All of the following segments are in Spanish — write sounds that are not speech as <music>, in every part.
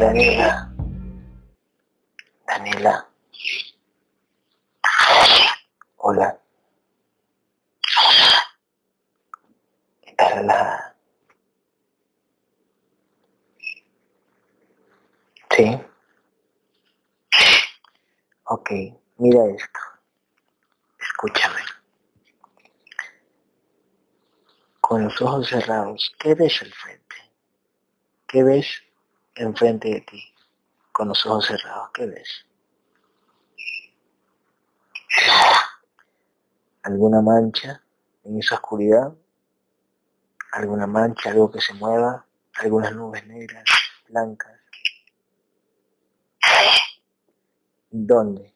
Daniela. Daniela. Hola. ¿Estás relajada? Sí. Ok, mira esto. Escúchame. Con los ojos cerrados, ¿qué ves al frente? ¿Qué ves enfrente de ti? Con los ojos cerrados, ¿qué ves? ¿Alguna mancha en esa oscuridad? ¿Alguna mancha, algo que se mueva? ¿Algunas nubes negras, blancas? ¿Dónde?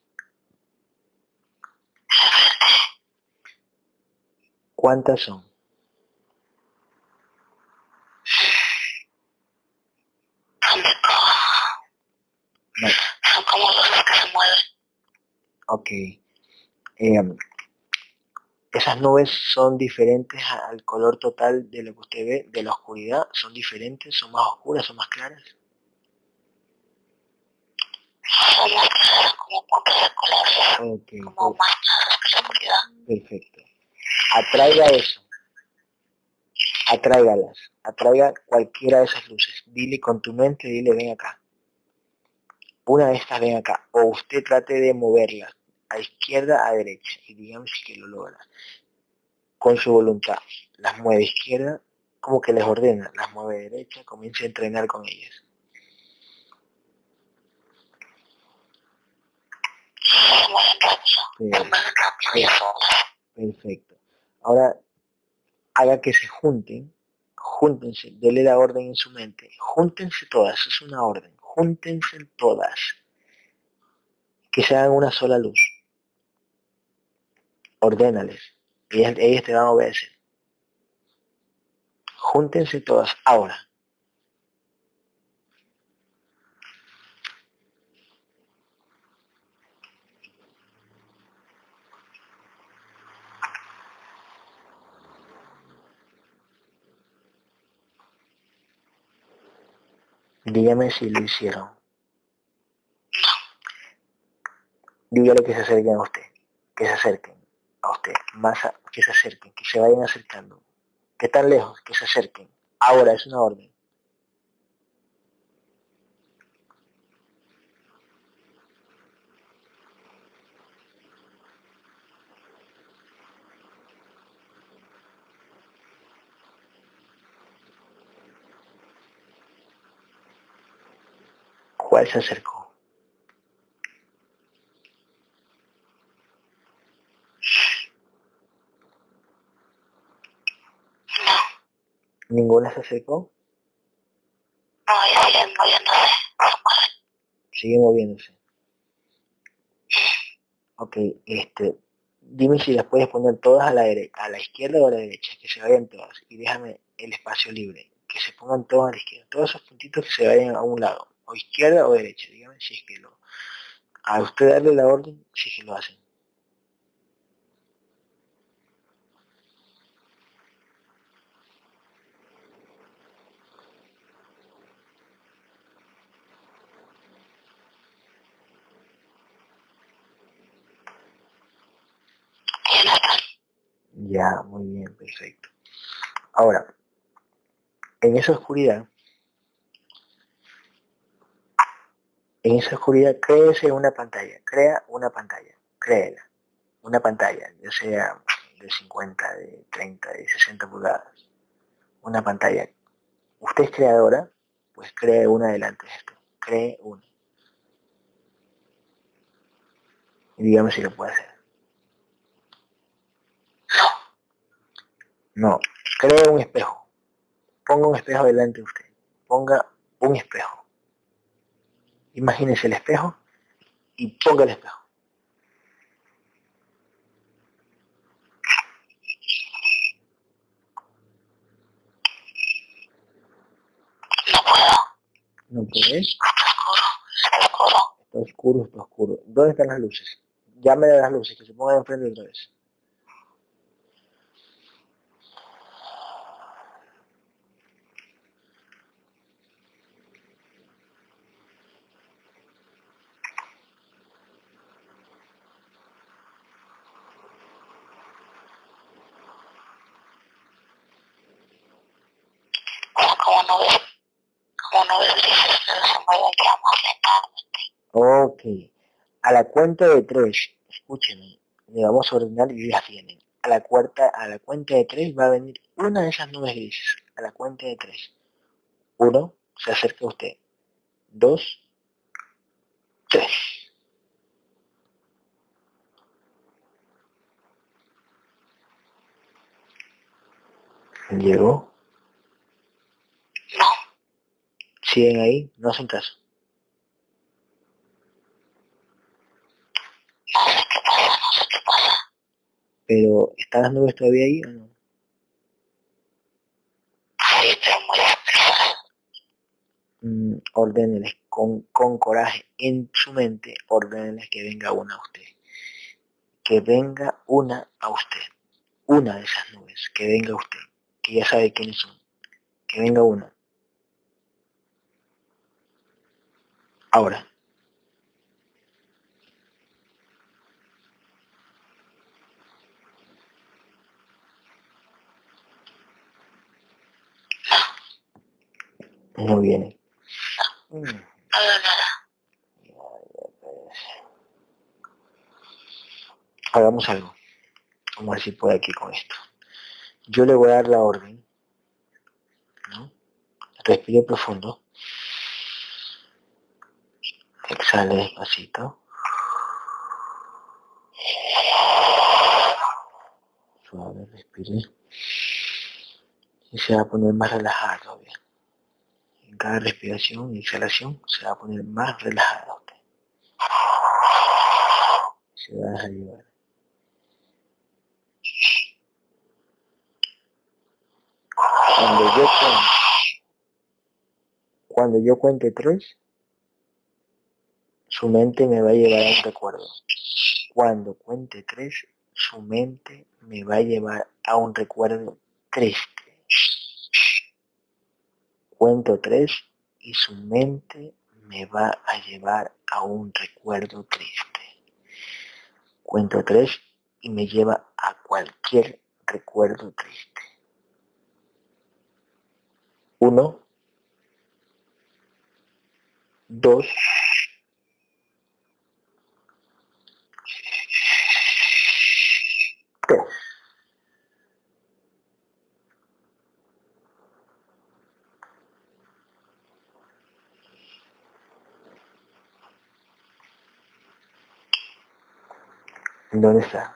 ¿Cuántas son? No. Son como luces que se mueven. Ok. Eh, esas nubes son diferentes al color total de lo que usted ve, de la oscuridad, son diferentes, son más oscuras, son más claras. Son más claras, como puntos de colores, Ok, como más claras que la oscuridad. perfecto. Atraiga eso. Atráigalas. Atraiga cualquiera de esas luces. Dile con tu mente, dile ven acá. Una de estas ven acá. O usted trate de moverlas a izquierda, a derecha. Y digamos que lo logra. Con su voluntad. Las mueve a izquierda, como que les ordena. Las mueve a derecha, comience a entrenar con ellas. Perfecto. Ahora, haga que se junten, júntense, dele la orden en su mente, júntense todas, es una orden, júntense todas, que se hagan una sola luz. Ordénales, ellas, ellas te van a obedecer. Júntense todas ahora. Dígame si lo hicieron. Dígale que se acerquen a usted, que se acerquen a usted, más que se acerquen, que se vayan acercando. Que tan lejos, que se acerquen. Ahora es una orden. ¿Cuál se acercó? No, ¿Ninguna se acercó? no, y siguen moviéndose. Sigue moviéndose. Ok, este, dime si las puedes poner todas a la derecha, a la izquierda o a la derecha, que se vayan todas. Y déjame el espacio libre, que se pongan todas a la izquierda. Todos esos puntitos que se vayan a un lado, o izquierda o derecha. Dígame si es que lo... A usted darle la orden, si es que lo hacen. Ya, muy bien, perfecto. Ahora, en esa oscuridad, en esa oscuridad, créese una pantalla, crea una pantalla, créela, una pantalla, ya sea de 50, de 30, de 60 pulgadas, una pantalla. Usted es creadora, pues cree una delante de esto, cree una. Y dígame si lo puede hacer. No, cree un espejo. Ponga un espejo delante de usted. Ponga un espejo. Imagínese el espejo y ponga el espejo. No puedo, No puede. está oscuro, está oscuro. Está oscuro, está oscuro. ¿Dónde están las luces? Llámele a las luces, que se pongan enfrente otra vez. como nubes, como nubes grises, pero se mueven ya más lentamente. Ok. A la cuenta de tres, escúchenme, le vamos a ordenar y ya tienen. A la cuarta, a la cuenta de tres va a venir una de esas nubes grises. A la cuenta de tres. Uno, se acerca a usted. Dos, tres. Llegó. No, Siguen ahí, no hacen caso. no sé qué pasa, no sé qué pasa. Pero, ¿están las nubes todavía ahí o no? Sí, pero muy dispersas. Mm, ordéneles con, con coraje en su mente, ordéneles que venga una a usted. Que venga una a usted. Una de esas nubes, que venga usted, que ya sabe quiénes son. Que venga una. Ahora. No viene. Hagamos algo. Vamos a ver si puede aquí con esto. Yo le voy a dar la orden. ¿no? Respire profundo. Exhale despacito. Suave, respire. Y se va a poner más relajado cada respiración y exhalación se va a poner más relajado. Se va a dejar llevar. Cuando yo cuente, cuando yo cuente tres, su mente me va a llevar a un recuerdo. Cuando cuente tres, su mente me va a llevar a un recuerdo triste. Cuento tres y su mente me va a llevar a un recuerdo triste. Cuento tres y me lleva a cualquier recuerdo triste. Uno, dos, tres. ¿Dónde está?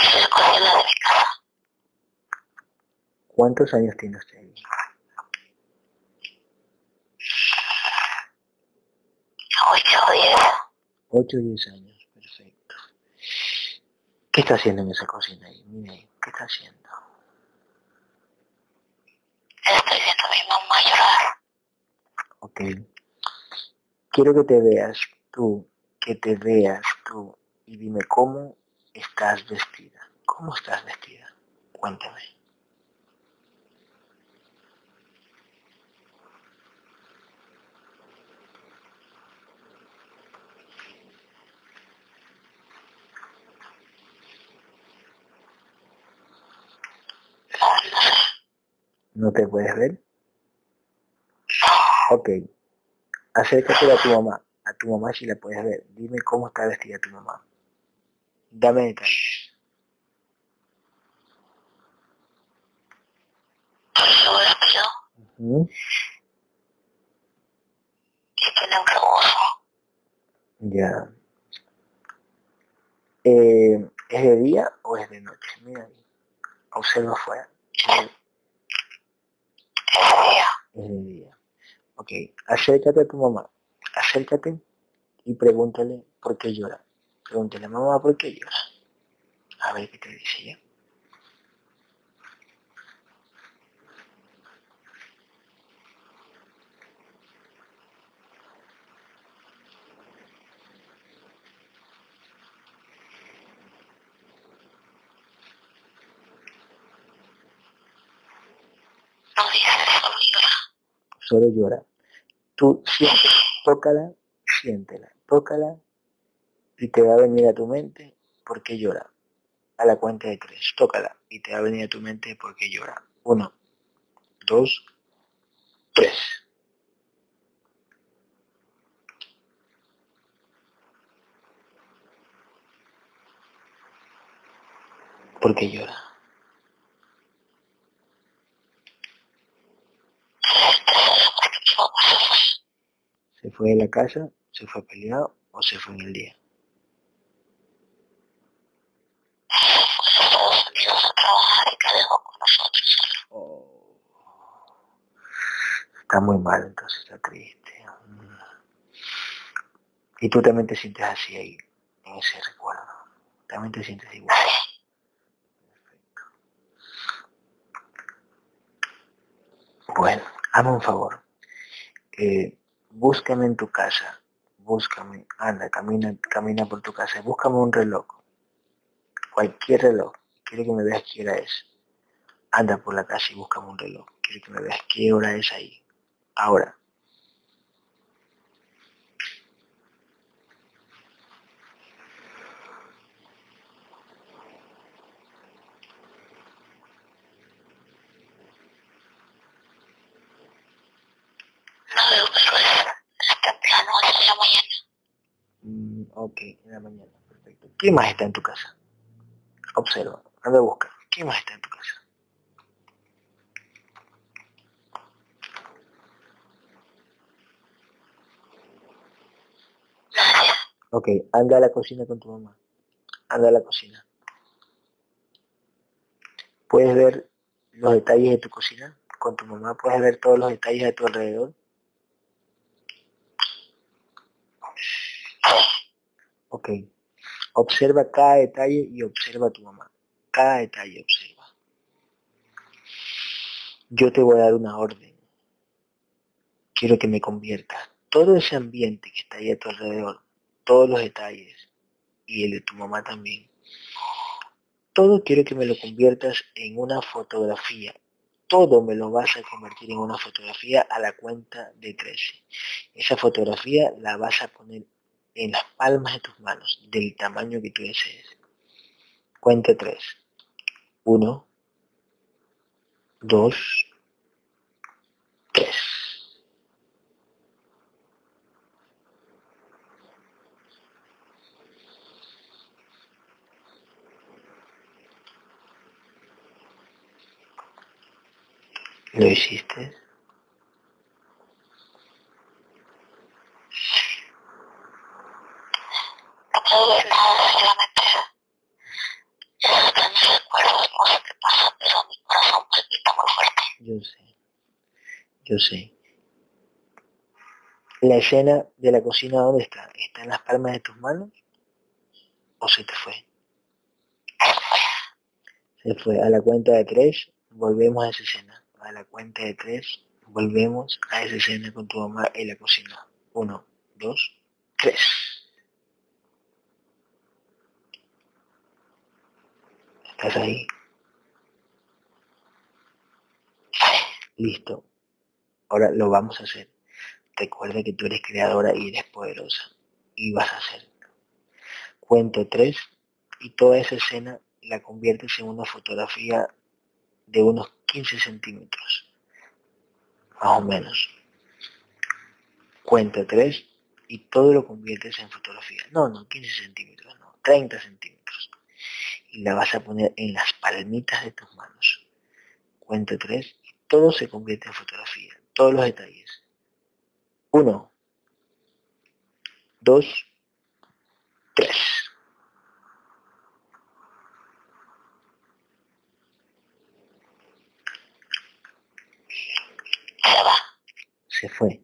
Es la cocina de mi casa. ¿Cuántos años tiene usted ahí? Ocho o diez. 8 o 10 años, perfecto. ¿Qué está haciendo en esa cocina ahí? Mire ahí, ¿qué está haciendo? Estoy viendo a mi mamá llorar. Ok. Quiero que te veas tú, que te veas tú y dime cómo estás vestida. ¿Cómo estás vestida? Cuéntame. No, no sé. ¿No te puedes ver? Ok. Acércate a tu mamá. A tu mamá si la puedes ver. Dime cómo está vestida tu mamá. Dame detalles. Su vestido Ujú. y tiene un rebozo. Ya. Eh, ¿Es de día o es de noche? Mira ahí. Observa afuera. Ese día. Es de día. Ok. Acércate a tu mamá. Acércate y pregúntale por qué llora. Pregúntale, mamá, ¿por qué llora? A ver qué te dice ella. No solo llora. Solo llora. Tú siéntela, tócala, siéntela, tócala y te va a venir a tu mente por qué llora. a la cuenta de tres. Tócala y te va a venir a tu mente por qué llora. Uno, dos, tres. ¿Por qué llora? ¿Se fue de la casa? ¿Se fue a pelear o se fue en el día? Oh. Está muy mal, entonces está triste. Y tú también te sientes así ahí, en ese recuerdo. También te sientes igual. Perfecto. Bueno, hazme un favor. Eh, búscame en tu casa. Búscame, anda, camina, camina por tu casa. Búscame un reloj. Cualquier reloj. Quiero que me veas qué hora es. Anda por la casa y búscame un reloj. Quiero que me veas qué hora es ahí. Ahora. No veo, pero es, es temprano, es en la mañana. Mm, ok, en la mañana. Perfecto. ¿Quién más está en tu casa? Observa. Anda a buscar. ¿Quién más está en tu casa? Ok, anda a la cocina con tu mamá. Anda a la cocina. ¿Puedes ver los detalles de tu cocina? Con tu mamá puedes ver todos los detalles de tu alrededor. Observa cada detalle y observa a tu mamá. Cada detalle observa. Yo te voy a dar una orden. Quiero que me conviertas todo ese ambiente que está ahí a tu alrededor, todos los detalles, y el de tu mamá también. Todo quiero que me lo conviertas en una fotografía. Todo me lo vas a convertir en una fotografía a la cuenta de 13. Esa fotografía la vas a poner en las palmas de tus manos, del tamaño que tú desees. Cuenta 3. 1, 2, 3. ¿Lo hiciste? Nada, pasa, pero mi corazón palpita muy fuerte. Yo sé. Yo sé. La escena de la cocina, ¿dónde está? ¿Está en las palmas de tus manos? ¿O se te fue? Se fue. A la cuenta de tres, volvemos a esa escena. A la cuenta de tres, volvemos a esa escena con tu mamá en la cocina. Uno, dos, tres. ¿Estás ahí? Listo. Ahora lo vamos a hacer. Recuerda que tú eres creadora y eres poderosa. Y vas a hacerlo. Cuento tres y toda esa escena la conviertes en una fotografía de unos 15 centímetros. Más o menos. Cuenta tres y todo lo conviertes en fotografía. No, no, 15 centímetros, no, 30 centímetros. Y la vas a poner en las palmitas de tus manos. Cuenta tres y todo se convierte en fotografía. Todos los detalles. Uno, dos, tres. Se fue.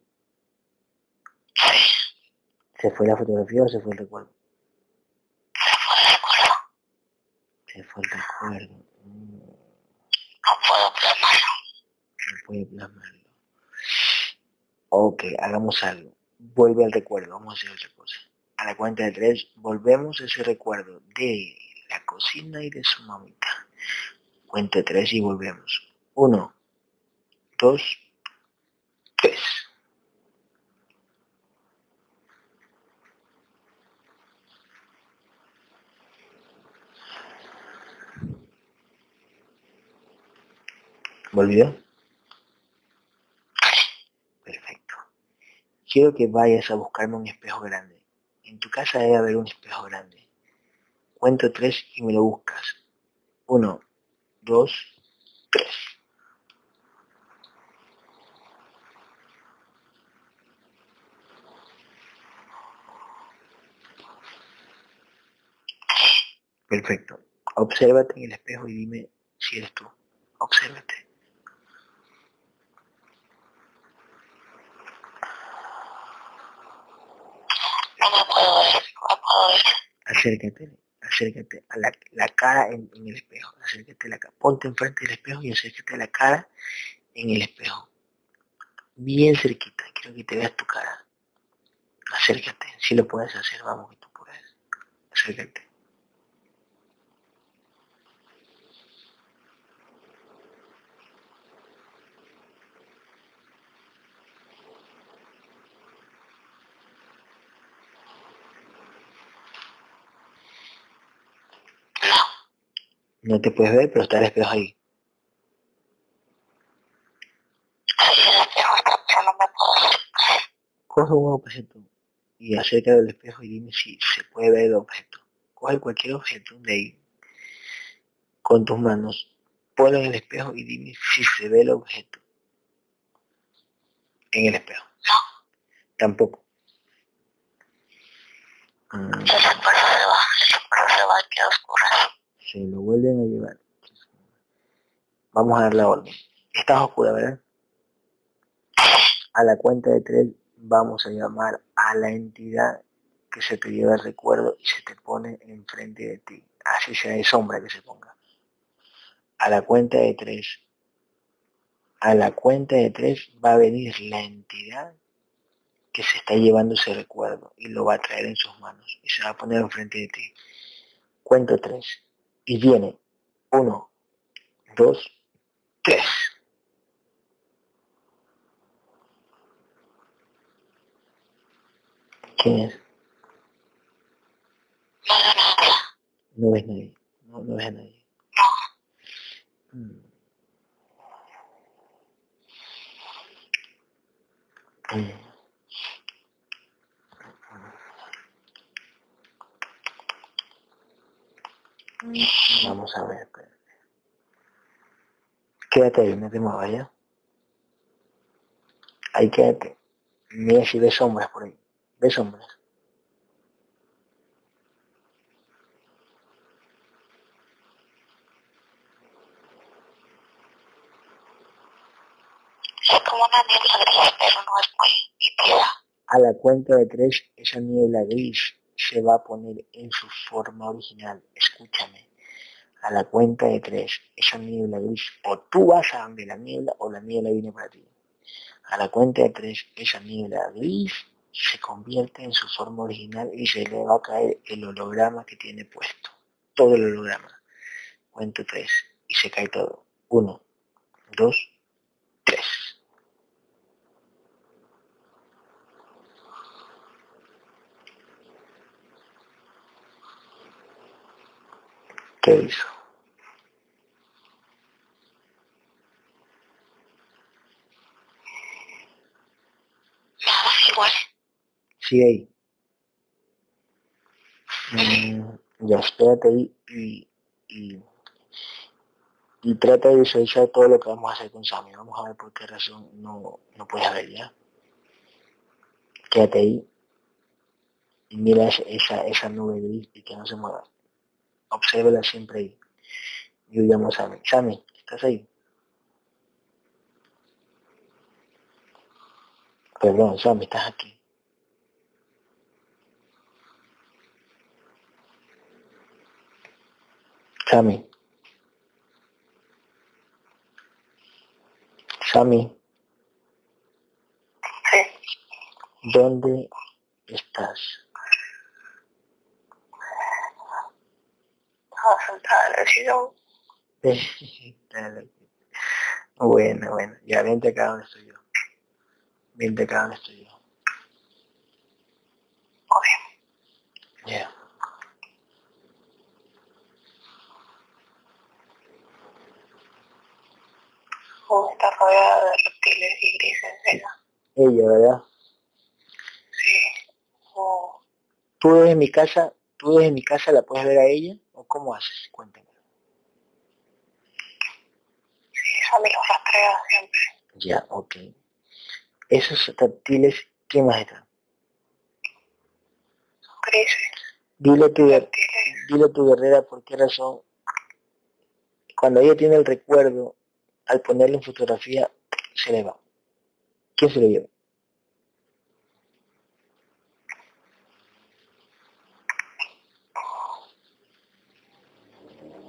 ¿Se fue la fotografía o se fue el recuerdo? se fue el recuerdo. Se fue el recuerdo. No puedo plasmarlo. No puede plasmarlo. Ok, hagamos algo. Vuelve al recuerdo, vamos a hacer otra cosa. A la cuenta de tres, volvemos a ese recuerdo de la cocina y de su mamita. Cuenta tres y volvemos. Uno, dos, tres. ¿Volvió? Perfecto. Quiero que vayas a buscarme un espejo grande. En tu casa debe haber un espejo grande. Cuento tres y me lo buscas. Uno, dos, tres. Perfecto. Obsérvate en el espejo y dime si eres tú. Obsérvate. No puedo no puedo ver. Acércate, acércate a la, la cara en, el espejo. Acércate a la cara. Ponte enfrente del espejo y acércate a la cara en el espejo. Bien cerquita. Quiero que te veas tu cara. Acércate. Si lo puedes hacer, vamos que tú puedes. Acércate. No, No te puedes ver, pero está el espejo ahí. sí, el espejo está, pero no me puedo ver. Coge un objeto y acércate del espejo y dime si se puede ver el objeto. Coge cualquier objeto de ahí con tus manos, ponlo en el espejo y dime si se ve el objeto. En el espejo. Tampoco. Mm, se el recuerdo se va, queda oscuro. Se lo vuelven a llevar. Vamos a dar la orden. Estás oscura, ¿verdad? A la cuenta de tres vamos a llamar a la entidad que se te lleva el recuerdo y se te pone enfrente de ti. Así sea de sombra que se ponga. A la cuenta de tres. A la cuenta de tres va a venir la entidad que se está llevando ese recuerdo y lo va a traer en sus manos y se va a poner enfrente de ti. Cuento tres. Y viene. Uno, dos, tres. ¿Quién es? No ves nadie. No, no ves a nadie. Mm. Vamos a ver. espérate. Quédate ahí, no te muevas ya. Ahí quédate. Mira si ves sombras por ahí. ¿Ves sombras? Es como una niebla gris, pero no es muy nítida. A la cuenta de tres, esa niebla gris se va a poner en su forma original. Escúchame. A la cuenta de tres, esa niebla gris, o tú vas a donde la niebla o la niebla viene para ti. A la cuenta de tres, esa niebla gris se convierte en su forma original y se le va a caer el holograma que tiene puesto. Todo el holograma. Cuento tres y se cae todo. Uno, dos, tres. ¿Qué hizo? Nada, igual. Sigue ahí. Mm, ya, espérate ahí y, y, y trata de visualizar todo lo que vamos a hacer con Sammy. Vamos a ver por qué razón no, no puedes ver ya. Quédate ahí y mira esa, esa nube gris y que no se mueva. Obsérvala siempre ahí. Yo llamo a Sammy. Sammy, ¿estás ahí? Perdón, Sammy, estás aquí. Sammy. Sammy, Sí. ¿dónde estás? Estaba sentada en el sillón. Dale. bueno, bueno, ya vente acá donde estoy yo. Vente acá donde estoy yo. Ok. Ya. Oh, está rodeada de reptiles y grises ella. Ella, ¿verdad? Sí. Oh, ¿Tú desde mi casa, tú desde mi casa la puedes ver a ella? ¿O cómo haces? Cuéntame. sí, me los siempre. Ya, ok. Esos reptiles, ¿qué más están? Grises, Dile a tu, dile a tu guerrera por qué razón. Cuando ella tiene el recuerdo, al ponerlo en fotografía, se le va. ¿Quién se lo lleva?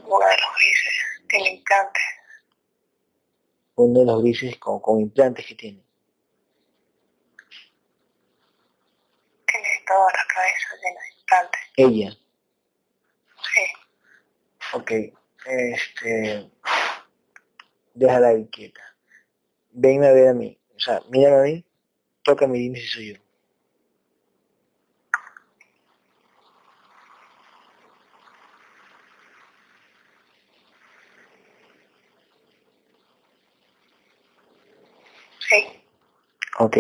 Uno de los grises tiene implantes. Uno de los grises con, con implantes que tiene. Tiene toda la cabeza llena de implantes. Ella. Sí. Ok. Este. Déjala ahí quieta. Venme a ver a mí. O sea, mírame a mí. Tócame y dime si soy yo. Sí. Ok.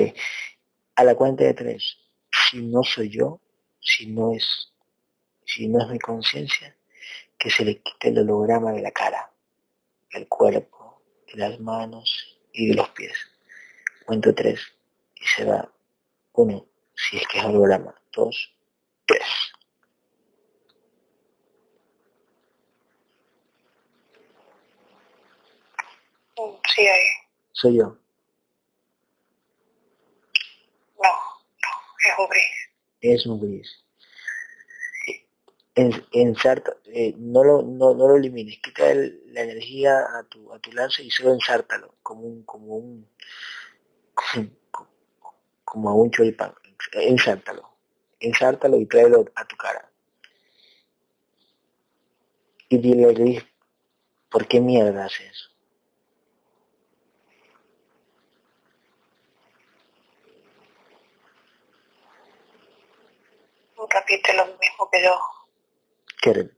A la cuenta de tres. Si no soy yo, si no es, si no es mi conciencia, que se le quite el holograma de la cara, del cuerpo, de las manos y de los pies. Cuento tres y se va. Uno, si es que es holograma. Dos, tres. Mm, Sí, ahí. Soy yo. No, es un gris. En, ensarta, eh, no, lo, no, no lo elimines, quita la energía a tu, a tu lanza y solo ensártalo, como un, como un, como a un choripán, ensártalo, ensártalo y tráelo a tu cara. Y dile gris, ¿por qué mierda haces eso? Repite lo mismo que yo. ¿Qué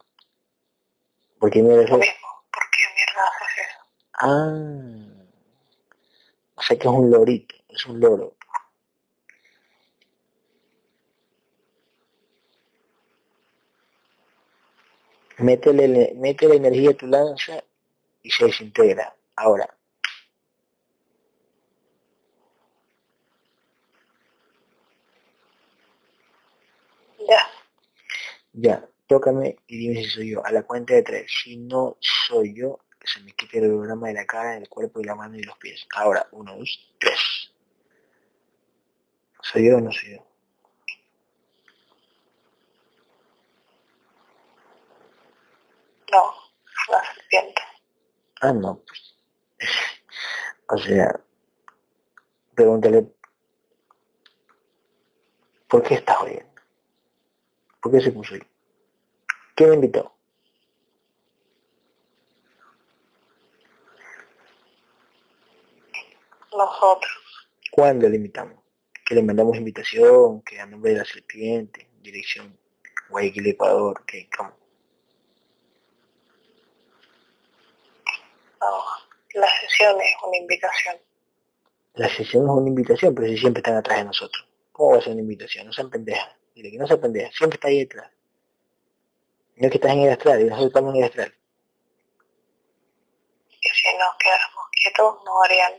¿Por qué mierda Lo haces eso? mismo. ¿Por qué mierda haces eso? Ah, o sea que es un lorito, es un loro. Métele, le- métele energía a tu lanza y se desintegra. Ahora, Ya. ya, tócame y dime si soy yo. A la cuenta de tres. Si no soy yo, que se me quite el holograma de la cara, del cuerpo y la mano y los pies. Ahora, uno, dos, tres. ¿Soy yo o no soy yo? No, una serpiente. Ah, no, pues. <laughs> O sea, pregúntale, ¿por qué estás oyendo? ¿Por qué se puso ahí? ¿Quién me invitó? Nosotros. ¿Cuándo le invitamos? Que le mandamos invitación, que a nombre de la serpiente, dirección Guayaquil, Ecuador, que ¿cómo? No, la sesión es una invitación. La sesión es una invitación, pero si siempre están atrás de nosotros. ¿Cómo va a ser una invitación? No sean pendejas. Dile que no sean pendejas, siempre está ahí detrás. No es que estás en el astral y nosotros estamos en el astral. Y si nos quedáramos quietos, no harían,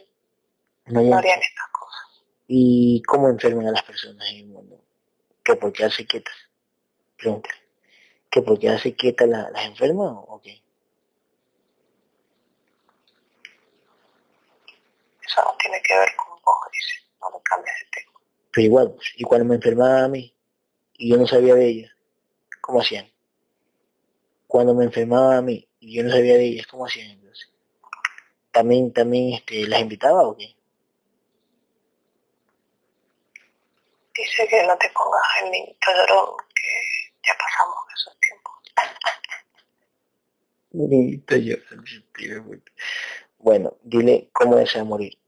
No harían estas cosas. ¿Y cómo enferman a las personas en el mundo? ¿Que por quedarse quietas? Pregúntale. ¿Que por quedarse quietas la- las enferman o qué? Eso no tiene que ver con vos, dice. No le cambies de tema. Pero igual, pues, y cuando me enfermaba a mí y yo no sabía de ellas, ¿cómo hacían? Cuando me enfermaba a mí y yo no sabía de ellas, ¿cómo hacían entonces? ¿También, también este, las invitaba o qué? Dice que no te pongas el niñito llorón, que ya pasamos esos tiempos. Niñito, puta. Bueno, dile cómo desea morir.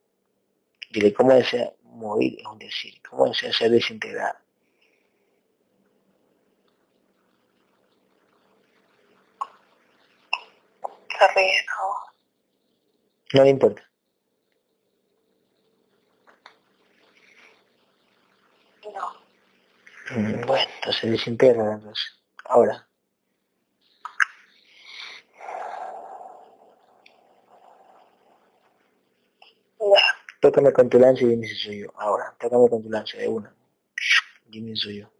Dile cómo desea morir, es decir, cómo desea ser desintegrada. se ríen ahora. No le importa. No. Mm, bueno, entonces desintegra la cosa. Ahora. Ya. Tócame con tu lanza y dime si soy yo. Ahora, tócame con tu lanza de una. Dime si soy yo.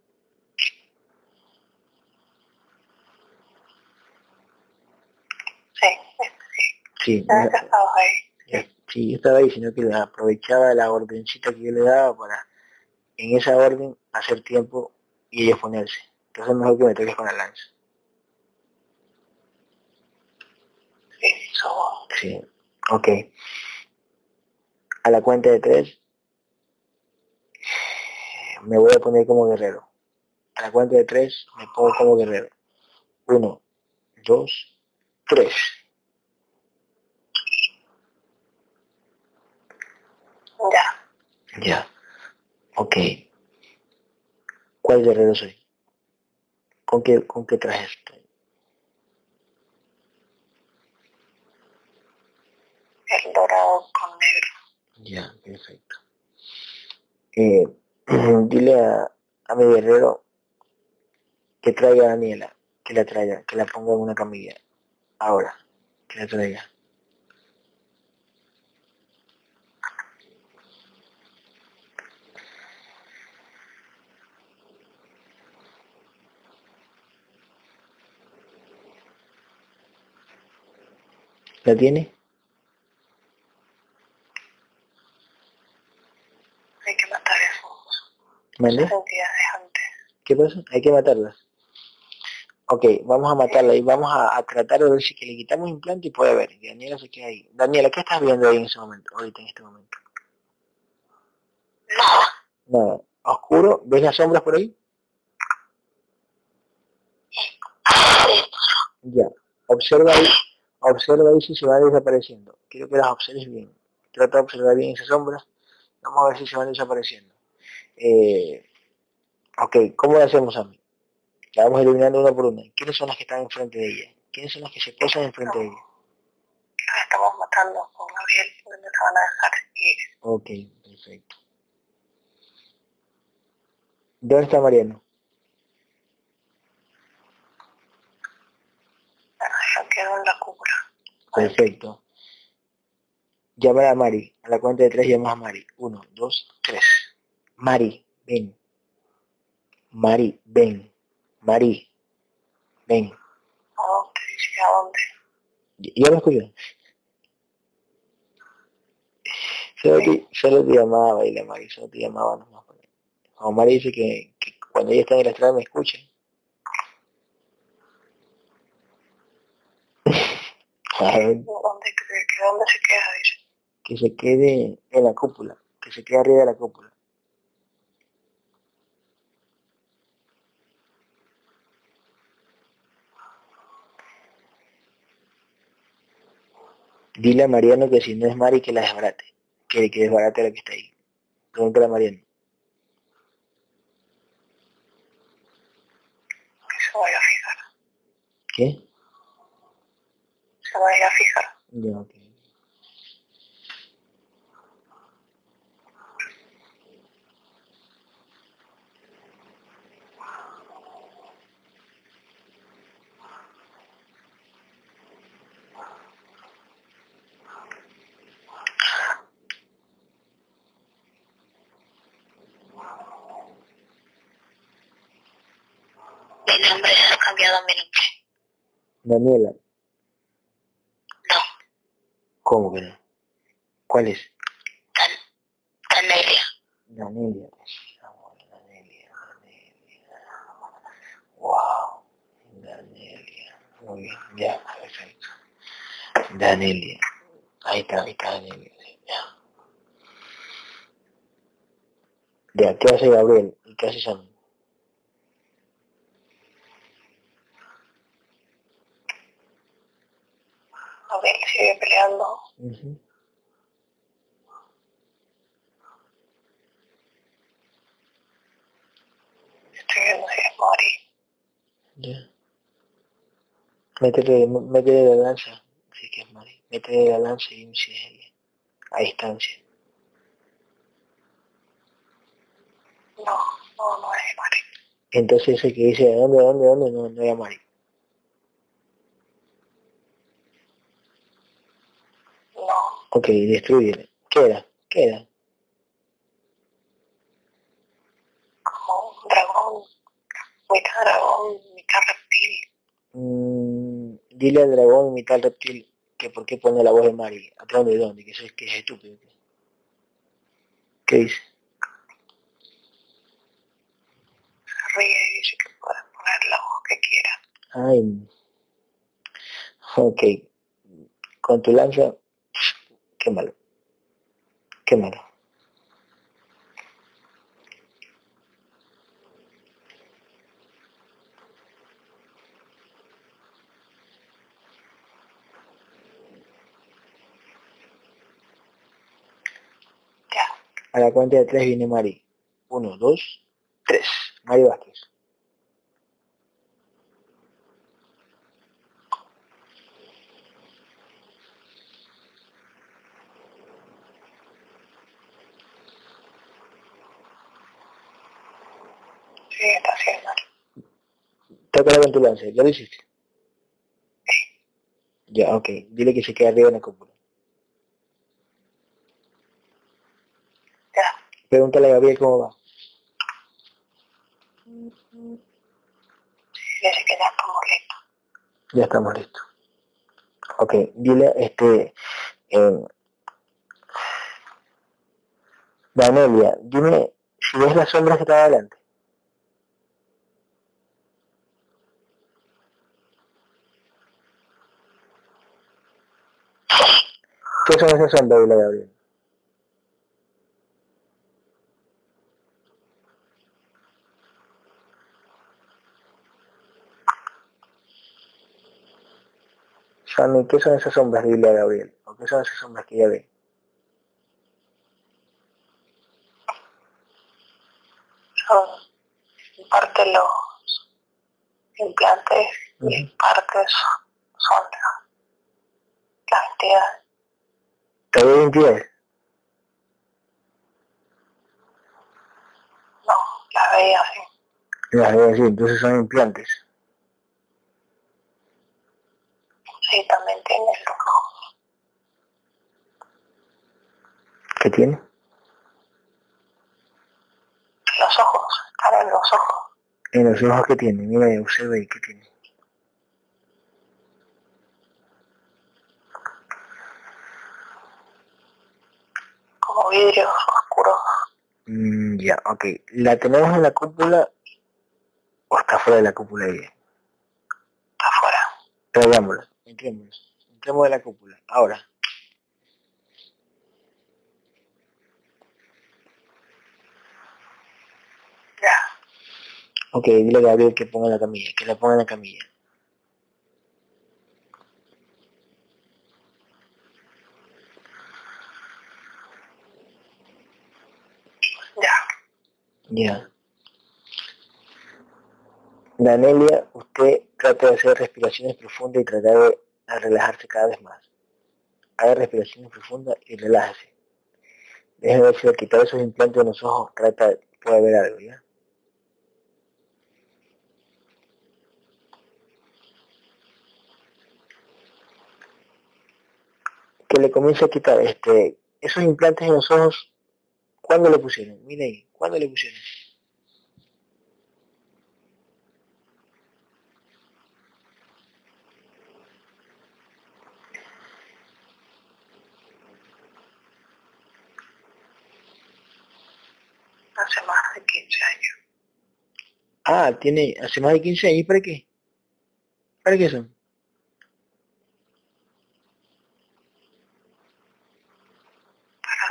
Sí, estabas ahí. ya- sí, yo estaba ahí, sino que aprovechaba la ordencita que yo le daba para en esa orden hacer tiempo y ellos ponerse. Entonces es mejor que me toques con la lanza. Sí, ok. A la cuenta de tres, me voy a poner como guerrero. A la cuenta de tres, me pongo como guerrero. Uno, dos, tres. Ya. Ya. Ok. ¿Cuál guerrero soy? ¿Con qué, con qué traje estoy? El dorado con negro. Ya, perfecto. Eh, <clears throat> dile a, a mi guerrero que traiga a Daniela, que la traiga, que la ponga en una camilla. Ahora, que la traiga. ¿La tiene? Hay que matar ¿Mande? entidades antes. ¿Qué pasa? Hay que matarlas. Ok, vamos a matarla y vamos a, a tratar de ver si que le quitamos implante y puede ver. Daniela se queda ahí. Daniela, ¿qué estás viendo ahí en ese momento? Ahorita en este momento. Nada. Nada. Oscuro. ¿Ves las sombras por ahí? Ya. Observa ahí. Observa ahí si se van desapareciendo. Quiero que las observes bien. Trata de observar bien esas sombras. Vamos a ver si se van desapareciendo. Eh, ok, ¿cómo lo hacemos, Ami? La vamos eliminando una por una. ¿Quiénes son las que están enfrente de ella? ¿Quiénes son las que se posan enfrente de ella? las estamos matando con Gabriel no te van a dejar ir. Ok, perfecto. ¿Dónde está Mariano? En la cúpula. Perfecto. Llamar a Mari. A la cuenta de tres llamas a Mari. Uno, dos, tres. Mari, ven. Mari, ven. Mari, ven. ¿A dónde? ¿a dónde? ¿Ya me escuchó? Solo te, solo te llamaba y la Mari, solo te llamaba nomás. Como Mari dice que, que cuando ella está en el astral me escucha. A ver, ¿Dónde, que, que dónde se queda? Dice. que se quede en la cúpula, que se quede arriba de la cúpula. Dile a Mariano que si no es Mari que la desbarate, que, que desbarate la que está ahí. Pregúntale a Mariano. Que se vaya a fijar. ¿Qué? Se vaya a fijar. Ya, ok. Mi nombre has cambiado mi nombre. Daniela, ¿cómo que no? ¿Cuál es? Dan Danelia. Danelia. Danelia, Danelia. Wow. Danelia. Muy bien, ya, perfecto. Danelia. Ahí está, ahí está Danelia. Ya. Ya, ¿qué hace Gabriel? ¿Y qué hace Sam? Gabriel sigue peleando. Ujú. Estoy viendo si es Mari. Ya. Métele, métele la lanza. Sí que es Mari. Métele la lanza y si es ella. A distancia. No, no, no es Mari. Entonces ese que dice, ¿de dónde, de dónde, de dónde? No, no era Mari. No, Ok, destruye. ¿Qué era? ¿Qué era? como un dragón, mitad dragón, mitad reptil. Mm, dile al dragón mitad reptil que por qué pone la voz de Mari. ¿A dónde, de dónde? Que eso es, que es estúpido. ¿Qué dice? Se ríe y dice que puede poner la voz que quiera. Ay. Ok. Con tu lanza, qué malo. Qué malo. Ya, A la cuenta de tres viene Mari. Uno, dos, tres. Mari Vázquez. Sí, está haciendo. Tócala con tu lanza. ¿Ya lo hiciste? Ya, ok. Dile que se quede arriba en la cúpula. Ya, Pregúntale a Gabriel cómo va. dice que ya estamos listos. Ya estamos listos. Ok, dile, este, eh, Danelia, dime si ves las sombras que está adelante. ¿Qué son esas a Gabriel? Sammy, ¿qué son esas sombras? Dile a Gabriel. ¿O qué son esas sombras que ella ve? Son en parte los implantes y en Ujú. parte son, son la- las entidades. ¿Te ve entidades? No, las veía así. Las veo así, entonces son implantes. Sí, también tiene los ojos. ¿Qué tiene? Los ojos, están en los ojos. En los ojos que tiene, mira, observa ahí, ¿qué tiene? Como vidrios oscuros. Mm, ya, ok. ¿La tenemos en la cúpula o está fuera de la cúpula ella? Está afuera. Traigámosla, entrémosla. Entremos de la cúpula, ahora. Ya, Ok, dile a Gabriel que ponga la camilla, que la ponga en la camilla. ya. Ya. Danelia, usted trata de hacer respiraciones profundas y tratar de relajarse cada vez más. Haga respiraciones profundas y relájese. Déjeme ver si quitar esos implantes de los ojos trata de, puede ver algo, ¿ya? Que le comience a quitar este esos implantes en los ojos. ¿Cuándo le pusieron? Mire ahí, ¿cuándo le pusieron? Hace más de 15 años. Ah, tiene hace más de 15 años. ¿Y para qué? ¿Para qué son? Para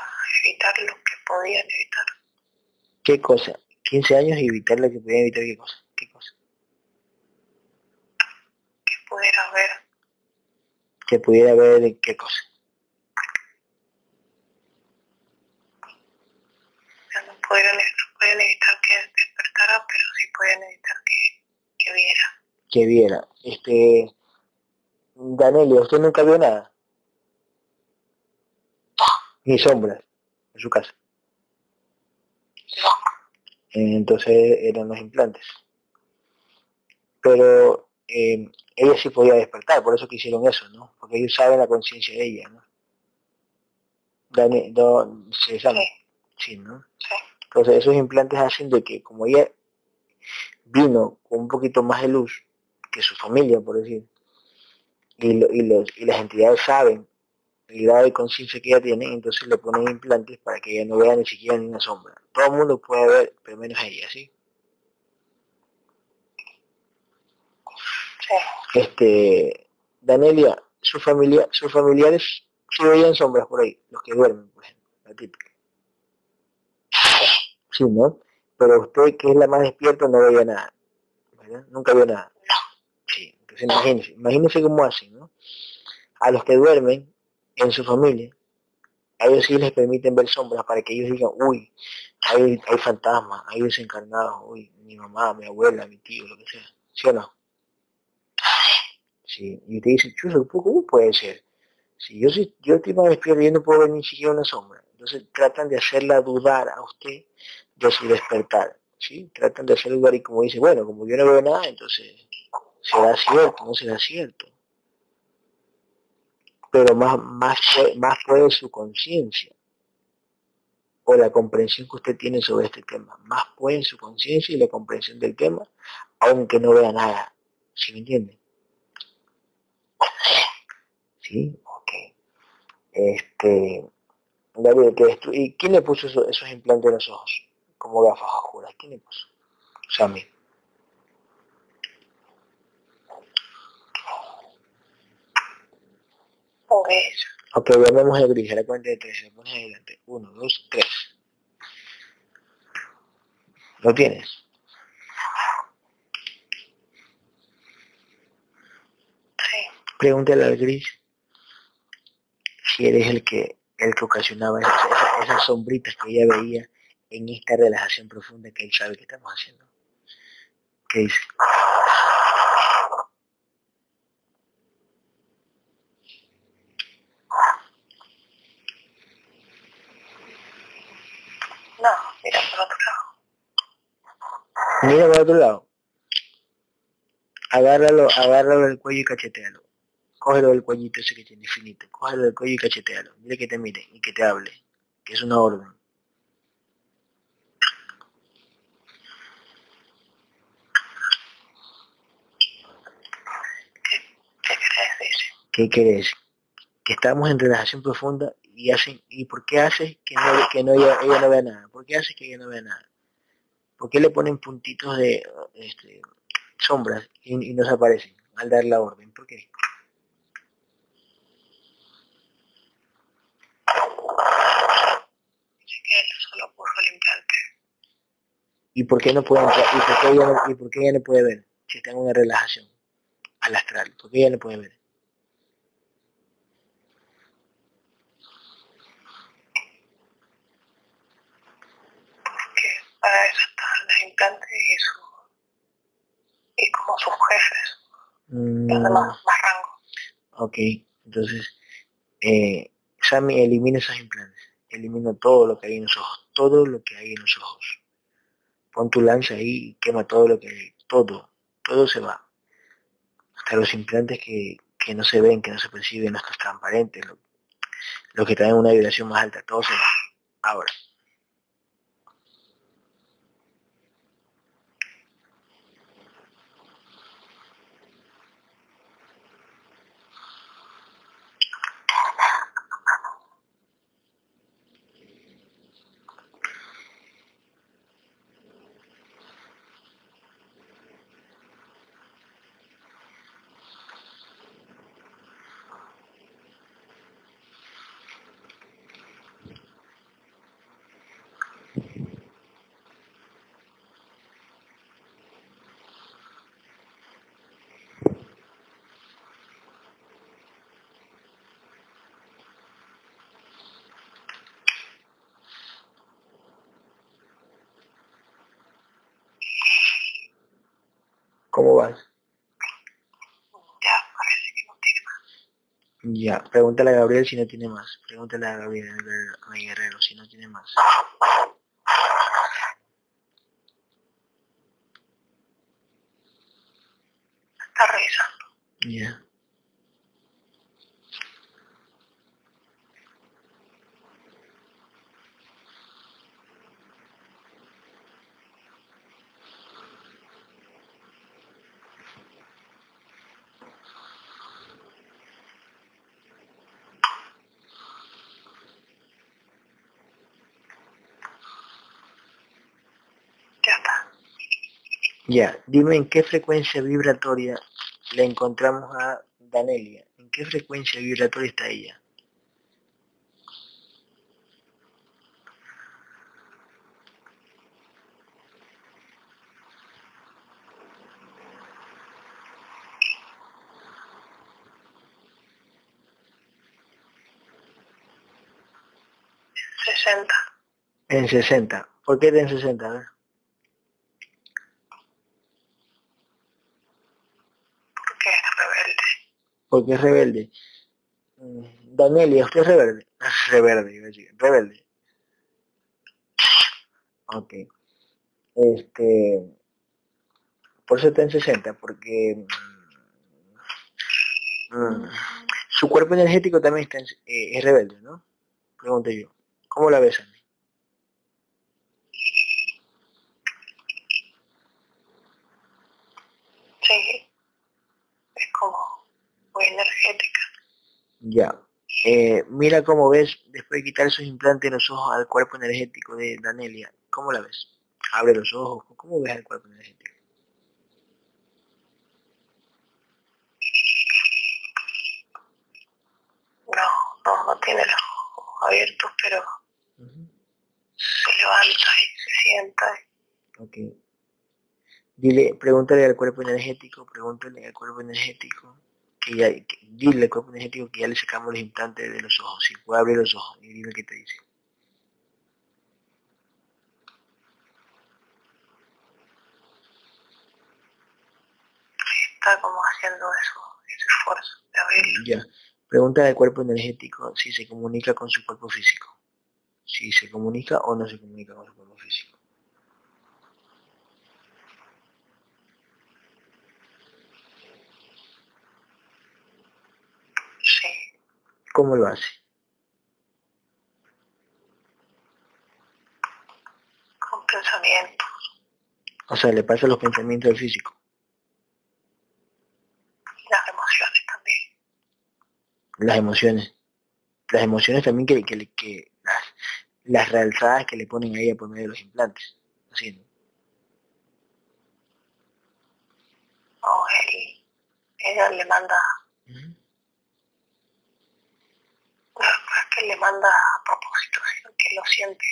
evitar lo que podían evitar. ¿Qué cosa? 15 años y evitar lo que podía evitar qué cosa. ¿Qué cosa? Que pudiera ver Que pudiera ver qué cosa. Ya no podían, no podían evitar que despertara, pero sí podían evitar que, que viera. Que viera. Este. Danelia, ¿usted nunca vio nada? Ni sombras en su casa. No, Eh, Entonces eran los implantes. pero eh, ella sí podía despertar, por eso que hicieron eso, ¿no? Porque ellos saben la conciencia de ella, ¿no? Dani, do, ¿se sabe? Sí, ¿no? Sí. Entonces esos implantes hacen de que como ella vino con un poquito más de luz que su familia, por decir, y, lo, y, los, y las entidades saben el grado de conciencia que ella tiene, entonces le ponen implantes para que ella no vea ni siquiera ni una sombra. Todo el mundo puede ver, pero menos ella, ¿sí? Sí. Este, Danelia, su familia, sus familiares sí veían sombras por ahí, los que duermen, por ejemplo, la típica. Sí, ¿no? Pero usted, que es la más despierta, no veía nada. ¿verdad? Nunca vio nada. Sí, entonces imagínense, imagínense cómo hacen, ¿no? A los que duermen en su familia, a ellos sí les permiten ver sombras para que ellos digan, uy, hay, hay fantasmas, hay desencarnados, uy, mi mamá, mi abuela, mi tío, lo que sea. ¿Sí o no? Sí, y te dice, chulo, ¿cómo puede ser? Si yo, sí, yo estoy más despierto yo no puedo ver ni siquiera una sombra. Entonces tratan de hacerla dudar a usted de su despertar. ¿sí? Tratan de hacerla dudar y como dice, bueno, como yo no veo nada, entonces será cierto, no será cierto. Pero más, más, fue, más puede su conciencia o la comprensión que usted tiene sobre este tema. Más puede su conciencia y la comprensión del tema, aunque no vea nada. ¿Sí me entiende? Sí, ok. Este, David, ¿qué es? ¿y quién le puso eso- esos implantes en los ojos? Como gafas oscuras, ¿quién le puso? Sammy. Por eso. Ok, a gris, a la cuenta de tres, le pones adelante. Uno, dos, tres. ¿Lo tienes? Sí. Pregúntale al gris si eres el que el que ocasionaba esas, esas- esas sombritas que ella veía en esta relajación profunda que él sabe que estamos haciendo. ¿Qué dice? No, mira por otro lado. Mira por otro lado. Agárralo, agárralo del cuello y cachetealo. Cógelo del cuellito ese que tiene infinito. Cógelo del cuello y cachetealo. Dile que te mire y que te hable. Que es una orden. ¿Qué? ¿Qué quiere decir? Que estamos en relajación profunda y hacen, ¿y por qué haces que no, que no ella, ella no vea nada? ¿Por qué haces que ella no vea nada? ¿Por qué le ponen puntitos de este, sombras y, y no se aparecen al dar la orden? ¿Por qué? ¿Y por qué no puede entrar? ¿Y por qué ella no, y por qué ella no puede ver? Si está en una relajación al astral, ¿por qué ella no puede ver? Porque para eso están los implantes y su y como sus jefes, Mm, los demás más rango. ok, entonces, eh, Sammy elimina esos implantes, elimina todo lo que hay en los ojos, todo lo que hay en los ojos. Pon tu lanza ahí y quema todo lo que hay, todo, todo se va. Hasta los implantes que, que no se ven, que no se perciben, los transparentes, lo, los que traen una vibración más alta, todo se va. Ahora. ¿Cómo vas? Ya parece que no tiene más. Ya, pregúntale a Gabriel si no tiene más. Pregúntale a Gabriel, a Guerrero- a Guerrero, si no tiene más. Ya. Ya está. Ya, dime en qué frecuencia vibratoria le encontramos a Danelia. ¿En qué frecuencia vibratoria está ella? En 60. ¿Por qué en 60? A ver. Porque es rebelde. Porque es rebelde. Mm, Danelia, ¿usted es rebelde? Rebelde, iba a decir. Rebelde. Ok. Este. Por eso está en 60, porque mm, mm, su cuerpo energético también está eh, es rebelde, ¿no? Pregunto yo. ¿Cómo la ves, Andy? Sí. Es como muy energética. Ya. Eh, mira cómo ves, después de quitar esos implantes en los ojos al cuerpo energético de Danelia. ¿Cómo la ves? Abre los ojos. ¿Cómo ves al cuerpo energético? No, no, no tiene los ojos abiertos, pero se levanta y se sienta. Ok. Dile, pregúntale al cuerpo energético, pregúntale al cuerpo energético, que ya, que- dile al cuerpo energético que ya le sacamos los implantes de los ojos, si puede abrir los ojos, y dile qué te dice. Está como haciendo eso, ese esfuerzo de abrirlo. Ya. Pregúntale al cuerpo energético si se comunica con su cuerpo físico. Si se comunica o no se comunica con su cuerpo físico. Sí. ¿Cómo lo hace? Con pensamiento. O sea, le pasa los pensamientos al físico. Y las emociones también. Las emociones. Las emociones también que, que, las, las realzadas que le ponen a ella por medio de los implantes. Así, ¿no? O él, ella le manda. Que le manda a propósito, sino que lo siente.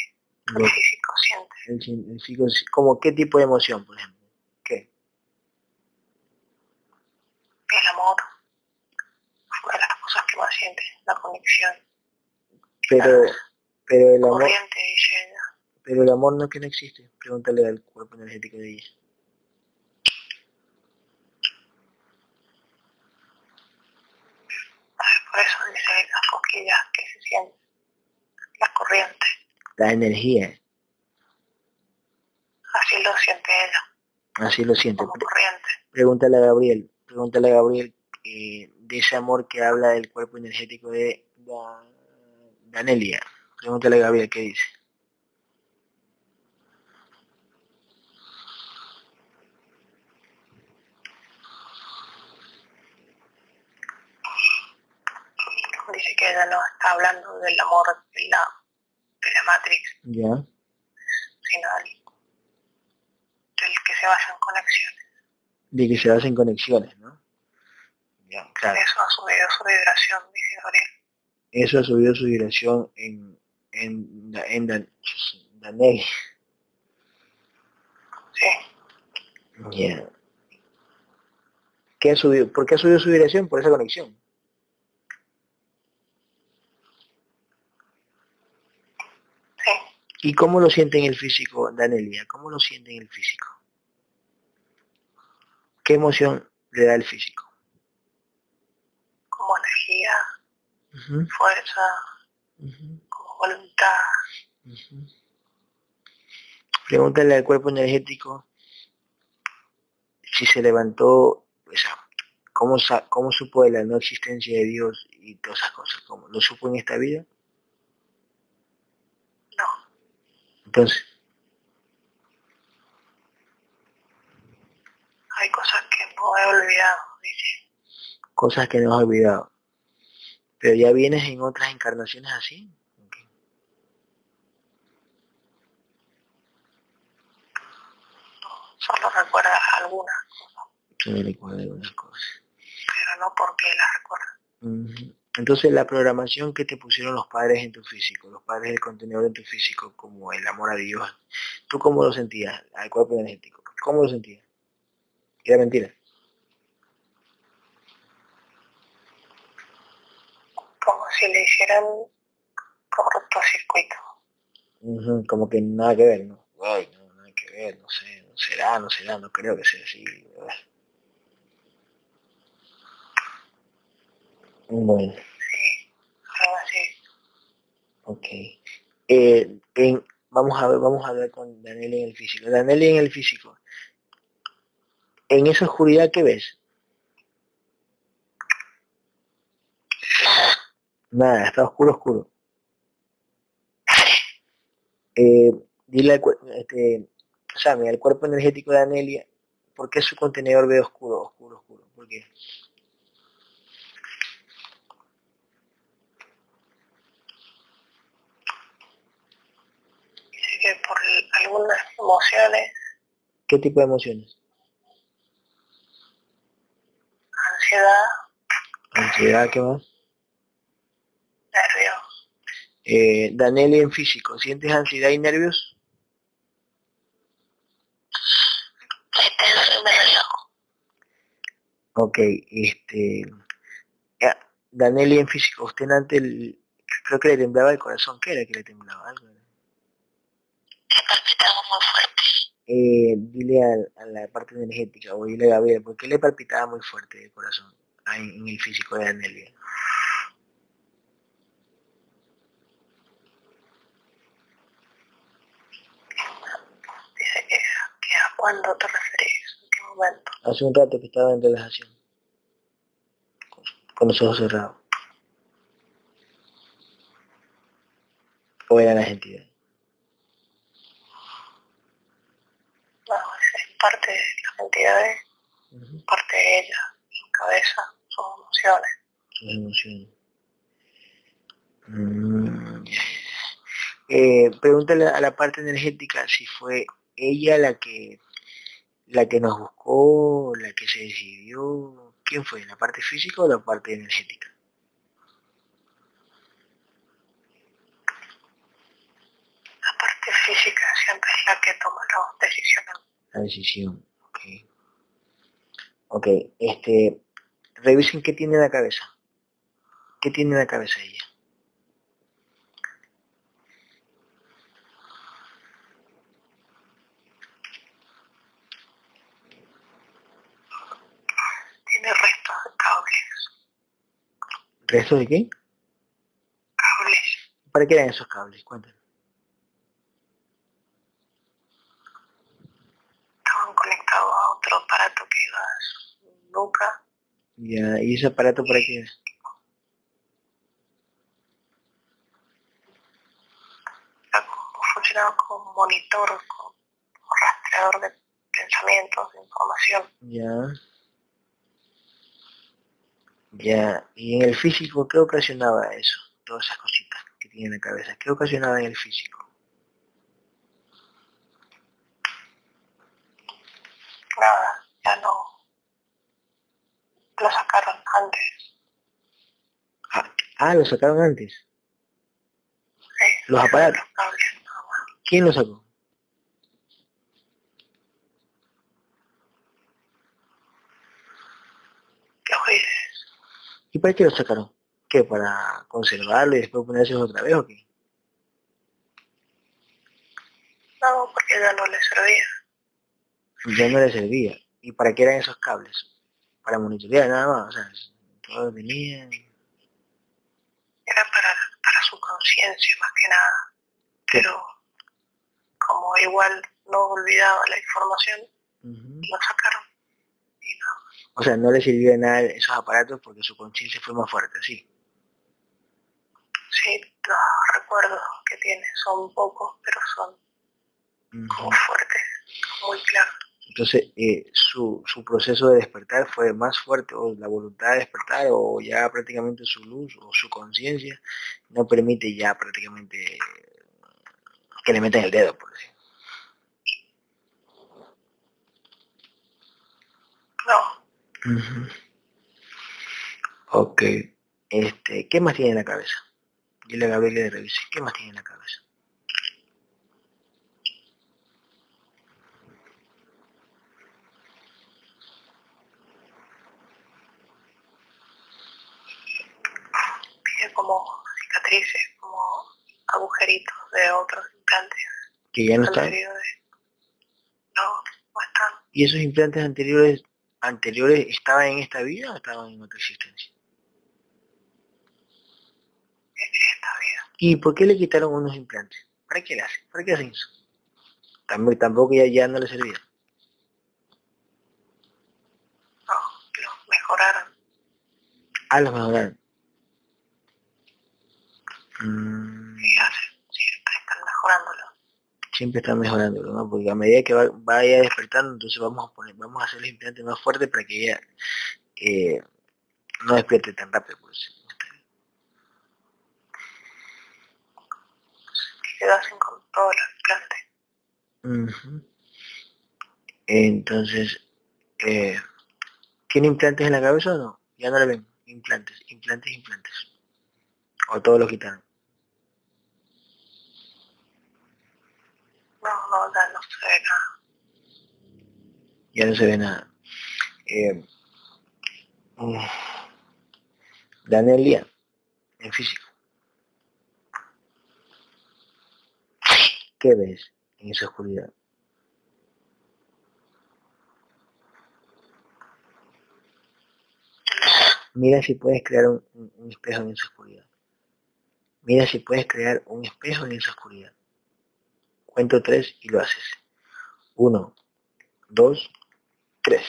Lo- El físico siente. el, psico- como qué tipo de emoción, por ejemplo. ¿Qué? El amor. Fue de las cosas que más siente. La conexión. Pero, pero el amor, Corriente, dice ella. pero el amor no es que no existe. Pregúntale al cuerpo energético de ella. Por eso las que se sienten. La corriente. La energía, Así lo siente ella. así lo siente. Como corriente. Pregúntale a Gabriel, pregúntale a Gabriel eh, de ese amor que habla del cuerpo energético de Da- Danelia. Pregúntale a Gabriel qué dice. Dice que ella no está hablando del amor de la, de la Matrix, ¿Ya? sino del, del que se basa en conexiones. De que se basa en conexiones, ¿no? Claro. Eso ha subido su vibración, dice Gabriel. Eso ha subido su vibración en, en, en Dan-. Sí. Ya. ¿Qué ha subido? ¿Por qué ha subido su vibración? Por esa conexión. Sí. ¿Y cómo lo siente en el físico, Danelia? ¿Cómo lo siente en el físico? ¿Qué emoción le da el físico? Como energía, fuerza, como voluntad. Pregúntale al cuerpo energético si se levantó, o sea, ¿Cómo, ¿Cómo supo de la no existencia de Dios y todas esas cosas? ¿Cómo? ¿Lo supo en esta vida? No, Entonces, hay cosas que no he olvidado, dice. cosas que no has olvidado. Pero ya vienes en otras encarnaciones así. Solo recuerda algunas, Yo me recuerdo algunas cosas. pero no porque las recuerda. Ujú. Entonces la programación que te pusieron los padres en tu físico, los padres del contenedor en tu físico, como el amor a Dios, ¿tú cómo lo sentías al cuerpo energético? ¿Cómo lo sentías? Era mentira. Como si le hicieran cortocircuito. Ujú, Como que nada que ver, ¿no? Ay, no, nada que ver, no sé, no será, no será, no creo que sea así. Bueno, Sí, ok. Eh, en- vamos a ver, vamos a hablar con Daniel en el físico. Daniel en el físico. En esa oscuridad que ves, nada, está oscuro, oscuro. Eh, dile al este, Sammy, al cuerpo energético de Anelia, ¿por qué su contenedor ve oscuro, oscuro, oscuro? ¿Por qué? Que por algunas emociones, ¿Qué tipo de emociones? ansiedad, Ansiedad, ¿qué más? nervios, Eh, Danelli en físico, ¿sientes ansiedad y nervios? estoy. Ok, este... ya, Danelli en físico, usted antes el- creo que le temblaba el corazón, ¿qué era que le temblaba? Algo era. He palpitado muy fuerte. Eh, dile a, a la parte energética, o dile a Gabriel, ¿por qué le palpitaba muy fuerte el corazón en, en el físico de Danelia? Dice que, que a cuándo te referís, en qué momento. Hace un rato que estaba en relajación, con, con los ojos cerrados. O eran las entidades. No, es parte de las entidades, Ujú, parte de ella, su cabeza, sus emociones. Sus emociones. Mm, ya. Eh, pregúntale a la parte energética si fue ella la que la que nos buscó, la que se decidió. ¿Quién fue? ¿La parte física o la parte energética? La parte física siempre es la que toma las decisiones. La decisión. Ok. Ok, este. Revisen qué tiene en la cabeza. ¿Qué tiene en la cabeza ella? Tiene restos de cables. ¿Resto de qué? Cables. ¿Para qué eran esos cables? Cuéntanos. Estaban conectados a otro aparato que iba a su nuca. Ya, ¿y ese aparato para qué como- funcionaba como monitor, como, como rastreador de pensamientos, de información. Ya. Ya. ¿Y en el físico qué ocasionaba eso? Todas esas cositas que tiene en la cabeza. ¿Qué ocasionaba en el físico? Nada, ya no. Lo sacaron antes. Ah, ah, lo sacaron antes. Sí, Los aparatos. Los cables. ¿Quién lo sacó? Dices. ¿Y para qué lo sacaron? ¿Qué? ¿Para conservarlo y después ponerse otra vez o qué? No, porque ya no le servía. Ya no le servía. ¿Y para qué eran esos cables? Para monitorear nada más. O sea, todos venían. Era para, para su conciencia más que nada. Pero como igual no olvidaba la información, Ujú. lo sacaron. Y no. O sea, no le sirvió de nada esos aparatos porque su conciencia fue más fuerte, sí. Sí, los recuerdos que tiene son pocos, pero son como fuertes, muy claros. Entonces, eh, su, su proceso de despertar fue más fuerte, o la voluntad de despertar, o ya prácticamente su luz, o su conciencia, no permite ya prácticamente que le metan el dedo, por decir. No. Ok. Este, ¿Qué más tiene en la cabeza? Dile a Gabriel que revise. ¿Qué más tiene en la cabeza? Como cicatrices, como agujeritos de otros implantes. ¿Que ya no están? anteriores. No, no están. ¿Y esos implantes anteriores anteriores estaban en esta vida o estaban en otra existencia? En esta vida. ¿Y por qué le quitaron unos implantes? ¿Para qué le hacen? ¿Para qué hacen eso? Tampoco, tampoco ya, ya no le servía. No, los mejoraron. Ah, los mejoraron. Mm, siempre están mejorándolo. siempre están mejorándolo, ¿no? Porque a medida que va- vaya despertando, entonces vamos a poner, vamos a hacer los implantes más fuertes para que ella eh, no despierte tan rápido, hacen con todos los implantes. Ujú. Entonces, eh, ¿tiene implantes en la cabeza o no? Ya no le ven. Implantes, implantes, implantes. O todos lo quitaron. No, no, ya no se ve nada. Ya no se ve nada. Eh, mm, Danelia, en físico. ¿Qué ves en esa oscuridad? Mira si puedes crear un espejo en esa oscuridad. Mira si puedes crear un espejo en esa oscuridad. Cuento tres y lo haces. Uno, dos, tres.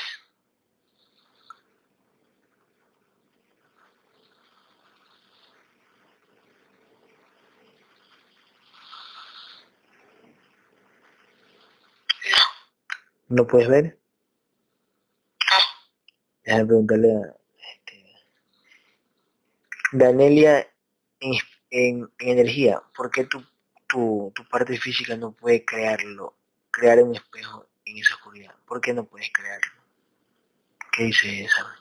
¿No puedes ver? Déjame preguntarle a este, Danelia en, en- en energía, ¿por qué tu, tu, tu parte física no puede crearlo, crear un espejo en esa oscuridad? ¿Por qué no puedes crearlo? ¿Qué dice esa?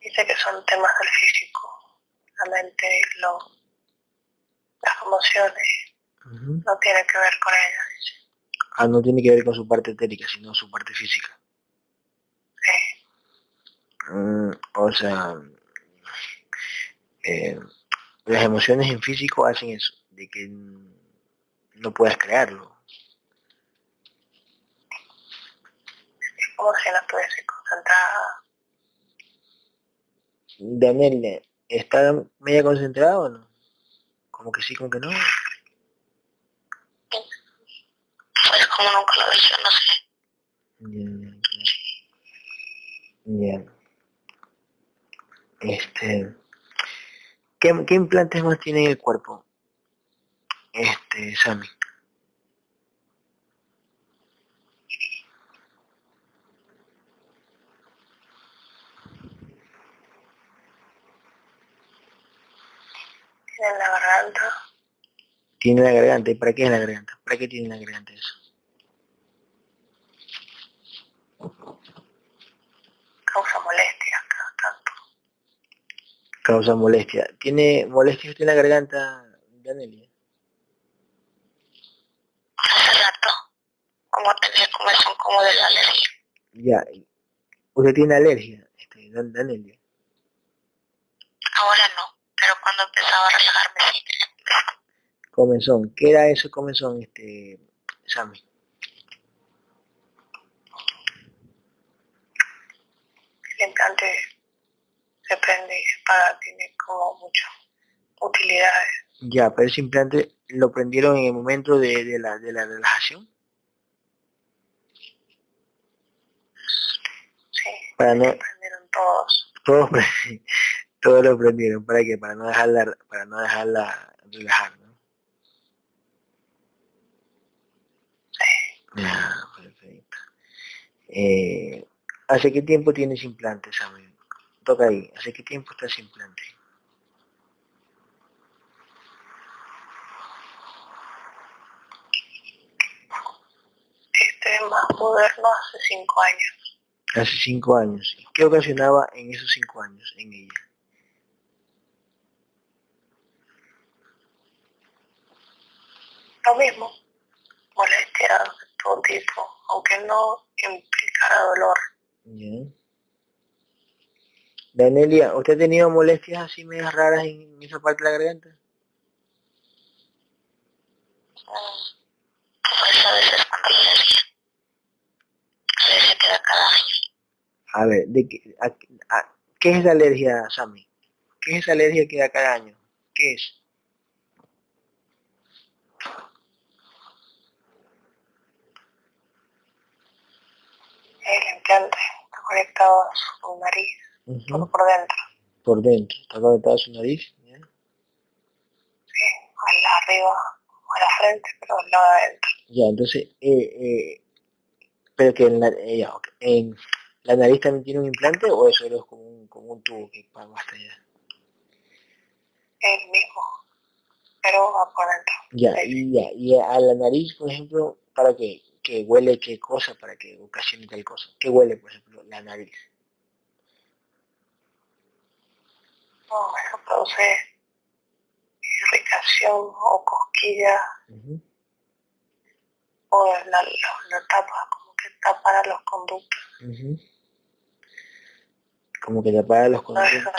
Dice que son temas del físico. La mente, lo, las emociones, no tiene que ver con ella, dice. Ah, no tiene que ver con su parte etérica, sino su parte física. Sí, Mm, o sea, eh, las emociones en físico hacen eso, de que no puedas crearlo. como si no estuviese concentrada. Daniel, ¿está media concentrado o no? Como que sí, como que no. Pues como nunca lo hizo, no sé. Ya, ya, ya. Este, ¿qué, ¿qué implantes más tiene en el cuerpo? Este, Sammy. Tiene la garganta, Tiene la garganta. ¿Y para qué es la garganta? ¿Para qué tiene la garganta eso? causa tanto. Causa molestia. ¿Tiene molestia usted en la garganta, Danelia? Hace rato, como tenía comezón como de la alergia. Ya. ¿Usted tiene alergia, este, Dan- Danelia? Ahora no, pero cuando empezaba a relajarme sí tenía Comenzón. ¿Qué era eso comenzón, este, Sammy? el implante se prende y se tiene como muchas utilidades. Ya, pero ese implante lo prendieron en el momento de, de, la, de la relajación. Sí, para no... prendieron todos. Todos, todos lo prendieron, <laughs> ¿para qué? Para no dejarla, para no dejarla relajar, ¿no? Sí. Perfecto. Eh, ¿Hace qué tiempo tienes implantes, amigo? Toca ahí. ¿Hace qué tiempo estás implante? Este es más moderno hace cinco años. Hace cinco años. ¿Qué ocasionaba en esos cinco años en ella? Lo mismo. Molestias de todo tipo, aunque no implicara dolor. Danelia, ¿usted ha tenido molestias así medias raras en esa parte de la garganta? Mm, Pues a veces cuando. A veces queda cada año. A ver, ¿de qué, a- a- ¿qué es la alergia, Sammy? ¿Qué es esa alergia que da cada año? ¿Qué es? El implante está conectado a su nariz, Ujú, todo por dentro. Por dentro. ¿Está conectado a su nariz? ¿ya? Sí, lado arriba, a la frente, pero de adentro. Ya, entonces, eh, eh, pero que en la, eh, ya, ok. en la nariz también tiene un implante o eso es como un, como un tubo que va hasta allá. El mismo, pero va por dentro. Ya, Sí. y ya, y a la nariz, por ejemplo, para que, que huele qué cosa, para que ocasione tal cosa. ¿Qué huele, por ejemplo, la nariz? Eso produce irritación o cosquilla Ujú. o la, lo tapa, como que tapa los conductos. Como que tapa los No es conductos,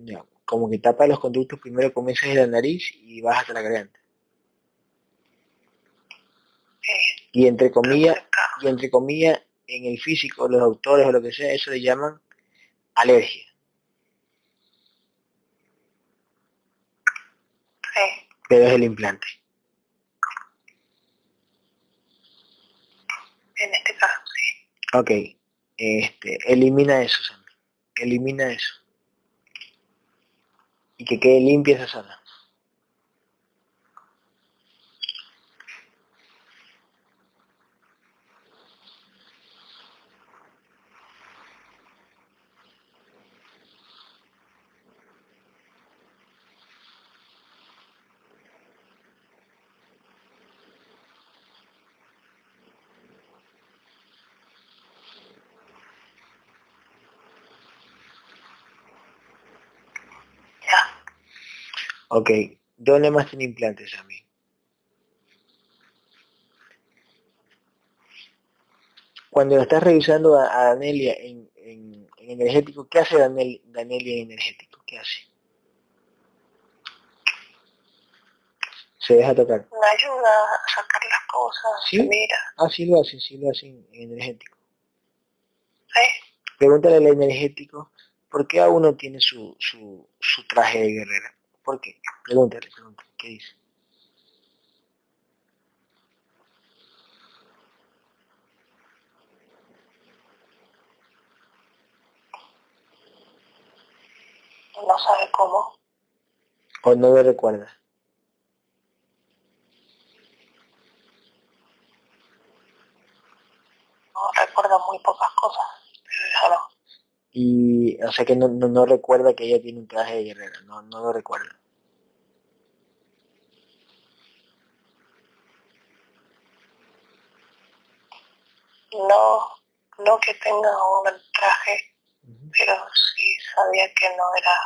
dolor. como que tapa los conductos, primero comienzas en la nariz y vas hasta la garganta. Sí, Y entre comillas, y entre comillas, en el físico, los autores o lo que sea, eso le llaman alergia. Sí, pero es el implante. en este caso, sí. Ok, este, elimina eso, Sammy. Elimina eso. Y que quede limpia esa zona. Ya, Ok, ¿dónde más tiene implantes, Sammy? Cuando lo estás revisando a, a Danelia en, en- en energético, ¿qué hace Danel- Danelia en energético? ¿Qué hace? Se deja tocar. me ayuda a sacar las cosas, ¿Sí? se mira. Ah, sí lo hace, sí lo hace en, en energético. Sí, Pregúntale al energético, ¿por qué a uno tiene su, su, su traje de guerrera? ¿Por qué? Pregúntale, pregúntale, ¿qué dice? no sabe cómo. ¿O no lo recuerda? No recuerdo muy pocas cosas, pero no. Y, o sea que no, no, no recuerda que ella tiene un traje de guerrera, no, no lo recuerda. No, no que tenga un traje, pero sí sabía que no era,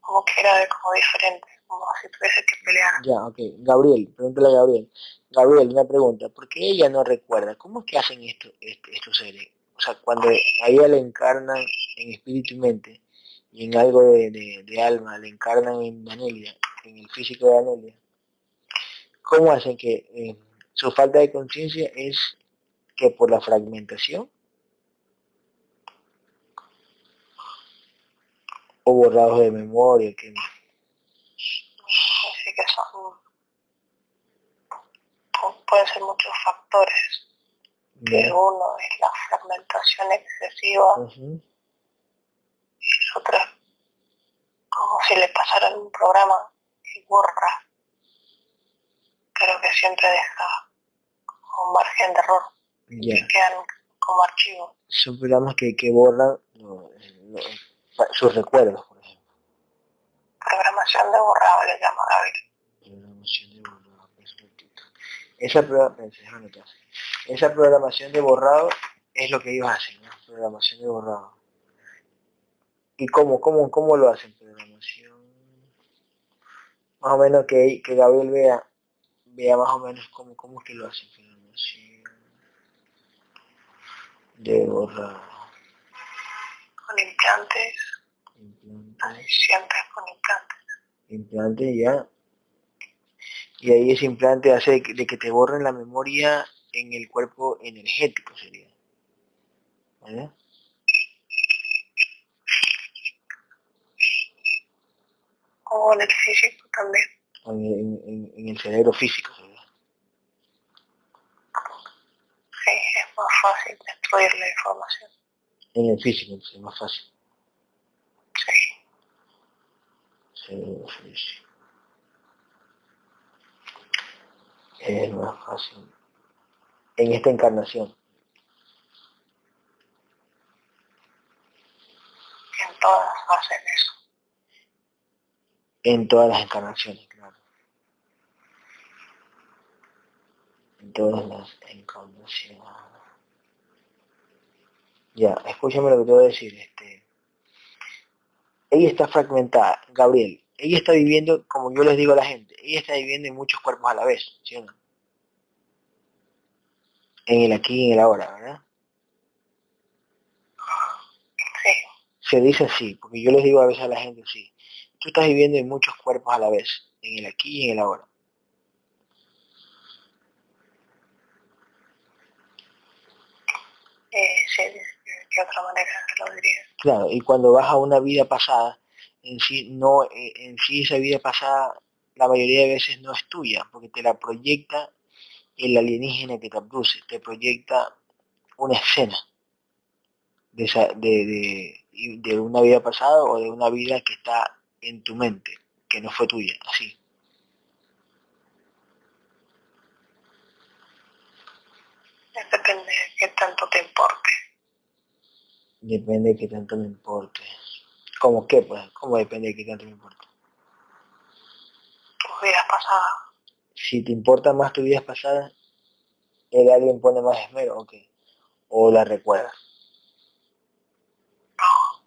como que era como diferente, como si tuviese que pelear. Ya, ok. Gabriel, pregúntale a Gabriel. Gabriel, una pregunta. ¿Por qué ella no recuerda? ¿Cómo es que hacen esto, este- estos seres? O sea, cuando a ella le encarnan en espíritu y mente, y en algo de, de- de alma, le encarnan en Danelia, en el físico de Danelia, ¿cómo hacen que eh, su falta de conciencia es que por la fragmentación o borrados de memoria? Que, Así que son, pu- pueden ser muchos factores. Que uno es la fragmentación excesiva y el otro es como si le pasara un programa y borra, pero que siempre deja un margen de error. Y quedan como archivos. Son programas que, que borran sus recuerdos, por ejemplo. Programación de borrado le llama Gabriel. Programación de borrado, Esa, esa programación de borrado es lo que ellos hacen, ¿no? Programación de borrado. ¿Y cómo, cómo, cómo lo hacen? Programación. Más o menos que, que Gabriel vea, vea más o menos cómo, cómo es que lo hacen. De borrado. Con implantes. Implantes. Siempre con implantes. Implantes ya. Y ahí ese implante hace de que te borren la memoria en el cuerpo energético sería. ¿Vale? O en el físico también. En, en, el cerebro físico. Sí, es más fácil destruir la información. En el físico, es más fácil. Sí. Sí, sí, sí. Es más fácil en esta encarnación. En todas hacen eso. En todas las encarnaciones, claro. En todas las encarnaciones. Ya, escúchame lo que te voy a decir. Este, ella está fragmentada, Gabriel. Ella está viviendo, como yo les digo a la gente, ella está viviendo en muchos cuerpos a la vez, ¿sí o no? en el aquí y en el ahora, ¿verdad? Sí. Se dice así, porque yo les digo a veces a la gente así. Tú estás viviendo en muchos cuerpos a la vez, en el aquí y en el ahora. Eh, sí, de otra manera lo diría. Claro, y cuando vas a una vida pasada, en sí, no, eh, en sí esa vida pasada la mayoría de veces no es tuya, porque te la proyecta el alienígena que te produce, te proyecta una escena de, de, una vida pasada o de una vida que está en tu mente, que no fue tuya, así. Depende de qué tanto te importe. Depende de qué tanto me importe. ¿Cómo qué, pues? ¿Cómo depende de qué tanto me importe? Tus vidas pasadas si te importa más tu vida pasada, el alguien pone más esmero o qué? O la recuerdas. No.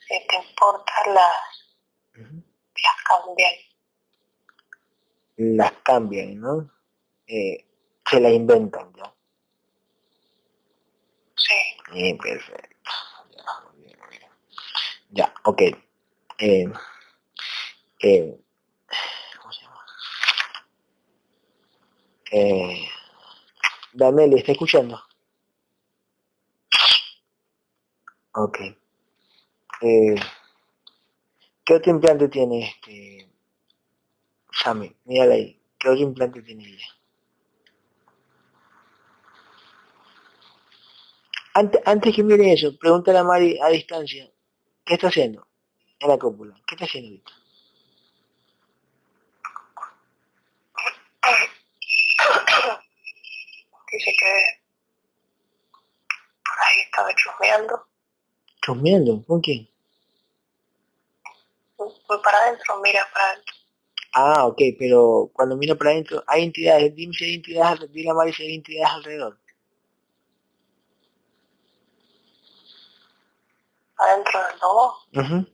Si te importa las, las cambian. Las cambian, ¿no? Eh, se la inventan ya. Sí. perfecto. Ya, ok. Eh, eh, Eh, Daniel, ¿está escuchando? Ok. Eh, ¿Qué otro implante tiene este Sammy? Mírala ahí. ¿Qué otro implante tiene ella? Antes, antes que mire eso, pregúntale a Mari a distancia. ¿Qué está haciendo en la cópula? ¿Qué está haciendo ahorita? <coughs> Dice que por ahí estaba chusmeando. ¿Chusmeando? ¿Con quién? Voy para adentro, mira para adentro. Ah, ok, pero cuando mira para adentro, hay entidades, dime si hay entidades, dile a Mari si hay entidades alrededor. ¿Adentro del lobo? Uh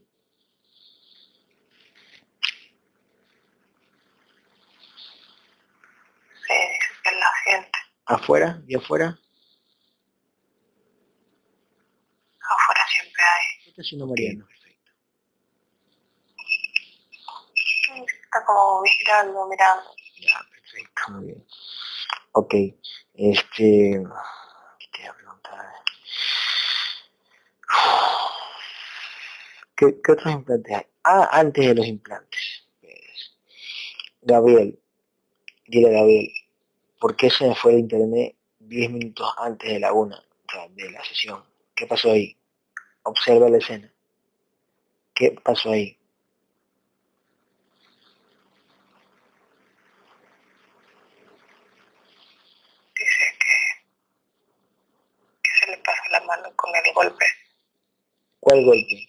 Sí, dice que la gente. ¿Afuera? ¿Y afuera? Afuera siempre hay. ¿Qué está haciendo Mariano? Perfecto. Está como vigilando, mirando. Ya, perfecto, muy bien. Ok, este... ¿Qué te voy a preguntar? ¿Qué, ¿Qué, otros implantes hay? Ah, antes de los implantes. Gabriel, dile a Gabriel, ¿por qué se me fue el internet 10 minutos antes de la una, o sea, de la sesión. ¿Qué pasó ahí? Observa la escena. ¿Qué pasó ahí? Dice que, que se le pasa la mano con el golpe. ¿Cuál golpe?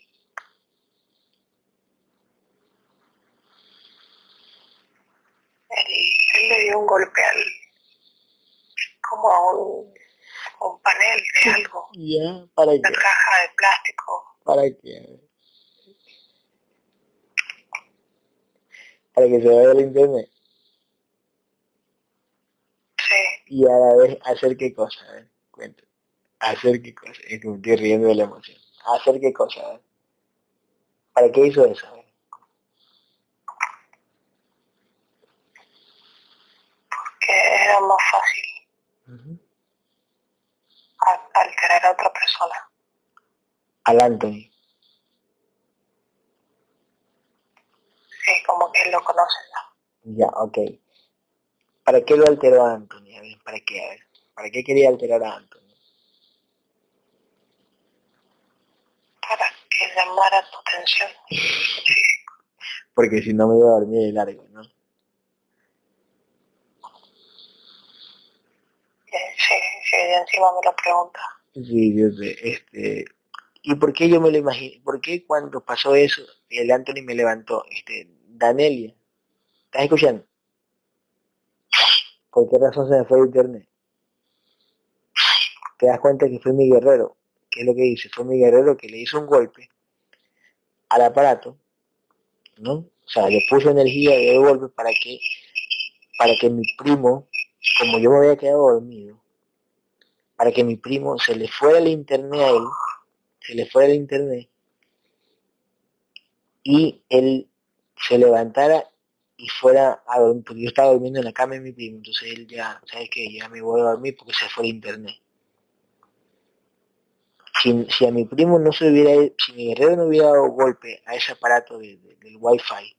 Él, le dio un golpe al como a un, un panel de algo. Para Una caja de plástico. ¿Para qué? Para que se vaya al internet. Sí. Y a la vez hacer qué cosa, a ver, cuento. Hacer qué cosa, es que me estoy riendo de la emoción. Hacer qué cosa, a ver. ¿Para qué hizo eso? Era más fácil alterar a otra persona. Al Anthony. Sí, como que lo conoce ya. Ya, ok. ¿Para qué lo alteró a Anthony? A ver, ¿para qué? A ver. ¿Para qué quería alterar a Anthony? Para que llamara tu atención. <laughs> Porque si no me iba a dormir de largo, ¿no? Sí, sí, y encima me lo pregunta. Sí, yo sé, este... ¿Y por qué yo me lo imaginé? ¿Por qué cuando pasó eso, el Anthony me levantó? Este, Danelia, ¿estás escuchando? ¿Por qué razón se me fue el internet? Te das cuenta que fue mi guerrero. ¿Qué es lo que hice? Fue mi guerrero que le hizo un golpe al aparato, ¿no? O sea, le puso energía de golpe para que, para que mi primo, como yo me había quedado dormido, para que mi primo se le fuera el internet a él, se le fuera el internet, y él se levantara y fuera a dormir, porque yo estaba durmiendo en la cama de mi primo, entonces él ya, ¿sabes qué? Ya me voy a dormir porque se fue el internet. Si, si a mi primo no se hubiera, si mi guerrero no hubiera dado golpe a ese aparato de- de- del wifi,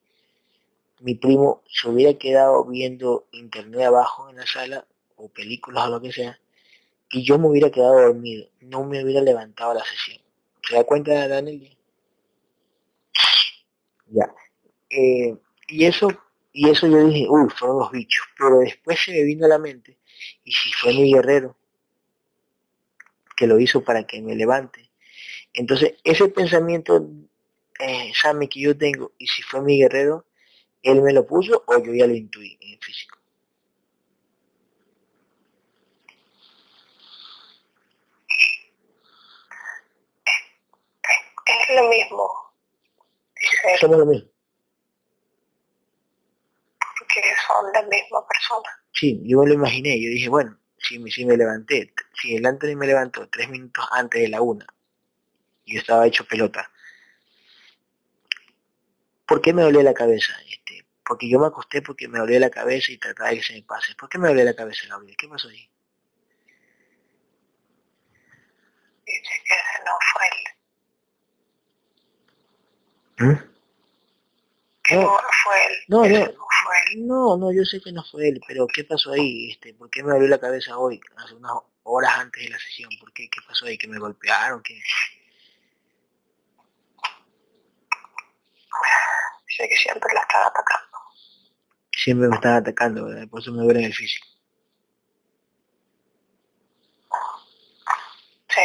mi primo se hubiera quedado viendo internet abajo en la sala, o películas o lo que sea, y yo me hubiera quedado dormido, no me hubiera levantado a la sesión. ¿Se da cuenta, Daniel? Ya. Eh, y eso, y eso yo dije, uy, fueron los bichos. Pero después se me vino a la mente, y si fue mi guerrero, que lo hizo para que me levante. Entonces, ese pensamiento, eh, Sammy, que yo tengo, y si fue mi guerrero, él me lo puso o yo ya lo intuí en el físico. Es lo mismo, dice Somos lo mismo. porque son la misma persona. Sí, yo me lo imaginé, yo dije, bueno, si me, si me levanté, si el Anthony me levantó tres minutos antes de la una, y yo estaba hecho pelota, ¿por qué me dolía la cabeza? Este, porque yo me acosté porque me dolía la cabeza y trataba de que se me pase. ¿Por qué me dolía la cabeza, Gabriel? ¿Qué pasó ahí? Dice que ese no fue él. Que No. no, fue él. No, no. no fue él. No, no, yo sé que no fue él, pero ¿qué pasó ahí? Este, ¿Por qué me dolió la cabeza hoy, hace unas horas antes de la sesión? ¿Por qué? ¿Qué pasó ahí? ¿Que me golpearon? ¿Qué? Que siempre la estaba atacando. Siempre me están atacando, ¿verdad? Por eso me duele en el físico. Sí.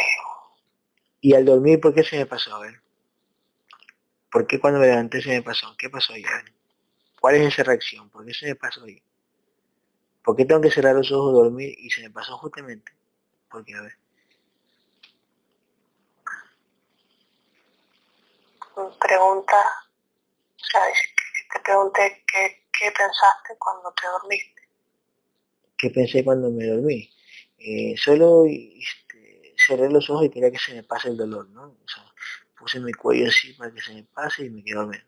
Y al dormir, ¿por qué se me pasó? A ver. ¿Por qué cuando me levanté se me pasó? ¿Qué pasó ver. ¿Cuál es esa reacción? ¿Por qué se me pasó ahí? ¿Por qué tengo que cerrar los ojos, dormir y se me pasó justamente? Porque, a ver. Pregunta, sea, te pregunté qué, qué pensaste cuando te dormiste. ¿Qué pensé cuando me dormí? Eh, solo este, cerré los ojos y quería que se me pase el dolor, ¿no? O sea, puse mi cuello así para que se me pase y me quedé dormido.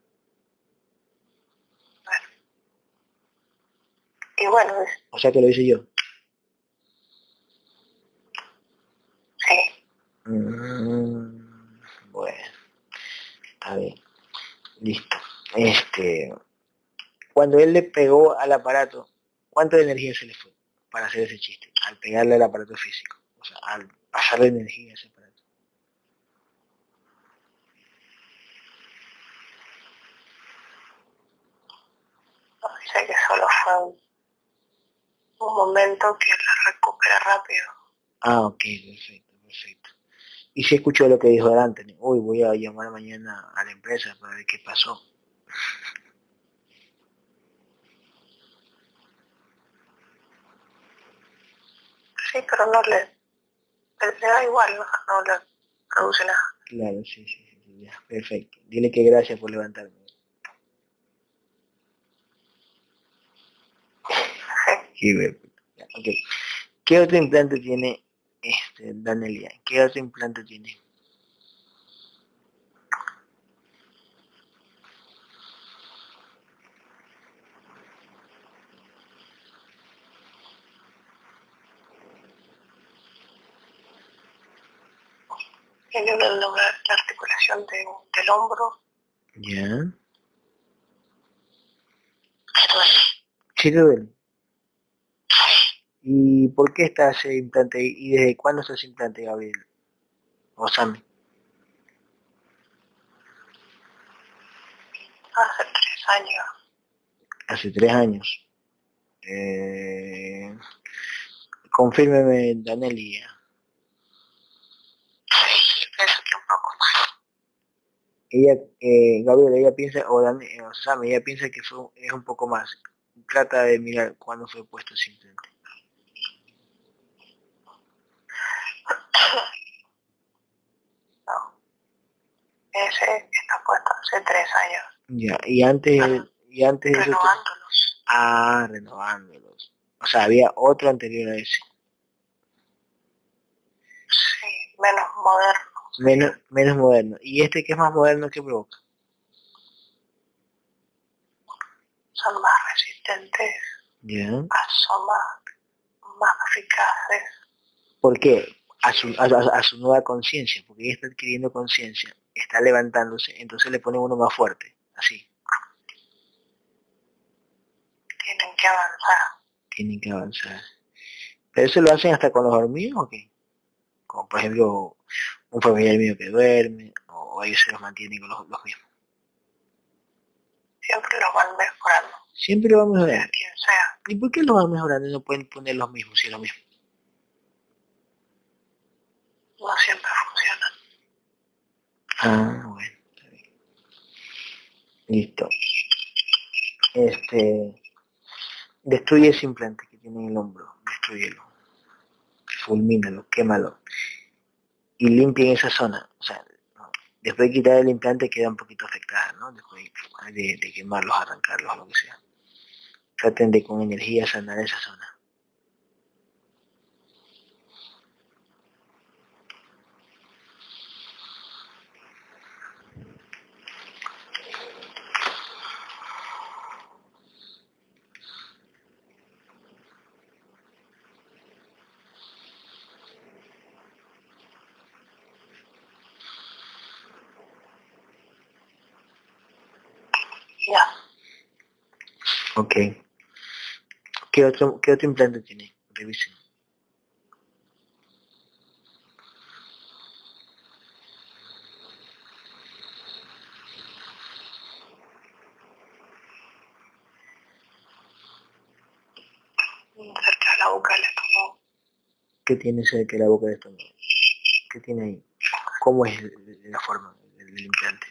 Y bueno, O sea que lo hice yo. sí, Mm, bueno, está bien. Listo. Este, cuando él le pegó al aparato, ¿cuánto de energía se le fue? para hacer ese chiste, al pegarle al aparato físico, o sea, al pasarle energía a ese aparato. Dice que solo fue un, momento que la recupera rápido. Ah, ok, perfecto, perfecto. Y si escuchó lo que dijo Anthony, uy, voy a llamar mañana a la empresa para ver qué pasó. Sí, pero no le, le, da igual, no, le produce nada. Claro, sí, sí, sí, ya, perfecto. Dile que gracias por levantarme. Okay. ¿Qué otro implante tiene este Danelia? ¿Qué otro implante tiene? Tiene una la articulación de, del hombro. Ya. ¿Qué duele? ¿Y por qué está ese implante ¿Y desde cuándo está ese implante, Gabriel? ¿O Sammy? Hace tres años. Hace tres años. Eh, confírmeme, Danelia. Ella, eh, Gabriel, ella piensa, o, Dan, o Sam, ella piensa que fue, es un poco más. Trata de mirar cuándo fue puesto simplemente. <coughs> No. Ese está puesto hace tres años. Ya, y antes, y antes renovándolos. ah, renovándolos. O sea, había otro anterior a ese. Sí, menos moderno. Menos, menos moderno. ¿Y este que es más moderno que provoca? Son más resistentes. Bien. Son más, más eficaces. ¿Por qué? A su, a, su nueva conciencia, porque ella está adquiriendo conciencia, está levantándose, entonces le pone uno más fuerte, así. Tienen que avanzar. Tienen que avanzar. ¿Pero eso lo hacen hasta con los dormidos o qué? Como por ejemplo un familiar mío que duerme, o ellos se los mantienen con los, mismos. Siempre los van mejorando. Siempre lo van mejorando. Quien sea. ¿Y por qué lo van mejorando y no pueden poner los mismos si es lo mismo? No siempre funcionan. Ah, bueno, está bien. Listo. Este destruye ese implante que tiene en el hombro, destruyelo, fulmínalo, quémalo y limpien esa zona. O sea, después de quitar el implante queda un poquito afectada, ¿no? Después de, de quemarlos, arrancarlos, lo que sea. Traten de con energía sanar esa zona. Ok. ¿Qué otro, qué otro implante tiene? Revisen. Cerca de la boca del estómago. ¿Qué tiene cerca de la boca del estómago? ¿Qué tiene ahí? ¿Cómo es la forma del implante?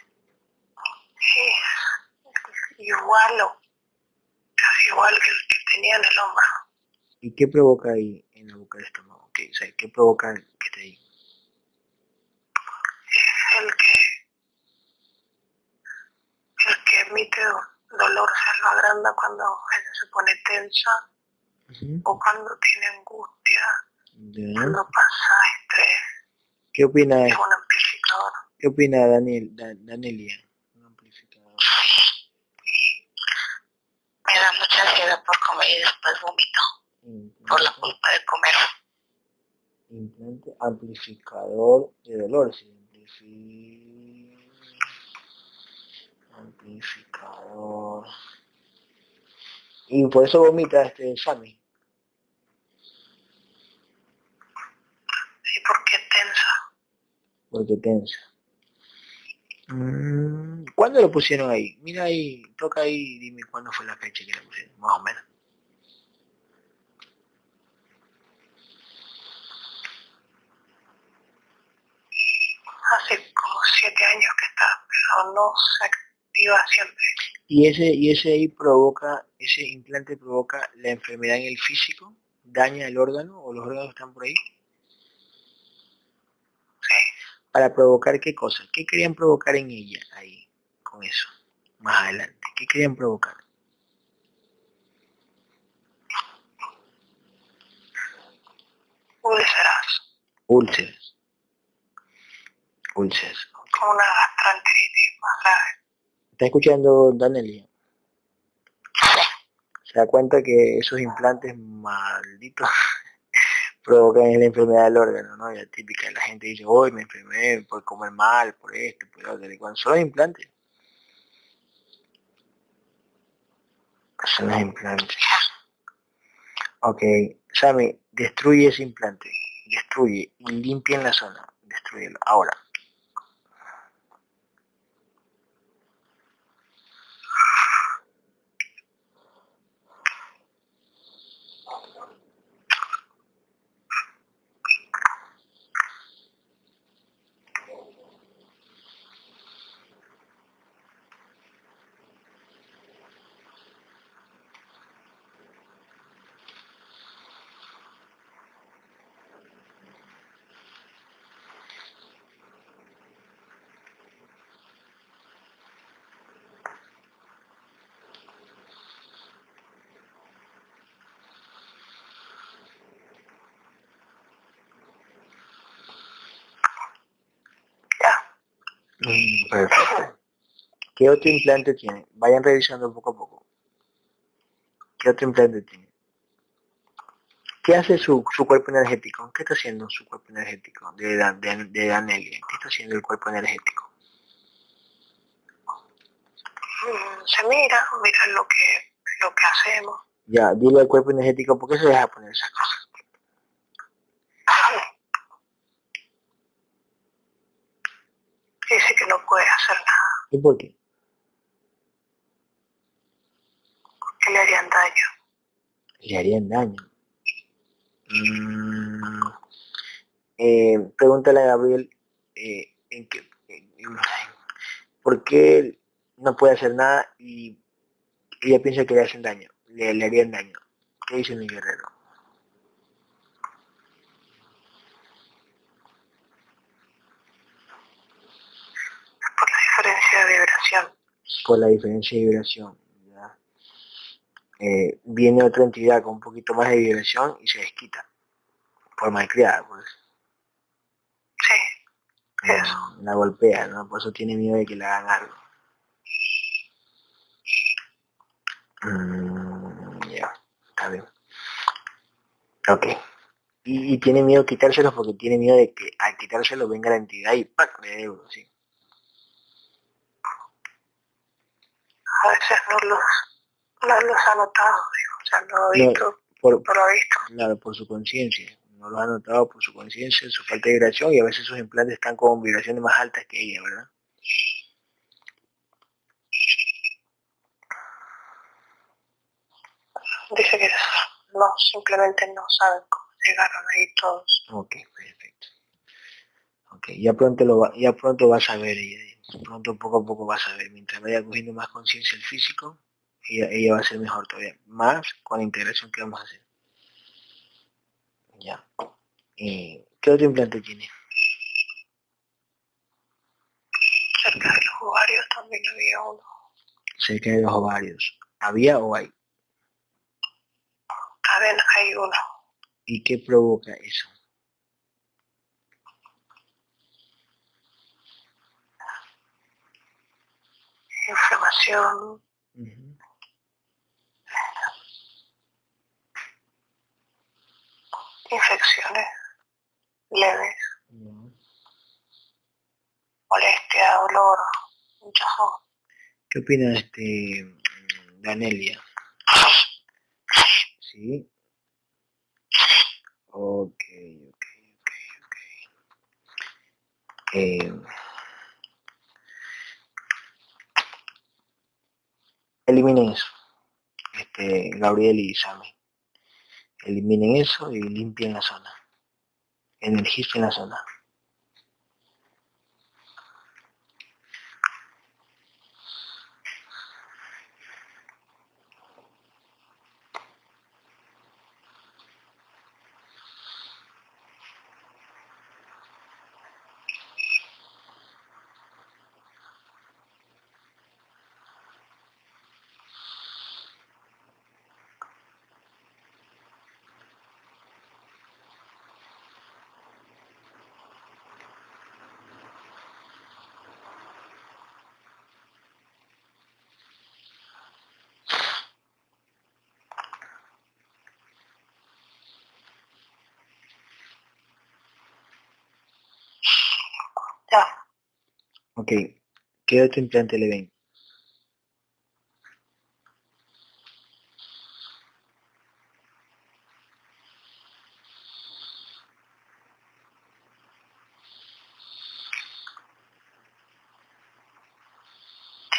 Igual o igual que el que tenía en el hombro. ¿Y qué provoca ahí en la boca del estómago? ¿Qué, o sea, ¿qué provoca que esté ahí? El que, el que emite dolor se lo agranda cuando se pone tensa o cuando tiene angustia, cuando pasa estrés. ¿Qué opina? Es un amplificador. ¿Qué opina Daniel, Danelia? Me da mucha ansiedad por comer y después vómito. Por la culpa de comer. Implante amplificador de dolor. Si amplifi... Amplificador. Y por eso vomita este Sammy. ¿Y por qué tensa? Porque tensa. Mm, ¿Cuándo lo pusieron ahí? Mira ahí, toca ahí, dime cuándo fue la fecha que lo pusieron, más o menos. Hace como siete años que está, pero no se activa siempre. ¿Y ese, y ese ahí provoca, ese implante provoca la enfermedad en el físico? ¿Daña el órgano o los órganos están por ahí? ¿Para provocar qué cosa? ¿Qué querían provocar en ella ahí, con eso, más adelante? ¿Qué querían provocar? Úlceras. Úlceras. Úlceras. Como una gastroenteritis más grave. ¿Está escuchando Danelia? Se da cuenta que esos implantes malditos provocan la enfermedad del órgano, ¿no? Ya típica, la gente dice, hoy me enfermé por comer mal, por esto, por lo otro, cuando son los implantes. Son los implantes. Ok, Sammy, destruye ese implante, destruye limpia en la zona, destruyelo, ahora. Perfecto. ¿Qué otro implante tiene? Vayan revisando poco a poco. ¿Qué otro implante tiene? ¿Qué hace su, cuerpo energético? ¿Qué está haciendo su cuerpo energético de, de, de? ¿Qué está haciendo el cuerpo energético? Mm, se mira, mira lo que, lo que hacemos. Ya, dile al cuerpo energético, ¿por qué se deja poner esas cosas? dice que no puede hacer nada. ¿Y por qué? Le harían daño. Le harían daño. Mm, eh, pregúntale a Gabriel eh, en qué, por qué no puede hacer nada y ella piensa que le hacen daño, le, le harían daño. ¿Qué dice mi guerrero? diferencia de vibración. Por la diferencia de vibración. Eh, viene otra entidad con un poquito más de vibración y se desquita. Por malcriada, pues. Sí. La golpea, ¿no? Por eso tiene miedo de que le hagan algo. Mm, ya, está bien. Ok. Y, tiene miedo quitárselos porque tiene miedo de que al quitárselo venga la entidad y ¡pac! le dé sí. a veces no los, no los ha notado, o sea, no ha visto, por, lo ha visto. Claro, por su conciencia, no lo ha notado por su conciencia, su falta de vibración y a veces sus implantes están con vibraciones más altas que ella, ¿verdad? Dice que no, simplemente no saben cómo llegaron ahí todos. Ok, perfecto. Ok, ya pronto lo va, ya pronto vas a ver ella pronto poco a poco vas a ver, mientras vaya cogiendo más conciencia el físico, ella, va a ser mejor todavía, más con la integración que vamos a hacer. Ya. Eh, ¿Qué otro implante tiene? Cerca de los ovarios también había uno. Cerca de los ovarios. ¿Había o hay? También hay uno. ¿Y qué provoca eso? inflamación. Infecciones leves. Molestia, dolor, hinchazón. ¿Qué opina este Danelia? ¿Sí? Ok, ok, ok, ok. Eh, eliminen eso, este, Gabriel y Sammy. Eliminen eso y limpien la zona. Energicen la zona. Ok, ¿qué otro implante le ven?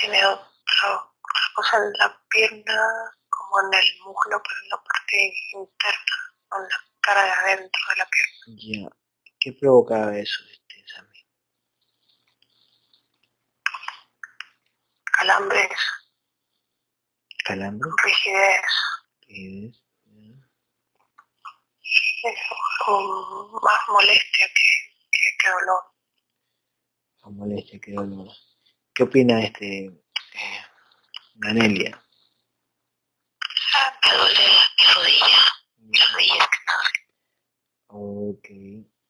Tiene otra, cosa en la pierna, como en el muslo, pero en la parte interna, en la cara de adentro de la pierna. Ya, ¿qué provoca eso? Calambres, rigidez, rigidez más molestia que, que, dolor. Más molestia que dolor. ¿Qué opina este eh, Ganelia? Me duele la rodilla, la rodilla que Ok.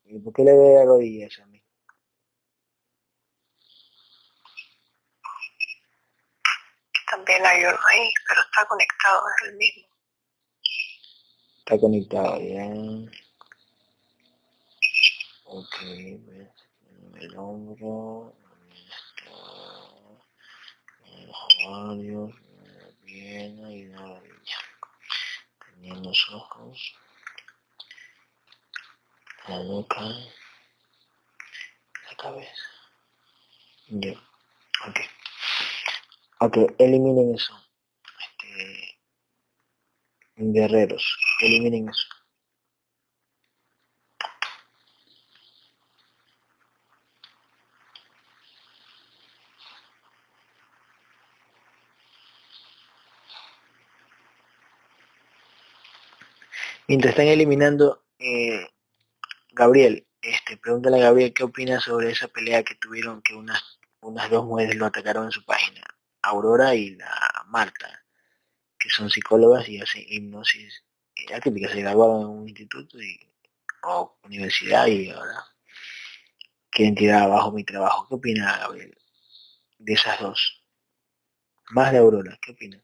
¿Y por qué le ve la rodilla a mí? También hay uno ahí, pero está conectado, es el mismo. Está conectado, bien. Ok, el hombro, los ovarios, la pierna y la rodilla. Teniendo los ojos, la boca, la cabeza. Ya, ok. Ok, eliminen eso. Este, guerreros, eliminen eso. Mientras están eliminando, eh, Gabriel, este, pregúntale a Gabriel qué opina sobre esa pelea que tuvieron que unas, unas dos mujeres lo atacaron en su página. Aurora y la Marta, que son psicólogas y hacen hipnosis típica se graduaron en un instituto y, o universidad y ahora quieren tirar abajo mi trabajo. ¿Qué opina Gabriel de esas dos? Más de Aurora, ¿qué opina?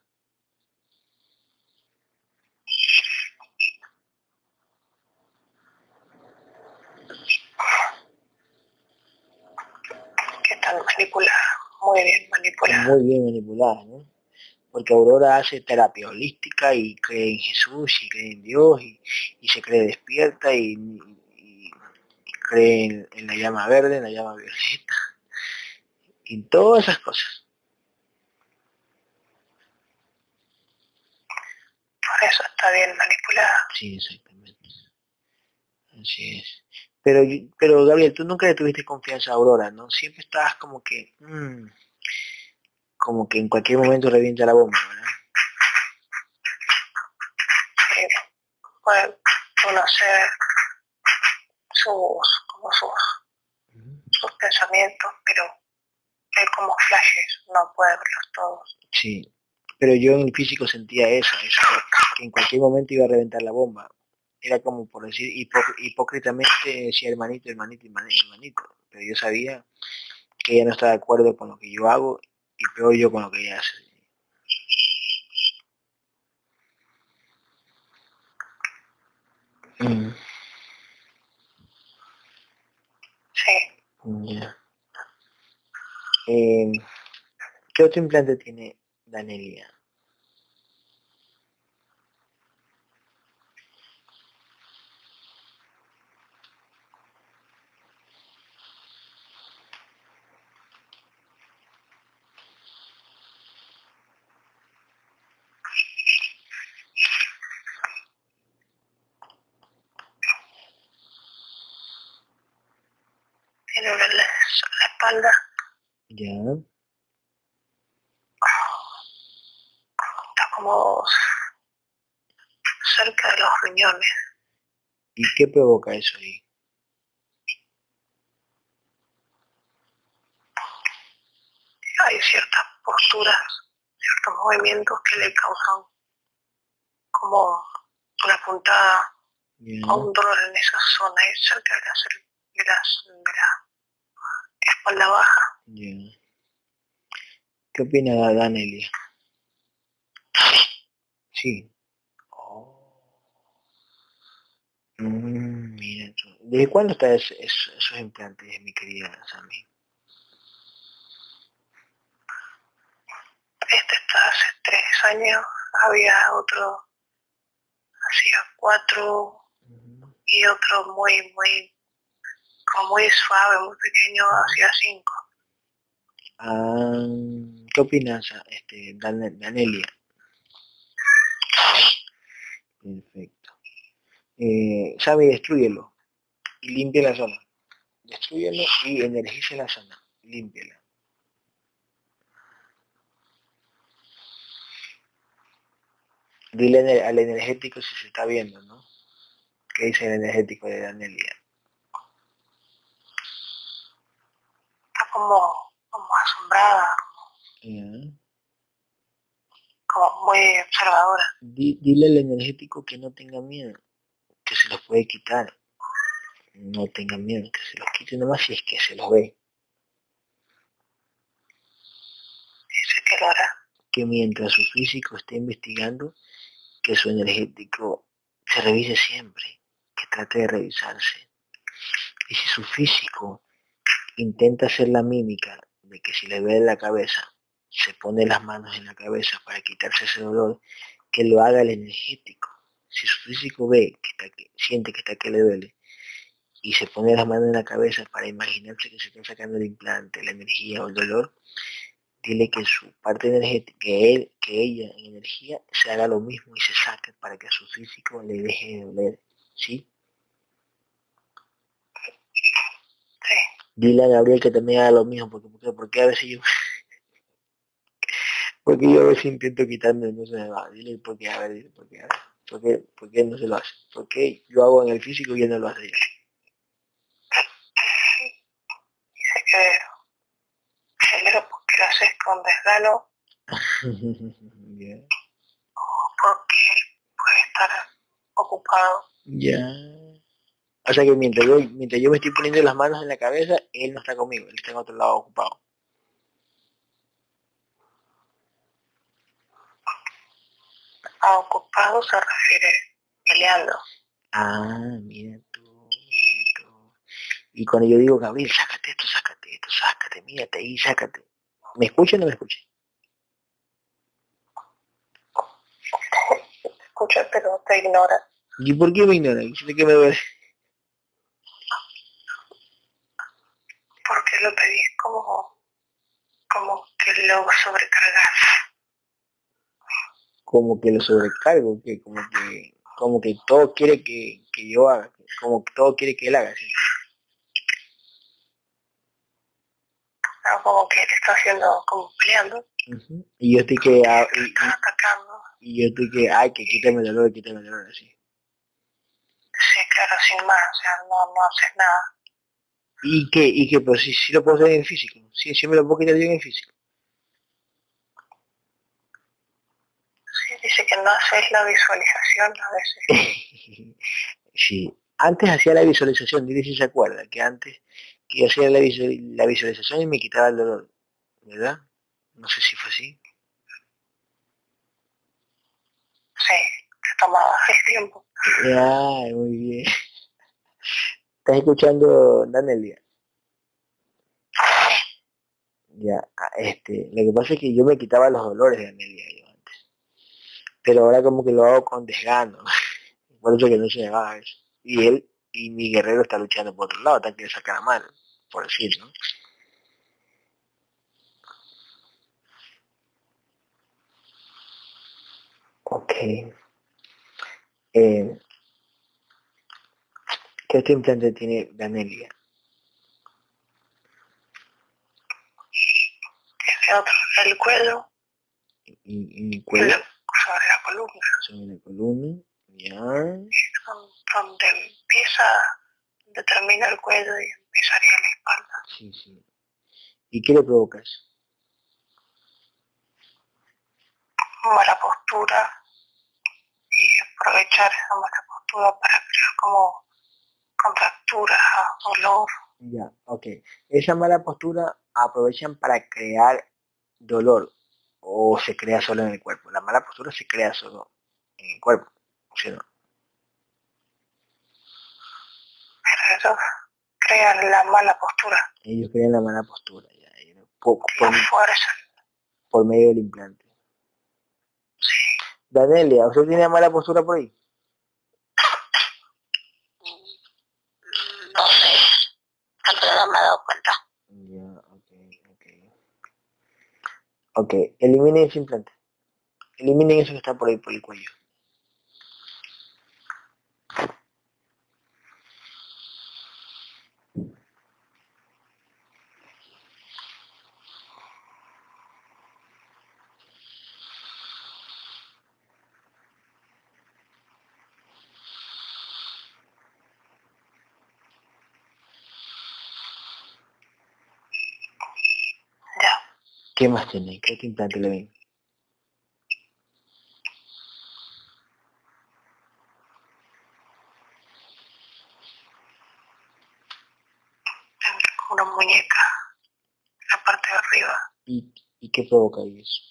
Que están manipuladas muy bien manipulada. Muy bien manipulada, ¿no? Porque Aurora hace terapia holística y cree en Jesús y cree en Dios y, se cree despierta y, cree en, la llama verde, en la llama violeta, y todas esas cosas. Por eso está bien manipulada. Sí, exactamente. Así es. Pero, pero Gabriel, tú nunca le tuviste confianza a Aurora, ¿no? Siempre estabas como que, mm, como que en cualquier momento revienta la bomba, ¿verdad? Sí, puede conocer sus, como sus, sus pensamientos, pero hay como flashes, no puede verlos todos. Sí, pero yo en el físico sentía eso, eso que en cualquier momento iba a reventar la bomba era como por decir hipócritamente decía hermanito, hermanito, hermanito, pero yo sabía que ella no está de acuerdo con lo que yo hago y peor yo con lo que ella hace. Mm. Sí. Eh, ¿Qué otro implante tiene Danelia? Duele la, espalda. Ya. Está como cerca de los riñones. ¿Y qué provoca eso ahí? Hay ciertas posturas, ciertos movimientos que le causan como una puntada o un dolor en esa zona, cerca de la, de la, espalda baja. ¿Qué opina Danelia? Sí. Mm, mira, ¿desde cuándo está esos implantes, mi querida Sammy? Este está hace tres años, había otro hacía cuatro y otro muy, muy, como muy suave, muy pequeño, hacía cinco. Ah, ¿Qué opinas, este, Danelia? Perfecto. Eh, sabe, destruyelo y limpia la zona. Destruyelo y energice la zona. Límpiala. Dile al energético si se está viendo, ¿no? ¿Qué dice el energético de Danelia? Como, como asombrada. Como muy observadora. dile al energético que no tenga miedo, que se los puede quitar. No tenga miedo, que se los quite nomás si es que se los ve. Dice que lo hará. Que mientras su físico esté investigando, que su energético se revise siempre, que trate de revisarse. Y si su físico intenta hacer la mímica de que si le ve la cabeza, se pone las manos en la cabeza para quitarse ese dolor, que lo haga el energético. Si su físico ve que, está, que siente que está que le duele, y se pone las manos en la cabeza para imaginarse que se está sacando el implante, la energía o el dolor, dile que su parte energética, que él, que ella en energía se haga lo mismo y se saque para que a su físico le deje de doler, ¿sí? Dile a Gabriel que también haga lo mismo, porque, porque, porque a veces yo <laughs> porque yo a veces intento quitarme no se me va, dile porque a ver, dile porque a ver, él no se lo hace, porque yo hago en el físico y él no lo hace. Dice que lo haces con desgano <laughs> o porque puede estar ocupado. Ya. O sea que mientras yo, mientras yo me estoy poniendo las manos en la cabeza, él no está conmigo, él está en otro lado ocupado. A ocupado se refiere peleando. Ah, mira tú, mira tú. Y cuando yo digo, Gabriel, sácate esto, sácate esto, sácate, mírate ahí, sácate. ¿Me escucha o no me escucha? <laughs> Escucha, pero te ignora. ¿Y por qué me ignora? ¿De qué me duele? Porque lo pedís como, como que lo sobrecargas. Como que lo sobrecargo, que como que como que todo quiere que, que yo haga, como que todo quiere que él haga. ¿sí? como que te está haciendo, como peleando. Y yo estoy que... Ah, y, atacando. Y yo estoy que, ay, que quítame el dolor, quítame el dolor, así. Sí, claro, sin más, o sea, no, no haces nada. ¿Y qué? ¿Y qué? Pero si, si lo puedo hacer en físico, si, si me lo puedo quitar bien en físico. Sí, dice que no haces la visualización a veces. <laughs> sí, antes hacía la visualización, dile si se acuerda, que antes que yo hacía la, visualización y me quitaba el dolor, ¿verdad? No sé si fue así. Sí, te tomaba el tiempo. Ay, muy bien. ¿Estás escuchando, Danelia? Ya, ah, este, lo que pasa es que yo me quitaba los dolores de Danelia yo antes. Pero ahora como que lo hago con desgano. <laughs> Por eso que no se me va eso. Y él y mi guerrero está luchando por otro lado, está que sacar a mano, por decir, ¿no? Ok. Eh, ¿Cuánto implante tiene Danelia? El cuello. Sobre la columna. Sobre la columna, ya. Donde empieza, donde termina el cuello y empezaría la espalda. Sí, sí. ¿Y qué le provocas? Mala postura y aprovechar esa mala postura para crear como contracturas, dolor. Ya, ok. Esa mala postura aprovechan para crear dolor o se crea solo en el cuerpo. La mala postura se crea solo en el cuerpo, ¿sí no? Pero ellos crean la mala postura. Ellos crean la mala postura, ya. Por, por, fuerza. por medio del implante. Sí. Danelia, ¿usted tiene mala postura por ahí? No sé, no me he dado cuenta. Ok, eliminen ese implante. Eliminen eso que está por ahí por el cuello. ¿Qué más tiene? ¿Qué otro implante le ven? Una muñeca, la parte de arriba. ¿Y, y qué provoca eso?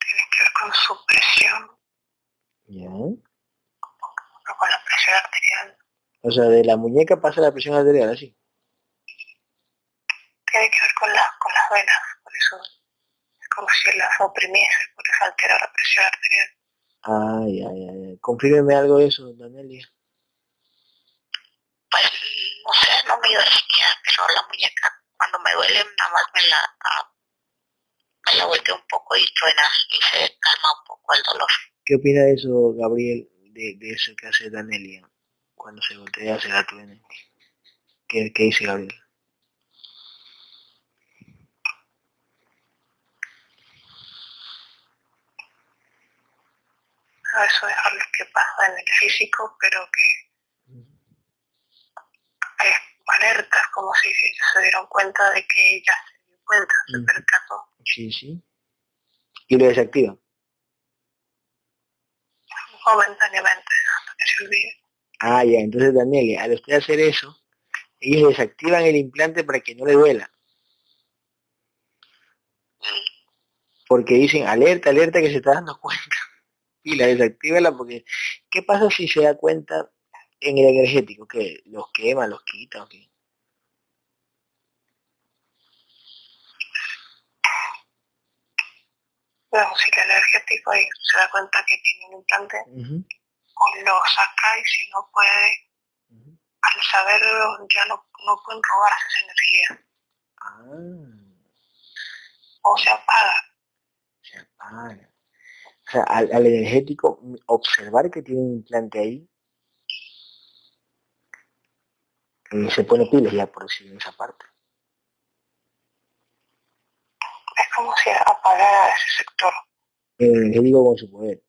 Tiene que ver con su presión. ¿Ya? O con la presión arterial. O sea, de la muñeca pasa la presión arterial, así tiene que ver con, con las venas, por eso es como si las oprimiese, por eso altera la presión arterial. Ay, ay, ay, confírmeme algo de eso, Danelia. Pues, no sé, no me duele pero la muñeca, cuando me duele, nada más me la, me la volteo un poco y truena y se calma un poco el dolor. ¿Qué opina de eso, Gabriel, de, de eso que hace Danelia cuando se voltea se la truena? ¿Qué, ¿Qué dice Gabriel? Eso dejarlo que pasa en el físico, pero que hay alertas, como si se dieron cuenta de que ella se dio cuenta, se percató. Sí, sí. ¿Y lo desactiva? Momentáneamente, hasta que se olvide. Ah, ya, entonces Daniel, al usted hacer eso, ellos desactivan el implante para que no le duela. Porque dicen, alerta, alerta que se está dando cuenta y la desactívala porque ¿qué pasa si se da cuenta en el energético? que ¿Los quema, los quita o qué? Bueno, si el energético y se da cuenta que tiene un implante, o lo saca y si no puede, al saberlo ya no, no pueden robarse esa energía. Ah. O se apaga. Se apaga sea, al, energético, observar que tiene un implante ahí, y se pone pilas ya por decir en esa parte. Es como si apagara ese sector. El energético con su poder.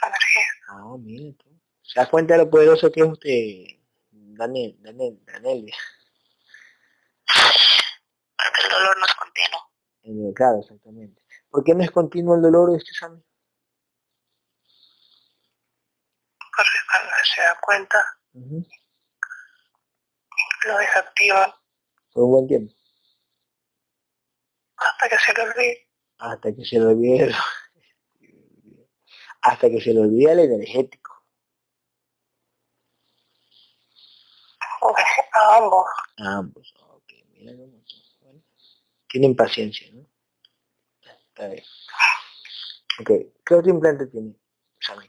la energía. Ah, mira tú. ¿Se da cuenta de lo poderoso que es usted, Daniel, Daniel, Daniel? Porque el dolor no es continuo. claro, exactamente. ¿Por qué no es continuo el dolor de este examen? Porque cuando se da cuenta, lo desactiva. Por un buen tiempo. Hasta que se lo olvide. Hasta que se lo olvide. <laughs> Hasta que se le olvide el energético. A ambos. A ambos, ok. Mira cómo. Tienen paciencia, ¿no? Ok, ¿qué otro implante tiene? Sammy?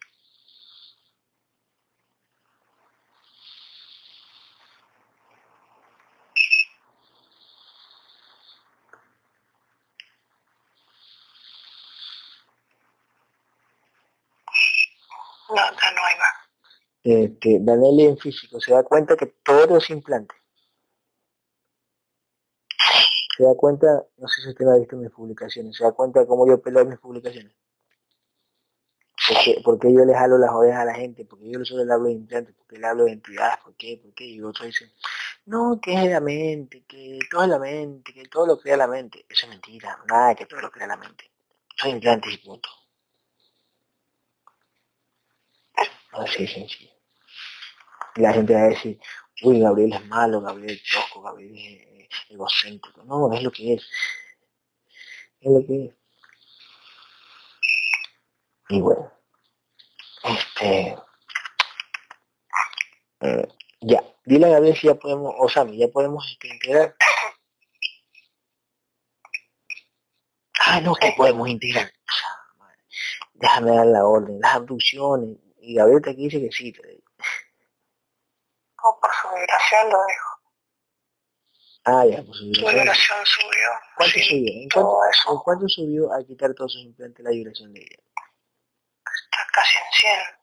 No, ya no hay más. Este, Daniel en físico se da cuenta que todo es implante. Se da cuenta, no sé si usted me ha visto mis publicaciones, se da cuenta de cómo yo peleo mis publicaciones. Porque, porque yo le jalo las orejas a la gente, porque yo solo le hablo de implantes, porque le hablo de entidades, ¿por qué? ¿Por qué? Y otros dicen, no, que es la mente, que todo es la mente, que todo lo crea la mente. Eso es mentira, nada que todo lo crea la mente. Son implantes y punto. Así es sencillo. Y la gente va a decir, uy, Gabriel es malo, Gabriel es tosco, Gabriel es egocéntrico. No, es lo que es. Es lo que es. Y bueno, este, eh, ya, dile a Gabriel si ya podemos, o Sammy, ya podemos este, integrar. Ah, no, que podemos integrar. Déjame dar la orden, las abducciones. Y Gabriel te dice que sí. O por su vibración lo dijo. Ah, ya, por su vibración. vibración subió. ¿Cuánto subió? ¿En cuánto, ¿En cuánto subió al quitar todos sus implantes la vibración de ella? Está casi en 100.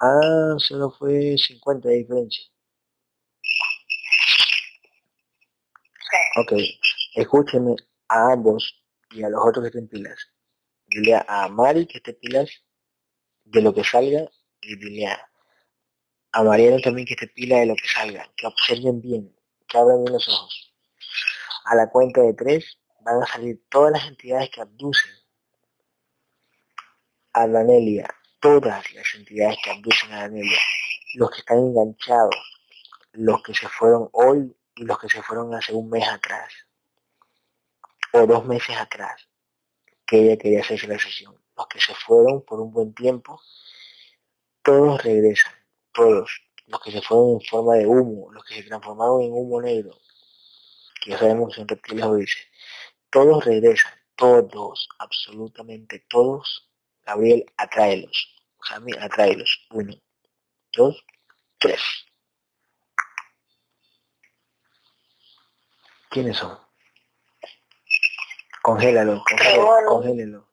Ah, solo fue 50 de diferencia. Sí. Ok, escúcheme a ambos y a los otros que estén pilas. Dile a Mari que esté pilas de lo que salga y dile a, a Mariano también que esté pila de lo que salga, que observen bien, que los ojos. A la cuenta de tres van a salir todas las entidades que abducen a Danelia, todas las entidades que abducen a Danelia, los que están enganchados, los que se fueron hoy y los que se fueron hace un mes atrás, o dos meses atrás, que ella quería hacerse la sesión. Los que se fueron por un buen tiempo, todos regresan, todos. Los que se fueron en forma de humo, los que se transformaron en humo negro, que ya sabemos que son reptiles o dice, todos regresan, todos, absolutamente todos Gabriel, atráelos. Sammy, atráelos. Uno, dos, tres. ¿Quiénes son? Congélalo, congélalo, congélalo.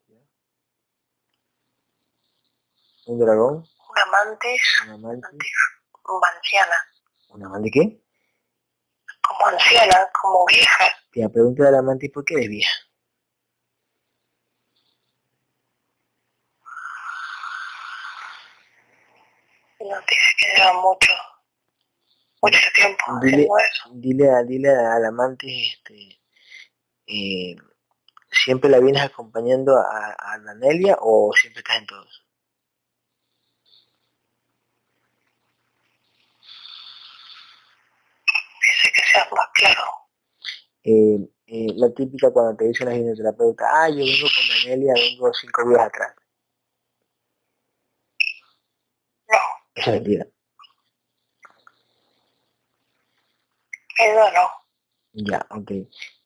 ¿Un dragón? Una mantis. Una mantis. Como anciana. ¿Una amante qué? Como anciana, como vieja. Te pregunta de la mantis, ¿por qué es vieja? dice que lleva mucho, mucho tiempo dile, Dile, a, dile al amante, este, eh, ¿siempre la vienes acompañando a, a Danelia o siempre estás en todos? Claro. Eh, eh, la típica cuando te dice la ginecoterapeuta, ah, yo vengo con Danelia, vengo cinco días atrás. Esa es mentira. Eso no. Ya, ok.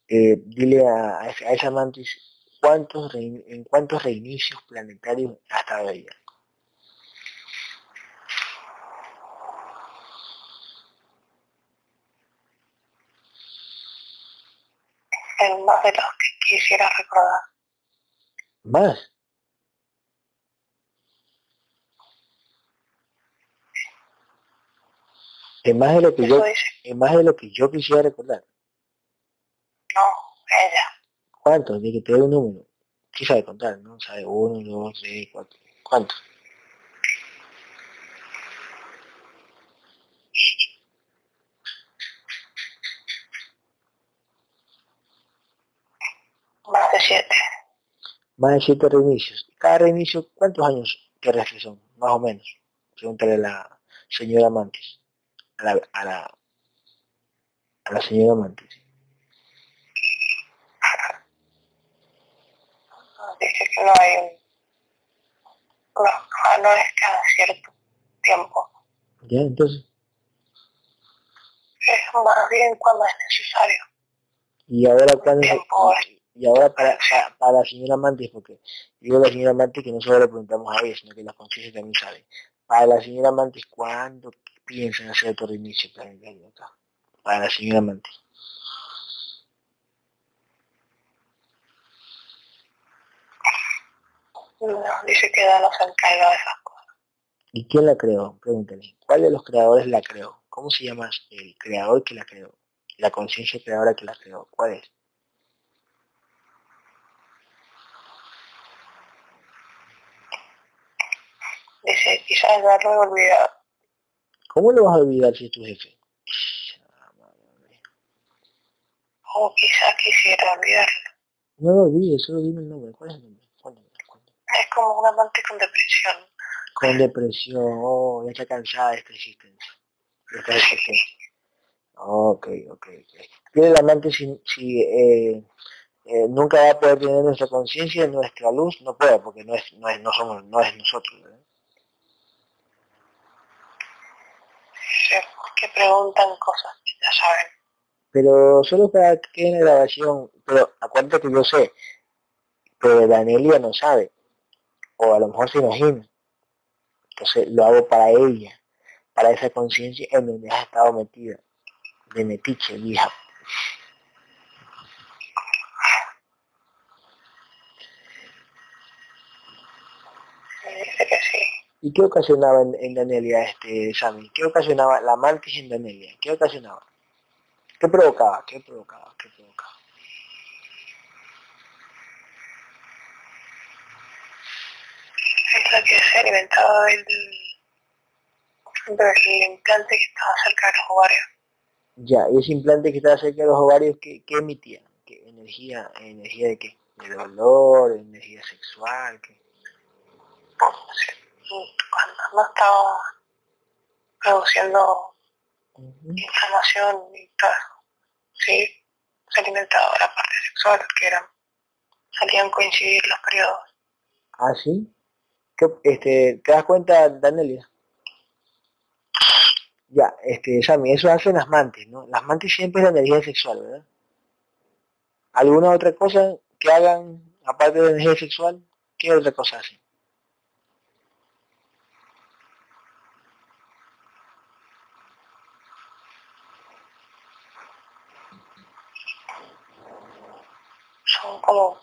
Eh, dile a, a, esa mantis cuántos en cuántos reinicios planetarios ha estado ella. En más de los que quisiera recordar. ¿Más? Es más de lo que yo, es más de lo que yo quisiera recordar. No, ella. ¿Cuántos? De que te doy un número. Sí sabe contar, ¿no? Sabe uno, dos, tres, cuatro. ¿Cuántos? Más de siete. Más de siete reinicios. Cada reinicio, ¿cuántos años que son? Más o menos. Pregúntale a la señora Mantis a la, a la, a la señora Mantis. Dice que no hay un... No, no es cada cierto tiempo. Ya, entonces. Es más bien cuando es necesario. Y ahora cuando y ahora para, para, la señora Mantis, porque digo la señora Mantis que no solo le preguntamos a ella, sino que las conciencias también saben. Para la señora Mantis, ¿cuándo piensan hacer otro reinicio planetario acá, para la señora Manti. No, dice que no se encarga de esas cosas. ¿Y quién la creó? Pregúntale. ¿Cuál de los creadores la creó? ¿Cómo se llama el creador que la creó? La conciencia creadora que la creó. ¿Cuál es? Eh, quizás lo he olvidado. ¿Cómo lo vas a olvidar si es tu jefe? O quizás quisiera olvidarlo. No lo olvides, solo dime el nombre. ¿Cuál es el nombre? Es como un amante con depresión. Con depresión, oh, ya está cansada de esta existencia. De esta existencia. Ok, ok, ok. Tiene el amante si, si eh, eh, nunca va a poder tener nuestra conciencia, nuestra luz, no puede, porque no es, no es, no somos, no es nosotros. ¿verdad? Que preguntan cosas que ya saben. Pero solo para que en grabación, pero acuérdate que yo sé, pero Danielia no sabe, o a lo mejor se imagina. Entonces lo hago para ella, para esa conciencia en donde has estado metida, de metiche, vieja. Dice que sí. ¿Y qué ocasionaba en, en Danelia este Sammy? ¿Qué ocasionaba la mantis en Danelia? ¿Qué ocasionaba? ¿Qué provocaba? ¿Qué provocaba? ¿Qué provocaba? Es la que se alimentaba del, del implante que estaba cerca de los ovarios. Ya, y ese implante que estaba cerca de los ovarios, ¿qué, qué emitía? ¿Qué energía? ¿Energía de qué? ¿De dolor? ¿Energía sexual? ¿qué? Cuando no estaba produciendo inflamación y todo sí, se alimentaba la parte sexual, que eran, salían coincidir los periodos. ¿Ah, sí? ¿Qué, este, ¿Te das cuenta, Danelia? Ya, este, Sammy, eso hacen las mantis, ¿no? Las mantis siempre es la energía sexual, ¿verdad? ¿Alguna otra cosa que hagan, aparte de la energía sexual? ¿Qué otra cosa hacen? son como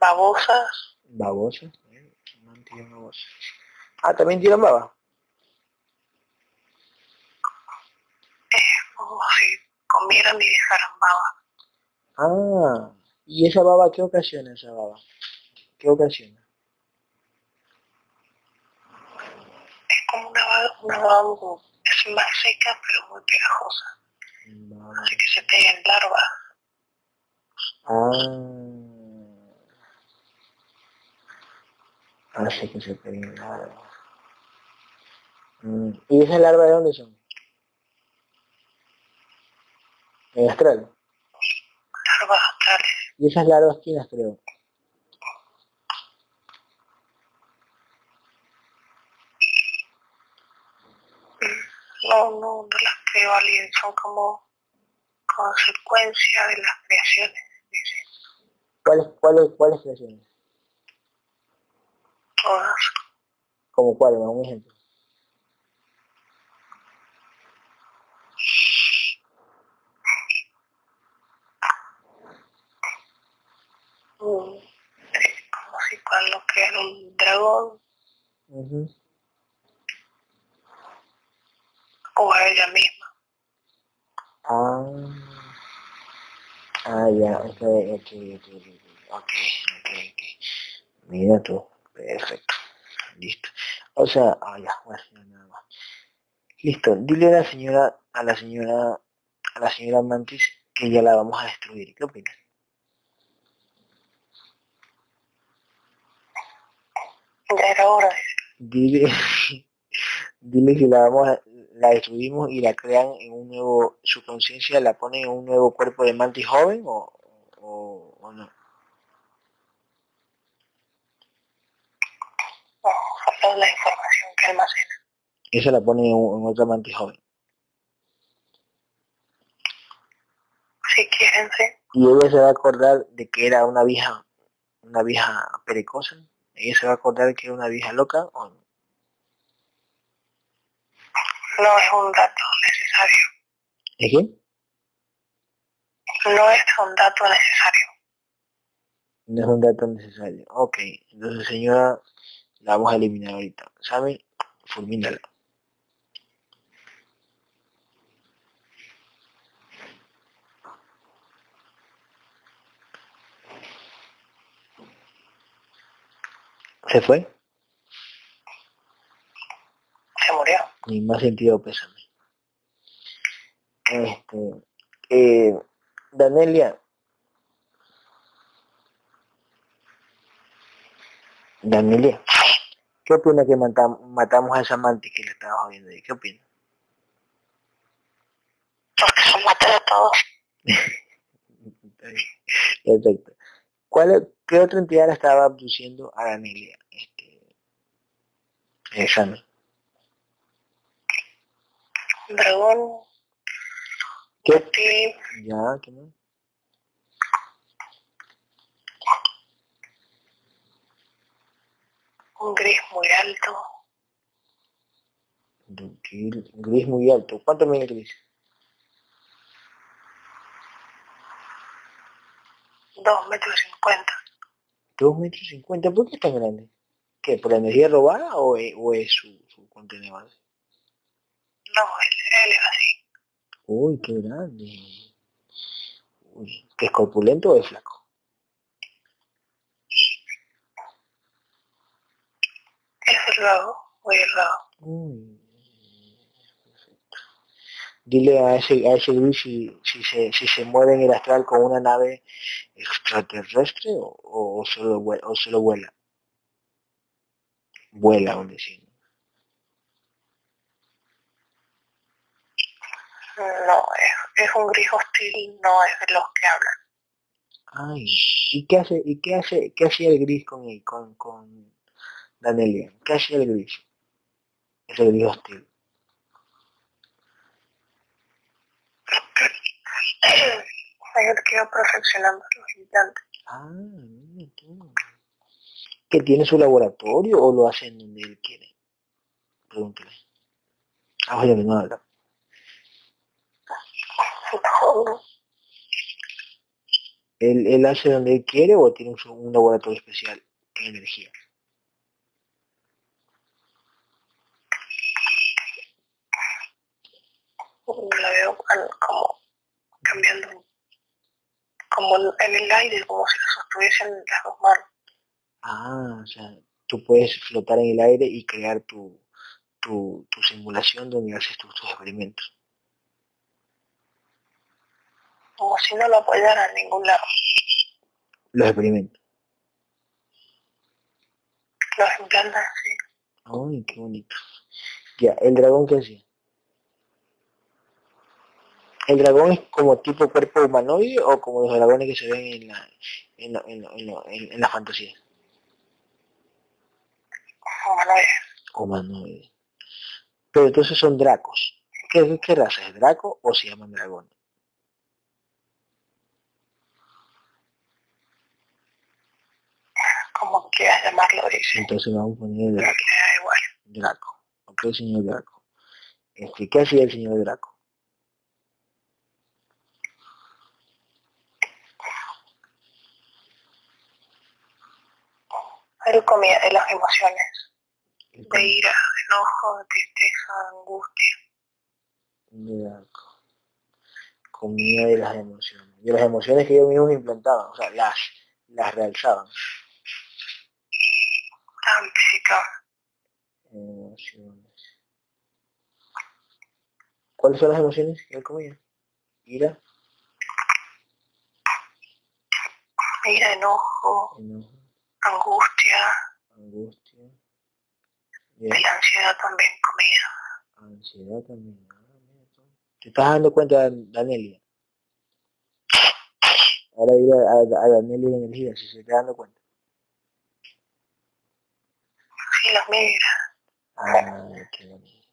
babosas. Babosas, ¿eh? mantis babosas. Ah, también tiran baba. Es como si comieran y dejaran baba. Ah, ¿y esa baba qué ocasiona esa baba? ¿Qué ocasiona? Es como una baba, una baba es más seca pero muy pegajosa. No. Así que se pegan larvas. Ah. Hace que se peguen larvas. Mm. ¿Y esas larvas de dónde son? En astral. Larvas astrales. ¿Y esas larvas quién las creó? No, no, no las creo alguien, son como consecuencia de las creaciones. ¿Cuáles, cuáles, cuáles creaciones? Todas. ¿Como cuáles? Un ejemplo. Mm, es como si cuando crean un dragón Ujú. o a ella misma. Ah. Ah, ya, ok, ok, ok, ok, ok. Mira tú, perfecto, listo. O sea, ah, ya, bueno, nada más. Listo, dile a la señora, a la señora, a la señora Mantis que ya la vamos a destruir. ¿Qué opinas? Ya era hora, dice. Dile, dile que la vamos a, la destruimos y la crean en un nuevo, su conciencia la ponen en un nuevo cuerpo de Mantis joven o, o, o no. Falta la información que almacena. Esa la ponen en, en otra Mantis joven. Si quieren, sí. y ella se va a acordar de que era una vieja, una vieja pericosa, ella se va a acordar que era una vieja loca o no. No es un dato necesario. ¿Es qué? No es un dato necesario. No es un dato necesario. Ok, entonces señora, la vamos a eliminar ahorita. ¿Sabe? Fulmínala. ¿Se fue? Mi más sentido pésame. Este, eh, Danelia. Danelia. ¿Qué opina que matamos, a esa amante que le estaba jodiendo ahí? ¿Qué opina? Porque son todos. <laughs> Perfecto. ¿Cuál, ¿Qué otra entidad la estaba abduciendo a Danelia? Este, examen. Dragón. ¿Qué? Ya, ¿qué más? Un gris muy alto. Un gris muy alto. ¿Cuánto mide el gris? Dos metros cincuenta. Dos metros cincuenta, ¿por qué es tan grande? ¿Qué? ¿Por la energía robada o es, o es su, su contenido? No, él, es así. Uy, qué grande. Uy, ¿que es corpulento o es flaco? Es delgado, muy delgado. Uy, Dile a ese, a ese gris si, si, se, si se mueve en el astral con una nave extraterrestre o, o, solo, vuela, o solo vuela. Vuela, aún decir. No, es, es un gris hostil, no es de los que hablan. Ay, ¿y qué hace, y qué hace, qué hacía el gris con él, con, con Danelia? ¿Qué hacía el gris? Ese gris hostil. Él quedó perfeccionando los implantes. Ah, mira tú. ¿Que tiene su laboratorio o lo hace en donde él quiere? Pregúntale. Ah, oye, no habla. ¿Él, ¿Él hace donde él quiere o tiene un, un laboratorio especial en energía? La veo como cambiando, como en el aire, como si lo sostuviesen las dos manos. Ah, o sea, tú puedes flotar en el aire y crear tu, tu, tu simulación donde haces tus, tus experimentos como si no lo apoyara en ningún lado. Los experimentos. Los implantan, sí. Ay, qué bonito. Ya, ¿el dragón qué hacía? ¿El dragón es como tipo cuerpo humanoide o como los dragones que se ven en la, en, la, en, en, en la fantasía? Humanoide. Humanoide. Pero entonces son dracos. ¿Qué, qué raza es? ¿Draco o se llaman dragones? Como quieras llamarlo, dice. Entonces vamos a poner Draco. Da igual. Draco. Ok, señor Draco. Este, ¿Qué hacía el señor Draco? Él comía de las emociones. De ira, enojo, tristeza, angustia. Draco. Comía de las emociones. De las emociones que ellos mismos implantaban, o sea, las, las realzaban. Emociones. ¿Cuáles son las emociones que él comía? Ira. Ira, enojo. Angustia. Angustia. Y la ansiedad también comía. Ansiedad también. Ah, ¿Te estás dando cuenta, Danelia? Ahora ir a, a, a Danelia energía, si se está dando cuenta. Los. Ay, qué bonito.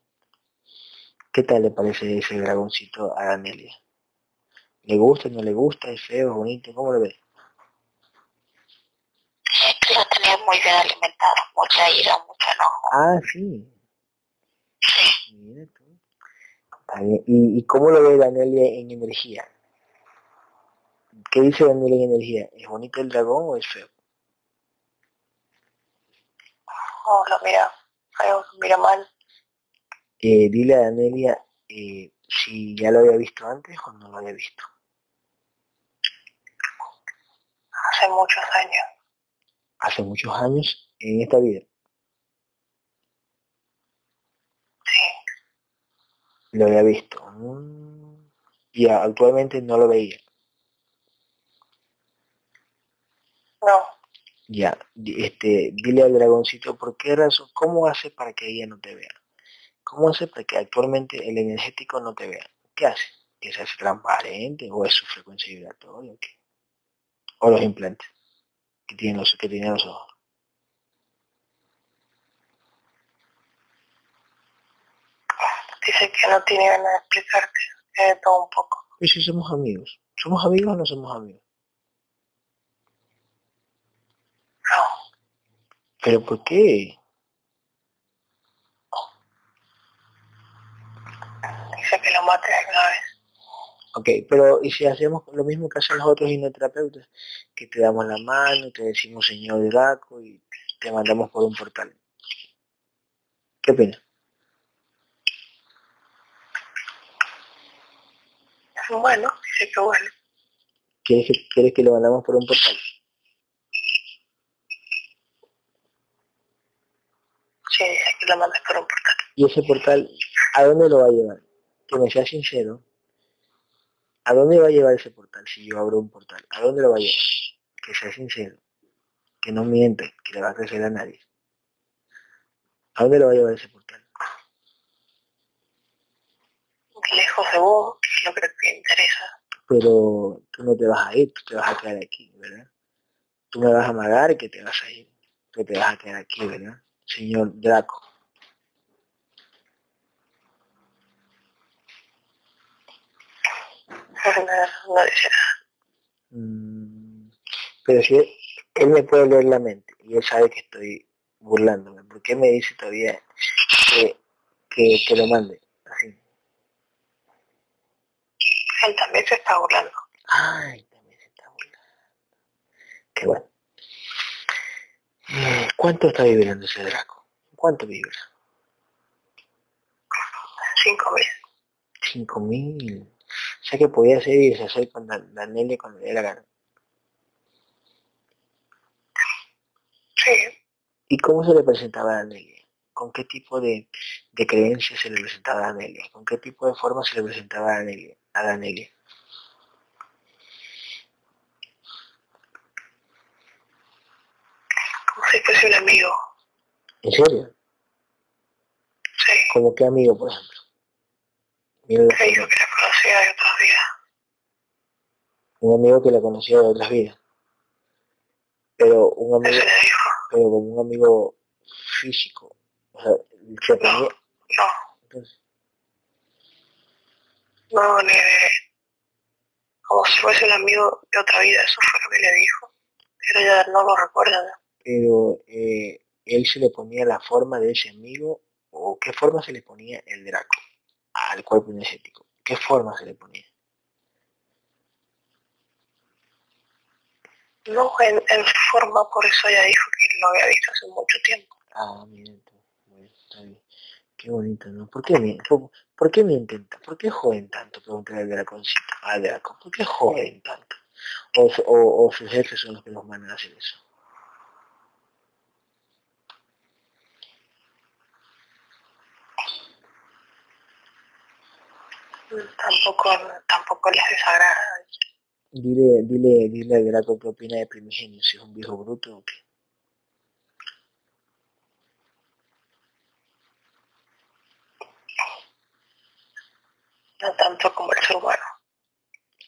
¿Qué tal le parece ese dragoncito a Danelia? ¿Le gusta, no le gusta? ¿Es feo, es bonito? ¿Cómo lo ve? Lo tenía muy bien alimentado, mucha ira, mucho enojo. Ah, sí. Sí. Mira tú. ¿Y, ¿Y cómo lo ve Danelia en energía? ¿Qué dice Danelia en energía? ¿Es bonito el dragón o es feo? O lo mira feo, mira mal. Eh, dile a Danelia eh, si ya lo había visto antes o no lo había visto. Hace muchos años. Hace muchos años en esta vida. Sí. Lo había visto. Mm, y actualmente no lo veía. No. Ya, este, dile al dragoncito por qué razón, cómo hace para que ella no te vea. ¿Cómo hace para que actualmente el energético no te vea? ¿Qué hace? ¿Que se hace transparente o es su frecuencia vibratoria? ¿O los implantes que tienen los, que tienen los ojos? Dice que no tiene ganas de explicarte, que todo un poco. ¿Y si somos amigos? ¿Somos amigos o no somos amigos? No. ¿Pero por qué? Dice que lo mates una vez. Ok, pero ¿y si hacemos lo mismo que hacen los otros hipnoterapeutas? Que te damos la mano, te decimos señor Draco y te mandamos por un portal. ¿Qué opinas? Bueno, dice que bueno. ¿Quieres que, ¿Quieres que lo mandamos por un portal? Mandes por un portal. ¿Y ese portal a dónde lo va a llevar? Que me sea sincero. ¿A dónde va a llevar ese portal si yo abro un portal? ¿A dónde lo va a llevar? Que sea sincero. Que no miente, que le va a crecer a nadie. ¿A dónde lo va a llevar ese portal? Lejos de vos, es lo que te interesa. Pero tú no te vas a ir, tú te vas a quedar aquí, ¿verdad? Tú me vas a amagar que te vas a ir, que te vas a quedar aquí, ¿verdad? Señor Draco. No, no dice nada. Mm, pero si él, él, me puede leer la mente y él sabe que estoy burlándome, ¿por qué me dice todavía que, que, que lo mande? Así. Él también se está burlando. Ay, también se está burlando. Qué bueno. ¿Cuánto está vibrando ese Draco? ¿Cuánto vibra? Cinco mil. Cinco mil. Que podía ser y deshacer con Danelia cuando le la gana. Sí. ¿Y cómo se le presentaba a Danelia? ¿Con qué tipo de, de creencias se le presentaba a Danelia? ¿Con qué tipo de forma se le presentaba a Danelia? A Danelia? Como si fuese un amigo. ¿En serio? Sí. ¿Como qué amigo, por ejemplo? Amigo que la conocía de otras vidas. Un amigo que la conocía de otras vidas. Pero un amigo, pero como un amigo físico. O sea, se No, no, entonces, no, ni de... Como si fuese un amigo de otra vida, eso fue lo que le dijo. Pero ya no lo recuerda. ¿no? pero eh, él se le ponía la forma de ese amigo, o qué forma se le ponía el Draco al cuerpo energético. ¿Qué forma se le ponía? No en, en su forma, por eso ella dijo que lo había visto hace mucho tiempo. Ah, miren, bueno, está bien. Qué bonito, ¿no? ¿Por qué, por, por qué mienten tanto? ¿Por qué joden tanto? Pregunté al Draconcito, al Draco. ¿Por qué joden tanto? O, o, o sus jefes son los que los mandan a hacer eso. Tampoco, tampoco les desagrada. Dile, dile, dile al Draco qué opina de Primigenio, si es un viejo bruto o qué. No tanto como el ser humano.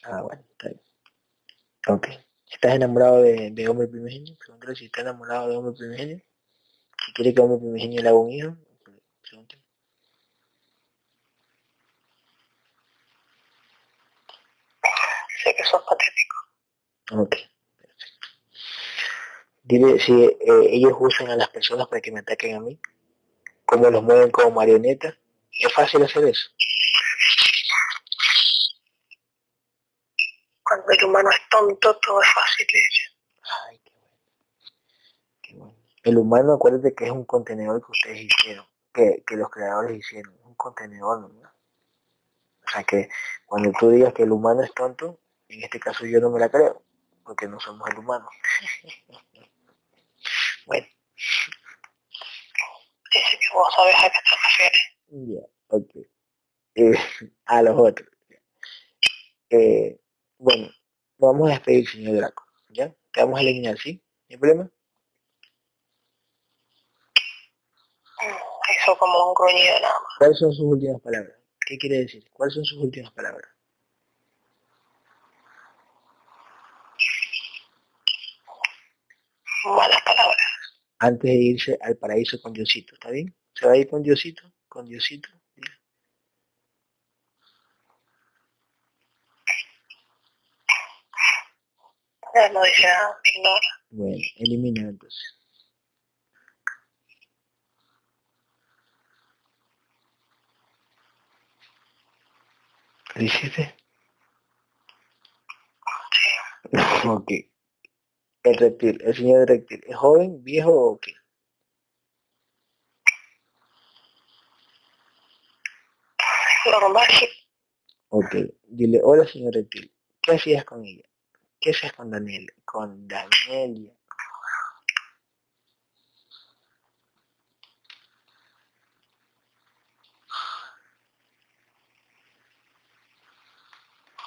Ah, bueno, está bien. Ok. ¿Estás enamorado de, de hombre primigenio? Pregúntale si está enamorado de hombre primigenio. Si quiere que hombre primigenio le haga un hijo, pregúntale. Sé que sos patético. Ok, perfecto. Dile si eh, ellos usan a las personas para que me ataquen a mí, cómo los mueven como marionetas. Es fácil hacer eso. Cuando el humano es tonto, todo es fácil. dice. Ay, qué bueno. Qué bueno. El humano, acuérdate que es un contenedor que ustedes hicieron, que, que los creadores hicieron. Un contenedor, ¿no? O sea que cuando tú digas que el humano es tonto, en este caso yo no me la creo, porque no somos el humano. <laughs> bueno, Dice que vos sabés a qué te refieres. ya, ok. eh, a los otros. Eh, bueno, vamos a despedir, señor Draco. ¿Ya? Te vamos a eliminar, ¿sí? ¿No hay problema? Eso como un gruñido nada más. ¿Cuáles son sus últimas palabras? ¿Qué quiere decir? ¿Cuáles son sus últimas palabras? Malas palabras. Antes de irse al paraíso con Diosito, ¿está bien? ¿Se va a ir con Diosito? ¿Con Diosito? No, no dice nada, ignora. Bueno, elimina entonces. ¿Lo hiciste? Sí. <laughs> ok. El reptil, el señor reptil, ¿es joven, viejo o qué? Normal. Ok, dile, hola señor reptil, ¿qué hacías con ella? ¿Qué hacías con Daniel? Con Danielia.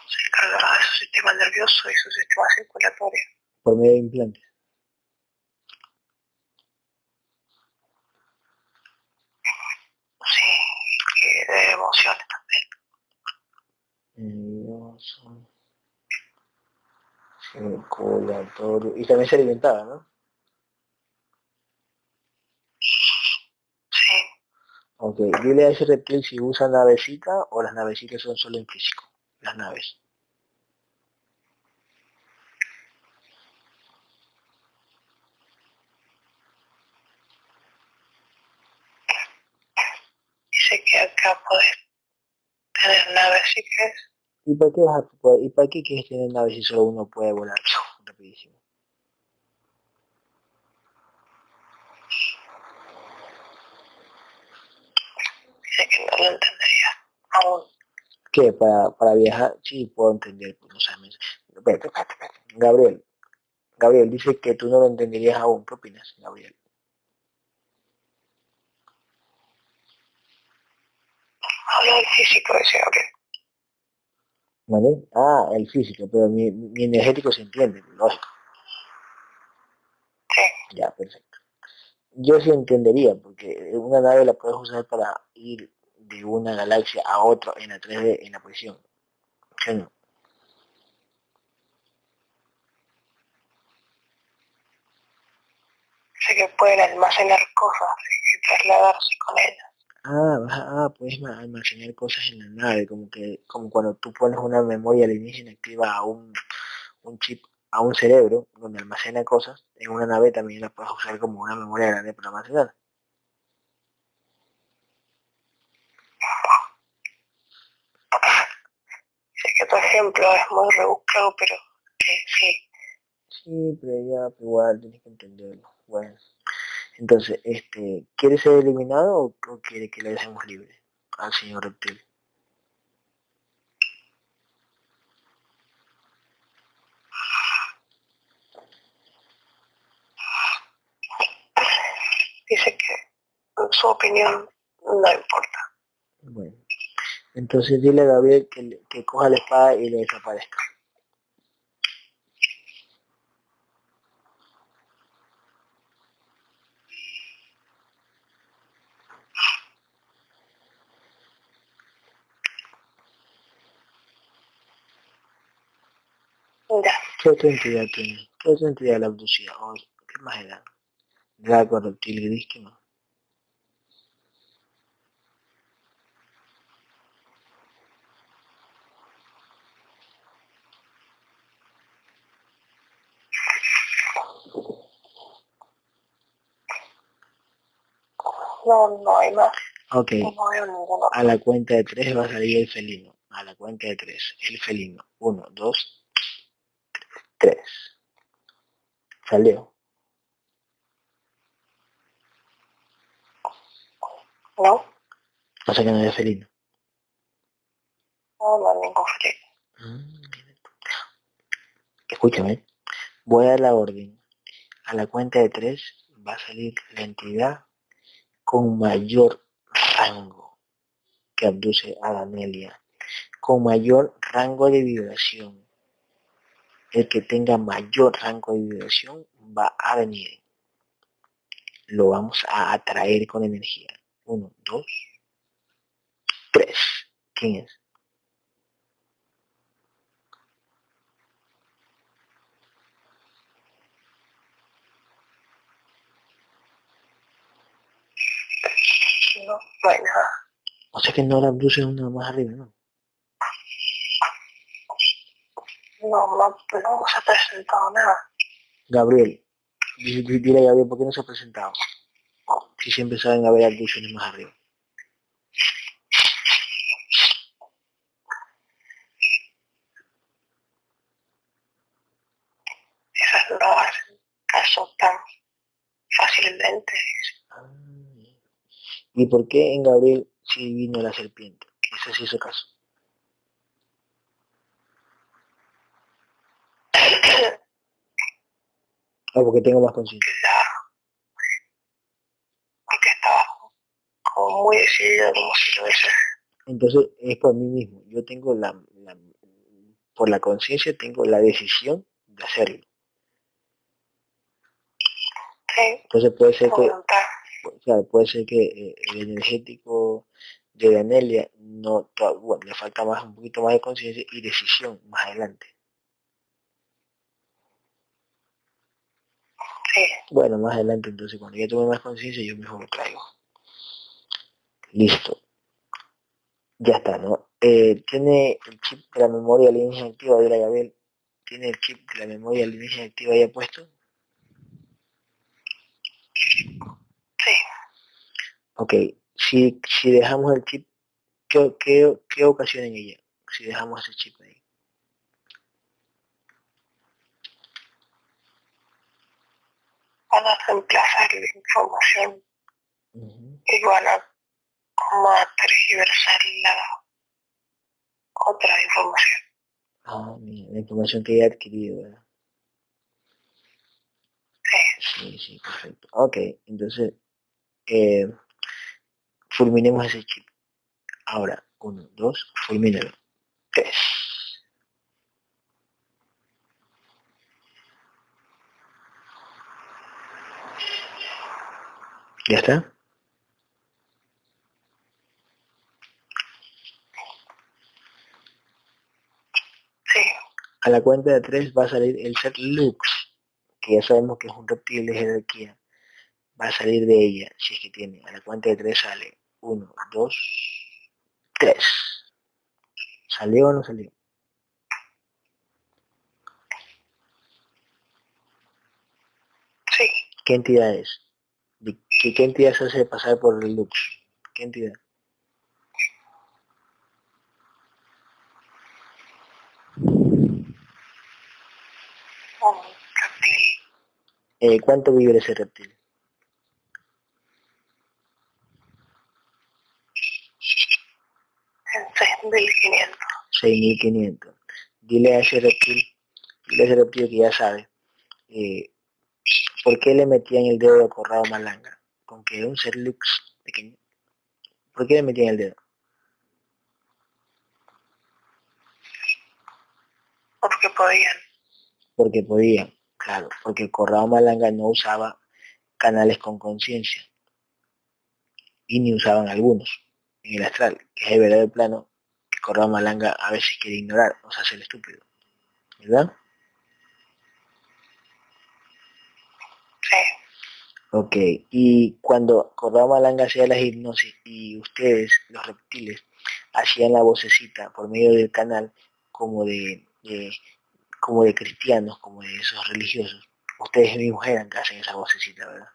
Se encargará de su sistema nervioso y su sistema circulatorio. Por medio de implantes. Sí, y de emociones también. Circulatorio. Y también se alimentaba, ¿no? Sí. Ok, dile a ese reptil si usa navecita o las navecitas son solo en físico. Las naves. Dice que acá puedes tener naves si quieres. ¿Y para qué vas a poder- ¿Y para qué quieres tener naves si solo uno puede volar? Rapidísimo. Dice que no lo entendería aún. ¿Qué? ¿Para, para viajar? Sí, puedo entender. Pues, no sabes. Espérate, espérate, espérate. Gabriel. Gabriel dice que tú no lo entenderías aún. ¿Qué opinas, Gabriel? Habla del físico, dice, ok. ¿Vale? Ah, el físico, pero mi, mi energético se entiende, lógico. Sí. Ya, perfecto. Yo sí entendería, porque una nave la puedes usar para ir de una galaxia a otra en la 3D, en la posición. ¿Sí no? Dice que pueden almacenar cosas y trasladarse con ellas. Ah, vas a- ah, puedes ma- almacenar cosas en la nave, como que, como cuando tú pones una memoria alienígena activa a un, un chip, a un cerebro, donde almacena cosas, en una nave también la puedes usar como una memoria grande para almacenar. Dice que tu ejemplo es muy rebuscado, pero que sí. Sí, pero ya, igual tienes que entenderlo. Bueno, entonces, este, ¿quiere ser eliminado o, o quiere que le dejemos libre al señor reptil? Dice que su opinión no importa. Bueno, entonces dile a Gabriel que, que coja la espada y le desaparezca. Ya. ¿Qué otra entidad tiene? ¿Qué otra entidad la abducía? ¿O qué más era? Draco, reptil, gris, ¿qué más? No, no hay más. Ok, No a la cuenta de tres va a salir el felino. A la cuenta de tres, el felino. Uno, dos, tres. Salió. No, Pasa que no es felino. no, no hay ningún frío. Mm, Escúchame, voy a dar la orden. A la cuenta de tres va a salir la entidad con mayor rango. que abduce a Danelia, con mayor rango de vibración. El que tenga mayor rango de vibración va a venir. Lo vamos a atraer con energía. Uno, dos, tres. ¿Quién es? No, no hay nada. O sea que no la abduce una más arriba, ¿no? No, no, no se ha presentado nada. Gabriel, dile a Gabriel por qué no se ha presentado. Si siempre saben haber abducciones más arriba. Esas no hacen caso tan fácilmente. Ah, ¿Y por qué en Gabriel sí vino la serpiente? Ese sí hizo caso. Ah, porque tengo más conciencia. Porque estaba como muy decidido como si lo hubiese. Entonces es por mí mismo. Yo tengo la, la por la conciencia tengo la decisión de hacerlo. Sí. Entonces puede ser que, o sea, puede ser que eh, el energético de Danelia no, bueno, le falta más, un poquito más de conciencia y decisión más adelante. Sí. Bueno, más adelante entonces cuando ya tome más conciencia yo mismo lo traigo. Listo. Ya está, ¿no? Eh, tiene el chip de la memoria alienígena activa de la Gabel. ¿Tiene el chip de la memoria alienígena activa ya puesto? Sí. Ok. Si, si dejamos el chip, ¿qué, qué, qué ocasiona en ella? Si dejamos ese chip ahí. Van a reemplazar la información y van a como a tergiversar la otra información. Ah, mira, la información que he adquirido, ¿verdad? Sí. Sí, sí, perfecto. Ok, entonces, eh, fulminemos ese chip. Ahora, uno, dos, fulmínalo. Tres. ¿Ya está? Sí. A la cuenta de tres va a salir el ser Lux, que ya sabemos que es un reptil de jerarquía. Va a salir de ella, si es que tiene. A la cuenta de tres sale. Uno, dos, tres. ¿Salió o no salió? Sí. ¿Qué entidad es? ¿De ¿Qué, qué entidad se hace pasar por el Lux? ¿Qué entidad? Eh, ¿Cuánto vive ese reptil? En 6500. 6.500. Dile a ese reptil, dile a ese reptil que ya sabe, eh, ¿por qué le metían el dedo a Corrado Malanga? Con que era un ser Lux pequeño. ¿Por qué le metían el dedo? Porque podían. Porque podían, claro, porque Corrado Malanga no usaba canales con conciencia. Y ni usaban algunos en el astral, que es el verdadero plano que Corrado Malanga a veces quiere ignorar, o sea, hacer el estúpido. ¿Verdad? Sí. Ok, y cuando Corrado Malanga hacía las hipnosis y ustedes, los reptiles, hacían la vocecita por medio del canal como de, de- como de cristianos, como de esos religiosos, ustedes mismos eran que hacen esa vocecita, ¿verdad?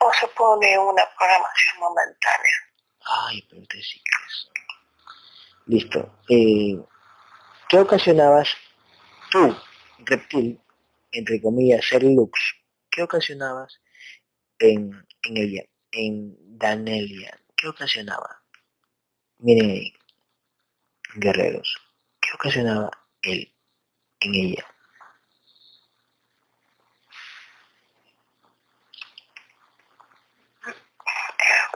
O se pone una programación momentánea. Ay, pero sí que eso. Listo. Eh, que ocasionabas tú, reptil, entre comillas, ser Lux, ¿qué ocasionabas en, en ella, en Danelia? ¿Qué ocasionaba? Miren ahí, guerreros, ¿qué ocasionaba él en ella?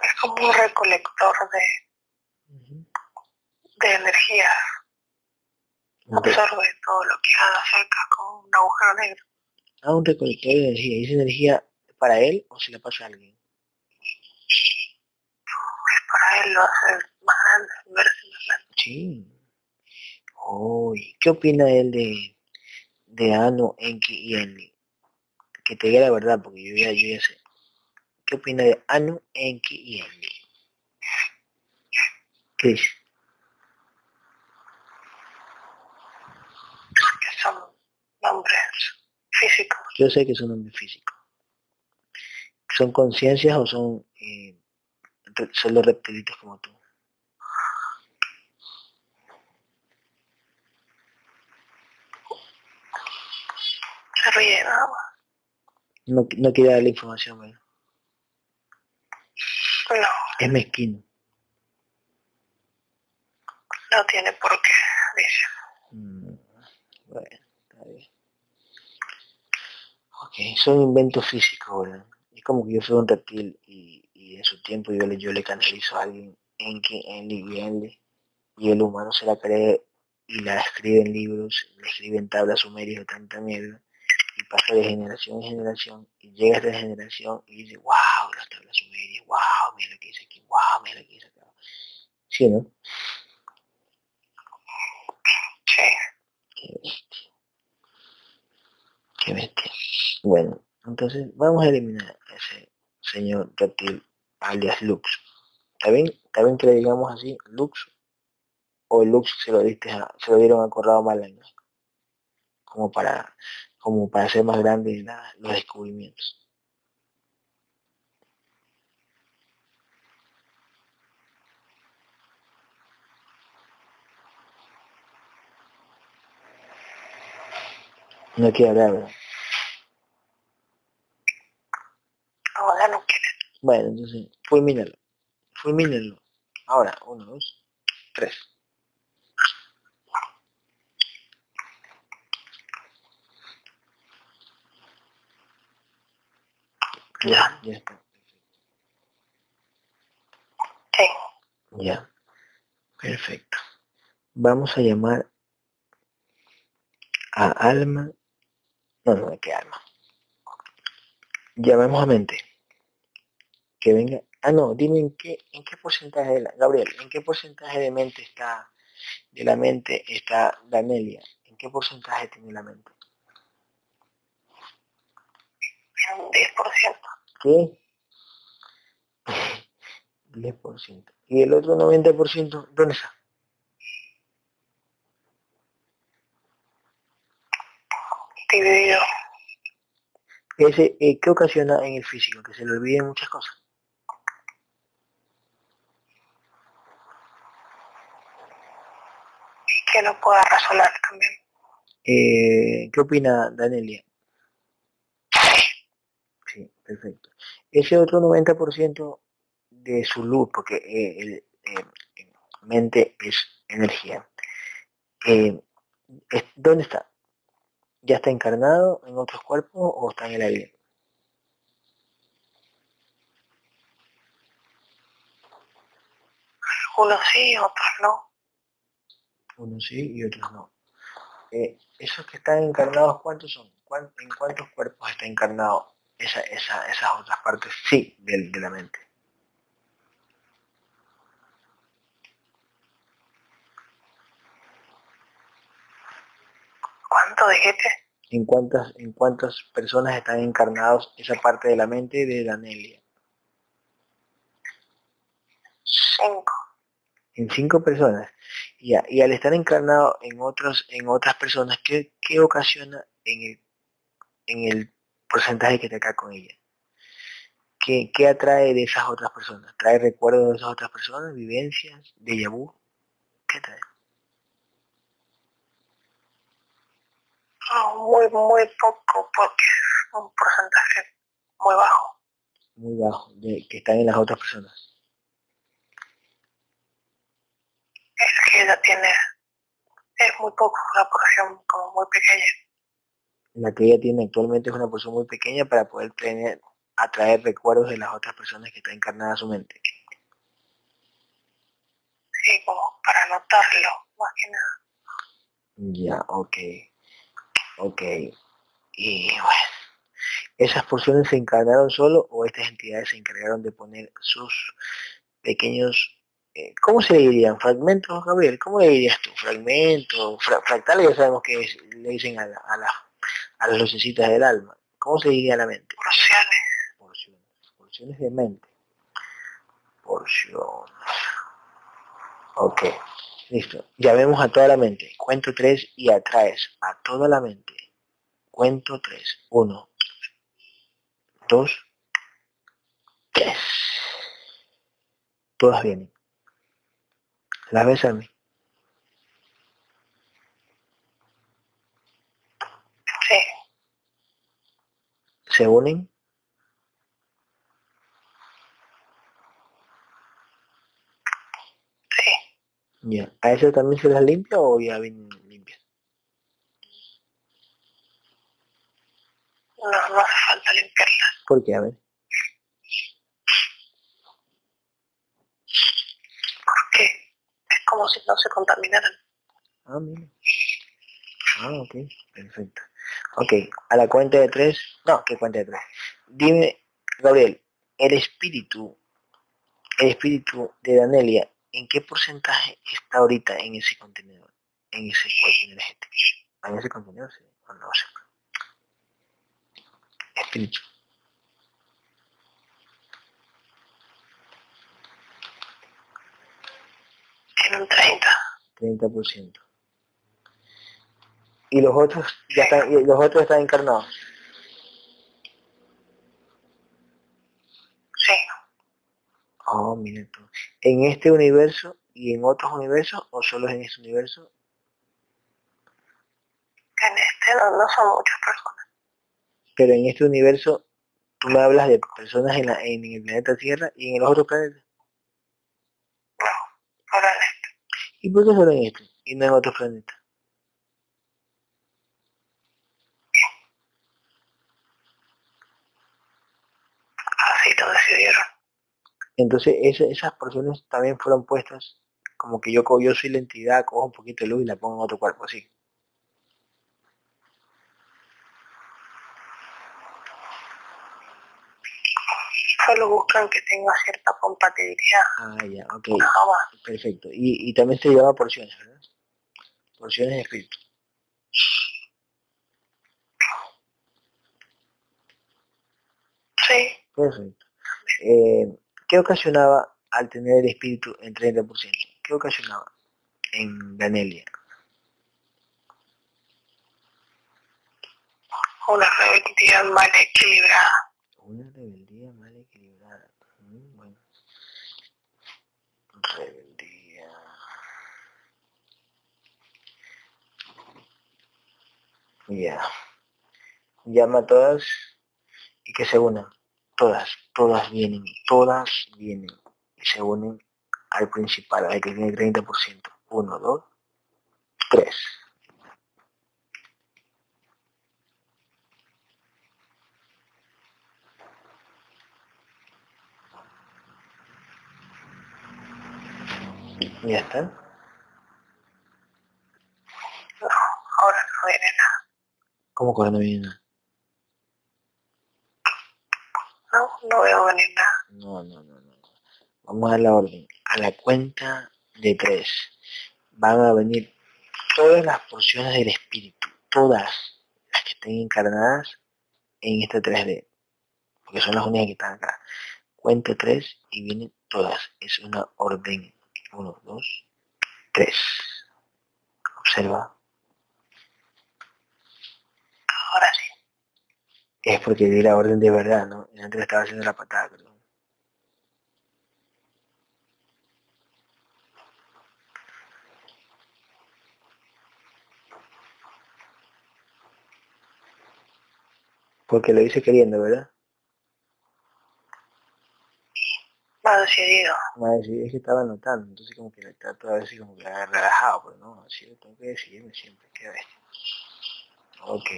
Es como un recolector de, de energía. Absorbe todo lo que haga cerca como un agujero negro. Ah, un recolector de energía. ¿Y esa energía para él o se la pasa a alguien? Es para él, lo hace más grande, verse más grande. Sí. Uy, ¿qué opina él de, de Anu, Enki y Enli? Que te diga la verdad, porque yo ya, yo ya sé. ¿Qué opina de Anu, Enki y Enli? Chris. Que son nombres físicos. Yo sé que son nombres físicos. ¿Son conciencias o son eh, solo reptilitos como tú? Se ríe nada más. No, no quiere dar la información, ¿verdad? No, Es mezquino. no tiene por qué, dice. Mm, bueno. Ok, son inventos físicos, ¿verdad? Es como que yo soy un reptil y, y en su tiempo yo le, yo le canalizo a alguien en que en y Enli, y el humano se la cree y la escribe en libros, le escribe en tablas sumerias de tanta mierda y pasa de generación en generación y llega a esta generación y dice, wow, las tablas sumerias, wow, mira lo que dice aquí, wow, mira lo que dice acá. ¿Sí, no? Sí. Qué bestia. Bueno, entonces vamos a eliminar a ese señor reptil alias Lux. ¿Está bien? ¿Está bien que le digamos así, Lux? O Lux se lo diste a- se dieron a Corrado Malaña. Como para, como para hacer más grandes los descubrimientos. No quiere hablar. Ahora no quiere. Bueno, entonces, fulmínalo. Fulmínalo. Ahora, uno, dos, tres. Ya, ya está. Sí. Ya. Perfecto. Vamos a llamar a Alma. No, no, ¿de qué Alma? Llamemos a Mente. Que venga. Ah, no, dime en qué, en qué porcentaje de la, Gabriel, en qué porcentaje de mente está, de la mente está Danelia. ¿En qué porcentaje tiene la mente? Un 10%. ¿Qué? <laughs> 10%. ¿Y el otro 90% dónde está? Dividido. Ese, eh, ¿Qué ocasiona en el físico? Que se le olviden muchas cosas. Que no pueda razonar también. Eh, ¿Qué opina Danelia? Sí, perfecto. Ese otro 90% de su luz, porque eh, el, eh, mente es energía. eh, es- ¿Dónde está? ¿Ya está encarnado en otros cuerpos o está en el aire? Unos sí, otros no. Unos sí y otros no. Eh, esos que están encarnados, ¿cuántos son? ¿Cuán- ¿En cuántos cuerpos está encarnado esa, esa, esas otras partes? Sí, de la mente. ¿Cuánto dijiste? ¿En cuántas, en cuántas personas están encarnados esa parte de la mente de Danelia? Cinco. En cinco personas. Y, a- y al estar encarnado en otros, en otras personas, ¿qué, qué ocasiona en el, en el porcentaje que está acá con ella? ¿Qué, ¿Qué atrae de esas otras personas? ¿Trae recuerdos de esas otras personas? ¿Vivencias? ¿De vu? ¿Qué trae? Muy, muy poco, porque un porcentaje muy bajo. Muy bajo, de, que están en las otras personas. Es que ella tiene, es muy poco, una porción como muy pequeña. La que ella tiene actualmente es una porción muy pequeña para poder tener, atraer recuerdos de las otras personas que está encarnada en su mente. Sí, como para anotarlo, más que nada. Ya, ok. Ok. Y bueno, ¿esas porciones se encarnaron solo o estas entidades se encargaron de poner sus pequeños, eh, ¿cómo se dirían? ¿Fragmentos, Gabriel? ¿Cómo le dirías tú? ¿Fragmentos? fractales ya sabemos que le dicen a, la, a, la, a las lucecitas del alma. ¿Cómo se diría la mente? Porciones. Porciones. Porciones de mente. Porciones. Ok. Listo. Llamemos a toda la mente. Cuento tres y atraes a toda la mente. Cuento tres. Uno. Dos. Tres. Todas vienen. ¿Las ves a mí? Sí. ¿Se unen? Ya. ¿A eso también se las limpia o ya vienen limpias? No, no hace falta limpiarlas. ¿Por qué? A ver. Porque es como si no se contaminaran. Ah, mira. Ah, ok, perfecto. Ok, a la cuenta de tres, no, ¿qué cuenta de tres? Dime, Gabriel, el espíritu, el espíritu de Danelia ¿en qué porcentaje está ahorita en ese contenedor, en ese cuerpo energético? En ese contenedor, sí, no, no sé. Espíritu. En un 30. 30%. ¿Y los otros ya están, y los otros están encarnados? Sí. Oh, mira tú. ¿En este universo y en otros universos o solo en este universo? En este no, no son muchas personas. Pero en este universo tú me hablas de personas en, la, en el planeta Tierra y en los otros planetas. No, solo en este. ¿Y por qué solo en este y no en otros planetas? Así lo decidieron. Entonces esas porciones también fueron puestas como que yo, yo soy la entidad, cojo un poquito de luz y la pongo en otro cuerpo, así. Solo buscan que tenga cierta compatibilidad. Ah, ya, ok. Perfecto. Y, y también se llama porciones, ¿verdad? Porciones de espíritu. Sí. Perfecto. Eh, ¿Qué ocasionaba al tener el espíritu en 30%? ¿Qué ocasionaba en Danelia? Una rebeldía mal equilibrada. Una rebeldía mal equilibrada. Mm, bueno. Rebeldía. Ya. Llama a todas y que se unan todas, todas vienen, todas vienen y se unen al principal, al que tiene 30%. Uno, dos, tres. ¿Ya está? No, ahora no viene nada. ¿Cómo que ahora no viene nada? No, no veo venir nada. No, no, no, no. Vamos a la orden. A la cuenta de tres van a venir todas las porciones del espíritu, todas las que estén encarnadas en este 3D, porque son las únicas que están acá. Cuento tres y vienen todas. Es una orden. Uno, dos, tres. Observa. Ahora sí es porque di la orden de verdad, ¿no? Y antes estaba haciendo la patada, perdón. Porque lo hice queriendo, ¿verdad? Más decidido. Más decidido, es que estaba anotando, entonces como que está todavía así como que relajado, pero no, así lo tengo que decidirme siempre, qué bestia. Ok.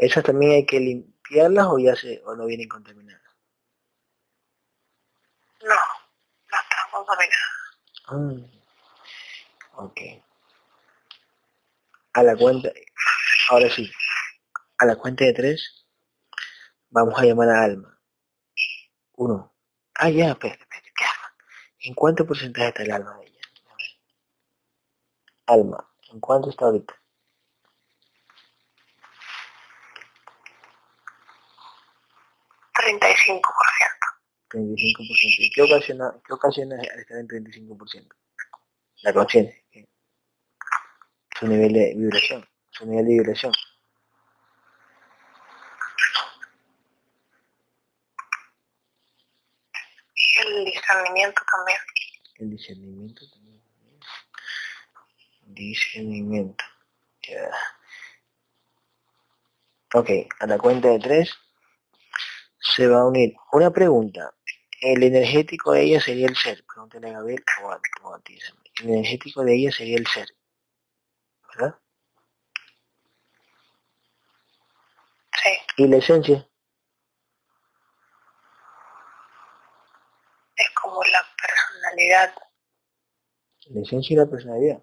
¿Esas también hay que limpiarlas o ya se, o no vienen contaminadas? No, no están contaminadas. Mm. Ok. A la cuenta, ahora sí, a la cuenta de tres, vamos a llamar a Alma. Uno. Ah, ya, espera, espera, ¿qué Alma? ¿En cuánto porcentaje está el alma de ella? Alma, ¿en cuánto está ahorita? 35%. 35%. ¿Y qué ocasiona, qué ocasiona estar en 35%? La conciencia. Su nivel de vibración. Su nivel de vibración. El discernimiento también. El discernimiento también. Discernimiento. Yeah. Ok, a la cuenta de tres se va a unir. Una pregunta. El energético de ella sería el ser. Pregúntale a Gabriel o a, o a ti. El energético de ella sería el ser. ¿Verdad? Sí. ¿Y la esencia? Es como la personalidad. La esencia y la personalidad.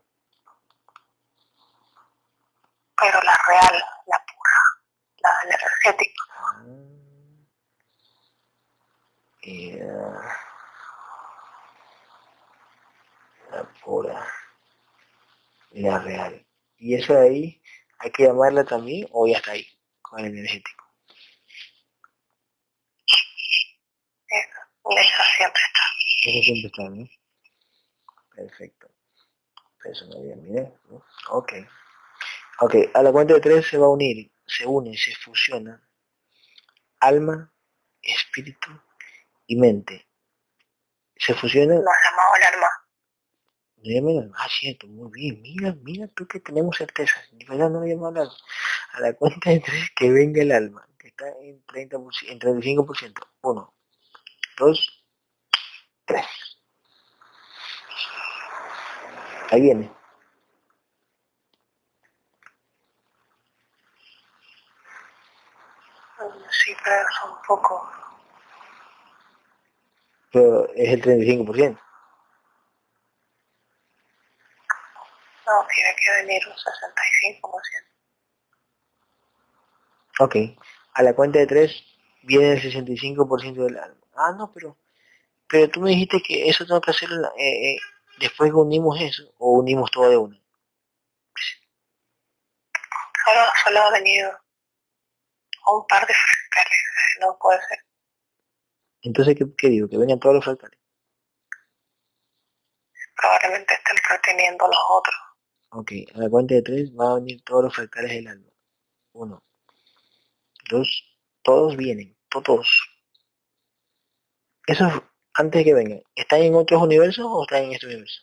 Pero la real, la pura, la energética. Ah. Y, uh, la pura. La real. ¿Y eso de ahí hay que llamarla también o ya está ahí con el energético? Eso siempre está. Eso siempre está, ¿no? Perfecto. Personalidad, mire. Ok. Ok, a la cuenta de tres se va a unir, se une, se fusiona. Alma, espíritu y mente. Se fusiona. Nos llamamos el alma. No llaman al ah, cierto, muy bien. Mira, mira tú que tenemos certeza. De verdad no lo llamamos al alma. A la cuenta de tres que venga el alma, que está en 30%, en 35%. Uno, dos, tres. Ahí viene. Sí, pero son poco. Pero es el 35%. No, tiene que venir un 65%. Ok. A la cuenta de tres viene el 65% del alma. Ah, no, pero pero tú me dijiste que eso tengo que hacerlo eh, eh, después que unimos eso o unimos todo de una. Solo, solo ha venido un par de fractales, no puede ser. Entonces, ¿qué, qué digo? Que vengan todos los fractales. Probablemente estén reteniendo los otros. Ok, a la cuenta de tres va a venir todos los fractales del alma. Uno, dos, todos vienen, todos. Eso es antes de que vengan. ¿Están en otros universos o están en este universo?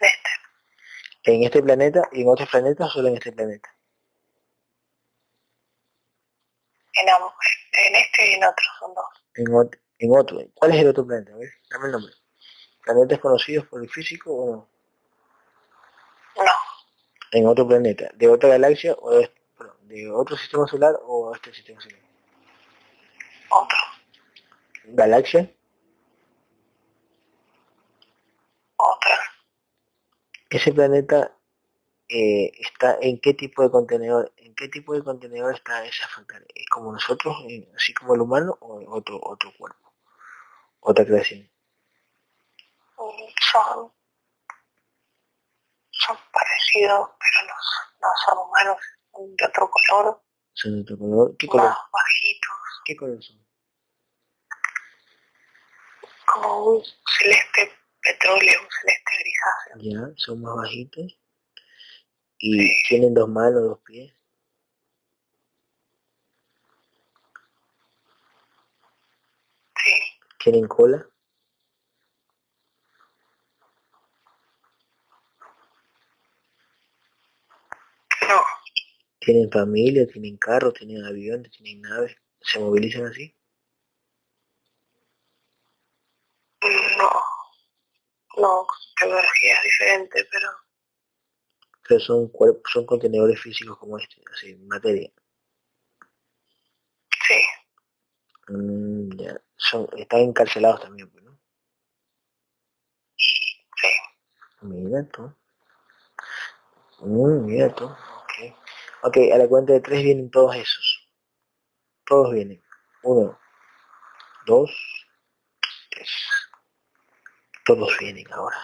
En este. ¿En este planeta y en otros planetas o solo en este planeta? En, ambos, en este y en otro, son dos. En, ot en otro. ¿Cuál es el otro planeta? A ver, dame el nombre. ¿Planetas conocidos por el físico o no? No, En otro planeta. ¿De otra galaxia o de, perdón, de otro sistema solar o este sistema solar? otro. ¿Galaxia? Otra. Ese planeta eh, está en qué tipo de contenedor, en qué tipo de contenedor está esa fractal. ¿Es como nosotros, eh, así como el humano, o otro, otro cuerpo? Otra creación. Y son, son parecidos, pero no, no son humanos, son de otro color, ¿Son de otro color? ¿Qué color? más bajitos, ¿Qué color son? como un celeste petróleo, un celeste grisáceo. Ya, son más bajitos. Y tienen dos manos, dos pies. Sí, Tienen cola. no, Tienen familia, tienen carros, tienen aviones, tienen naves. ¿Se movilizan así? no, no, tecnología es diferente, pero Pero son cuerpos, son contenedores físicos como este, así, materia. sí, Mm, ya. son, están encarcelados también, pues, ¿no? Sí. Mira tú. Mm, mira tú. Ok. Ok, a la cuenta de tres vienen todos esos. Todos vienen. Uno, dos, tres. Todos vienen ahora.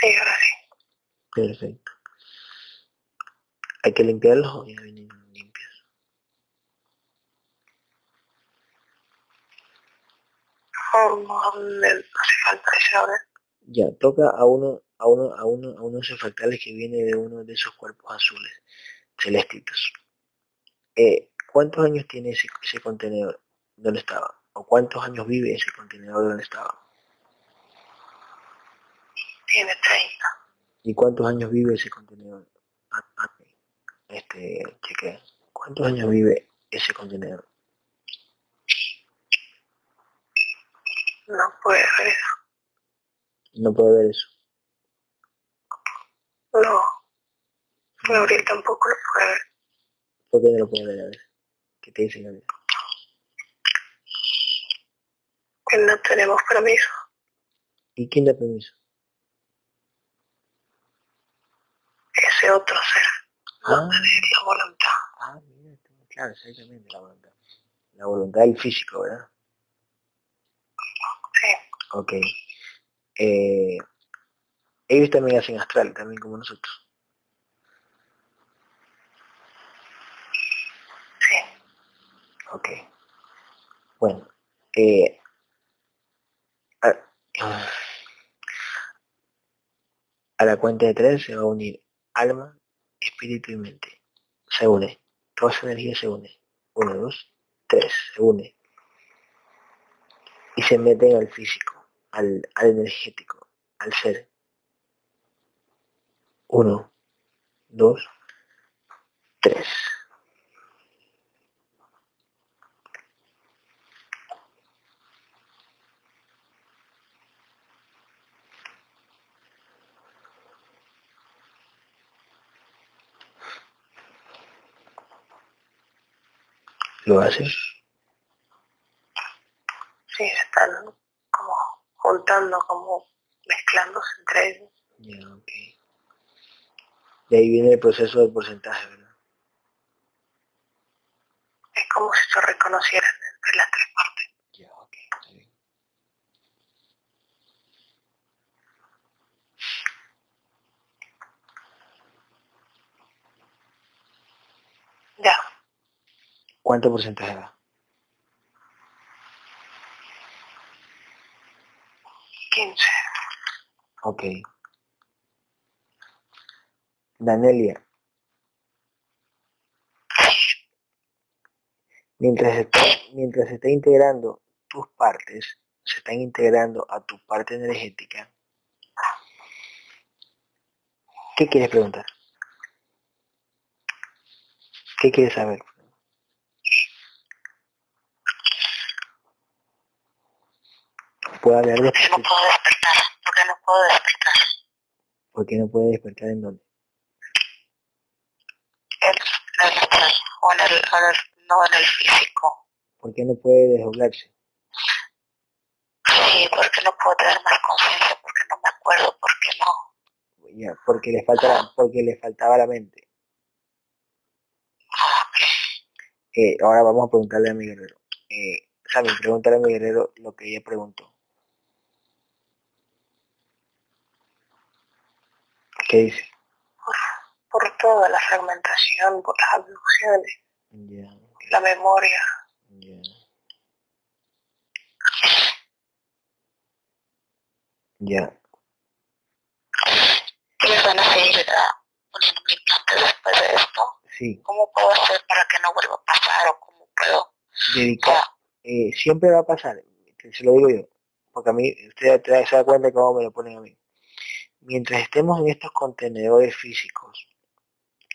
Sí, ahora sí. Perfecto. Hay que limpiarlos o ya vienen limpios. Oh, no, no hace falta ese ahora. Ya, toca a uno, a uno, a uno, a uno de esos fractales que viene de uno de esos cuerpos azules, celestitos. Eh, ¿Cuántos años tiene ese, ese contenedor donde estaba? ¿O cuántos años vive ese contenedor donde estaba? Tiene 30. ¿Y cuántos años vive ese contenedor? Ah, ah, Este, cheque. ¿Cuántos años vive ese contenedor? No puede ver eso. No puedo ver eso. No. Gabriel tampoco lo puede ver. ¿Por qué no lo puede ver a ver? ¿Qué te dicen a ver? Que no tenemos permiso. ¿Y quién da permiso? Otro ser. Ah. No de la voluntad. Ah, mira, claro, exactamente la voluntad. La voluntad del físico, ¿verdad? Sí. Ok. Eh, ellos también hacen astral, también como nosotros. Sí. Ok. Bueno. Eh, a, a la cuenta de tres se va a unir alma, espíritu y mente. Se une. Toda esa energía se une. Uno, dos, tres. Se une. Y se meten al físico, al, al energético, al ser. Uno, dos, tres. ¿Lo haces? Sí, se están como juntando, como mezclándose entre ellos. Ya, ok. De ahí viene el proceso del porcentaje, ¿verdad? Es como si se reconocieran entre las tres partes. Ya, ok, está bien. Ya. ¿Cuánto porcentaje da? 15. Ok. Danelia. Mientras está, mientras se está integrando tus partes, se están integrando a tu parte energética. ¿Qué quieres preguntar? ¿Qué quieres saber? ¿Puedo hablar de Porque no puedo despertar. Porque no puedo despertar. ¿Por qué no puede despertar en dónde? En el astral. O en el, en el- no en el físico. ¿Por qué no puede desdoblarse? Sí, porque no puedo tener más conciencia. Porque no me acuerdo. Porque no. Ya, porque le falta la- porque le faltaba la mente. Eh, ahora vamos a preguntarle a mi guerrero. Eh, Sammy, pregúntale a mi guerrero lo que ella preguntó. ¿Qué dice? Por, por toda la fragmentación, por las abducciones, Ya, la memoria. ya. Ya, ¿Qué me van a seguir ah, poniendo mi implante después de esto? sí. ¿Cómo puedo hacer para que no vuelva a pasar o cómo puedo? Dedicar. Eh, siempre va a pasar, se lo digo yo, porque a mí, usted se da cuenta de cómo me lo ponen a mí. Mientras estemos en estos contenedores físicos,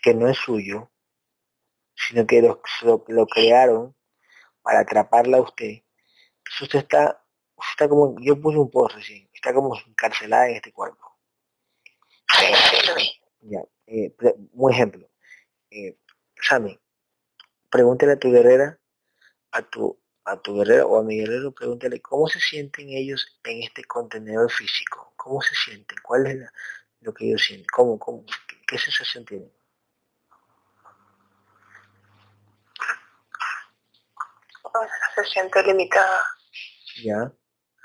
que no es suyo, sino que lo, lo, lo crearon para atraparla a usted, entonces usted está, usted está como, yo puse un post recién, está como encarcelada en este cuerpo. Ya, eh, un ejemplo. eh, Sammy, pregúntale a tu guerrera, a tu, a tu guerrera o a mi guerrero, pregúntale cómo se sienten ellos en este contenedor físico. ¿Cómo se sienten? ¿Cuál es lo que ellos sienten? ¿Cómo, cómo, qué, sensación tienen? Se siente limitada. Ya.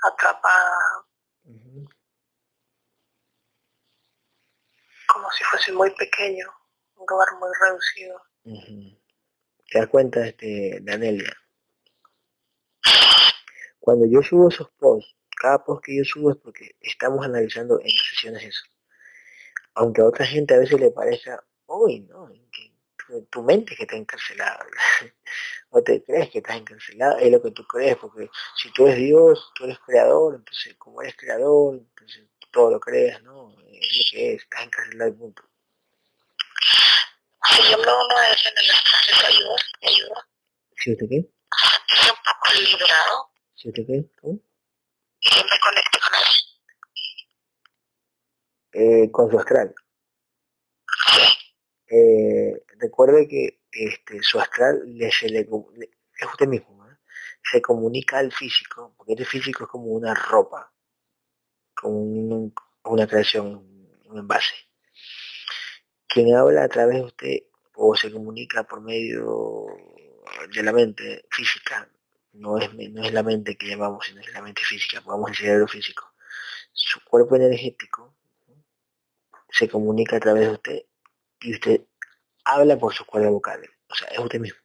Atrapada. Como si fuese muy pequeño, un lugar muy reducido. ¿Te das cuenta, este, Danelia? Cuando yo subo esos posts, cada post que yo subo es porque estamos analizando en sesiones eso. Aunque a otra gente a veces le parezca, uy, no, tu, mente que está encarcelada, <laughs> o te crees que estás encarcelada, es lo que tú crees, porque si tú eres Dios, tú eres creador, entonces como eres creador, entonces todo lo creas, ¿no? Es lo que es, estás encarcelado y punto. Si yo me uno de en el espacio, ¿te ayuda? ¿Me ayuda? ¿Sí usted qué? Estoy un poco liberado. ¿Sí usted qué? ¿Cómo? Y me conecto con él. Eh, con su astral. Eh, recuerde que este, su astral le, se le, es usted mismo, ¿eh? se comunica al físico, porque este físico es como una ropa, como un, una creación, un envase quien habla a través de usted o se comunica por medio de la mente física, no es, no es la mente que llamamos, sino es la mente física, pongamos el cerebro físico. Su cuerpo energético se comunica a través de usted y usted habla por sus cuerdas vocales, o sea, es usted mismo.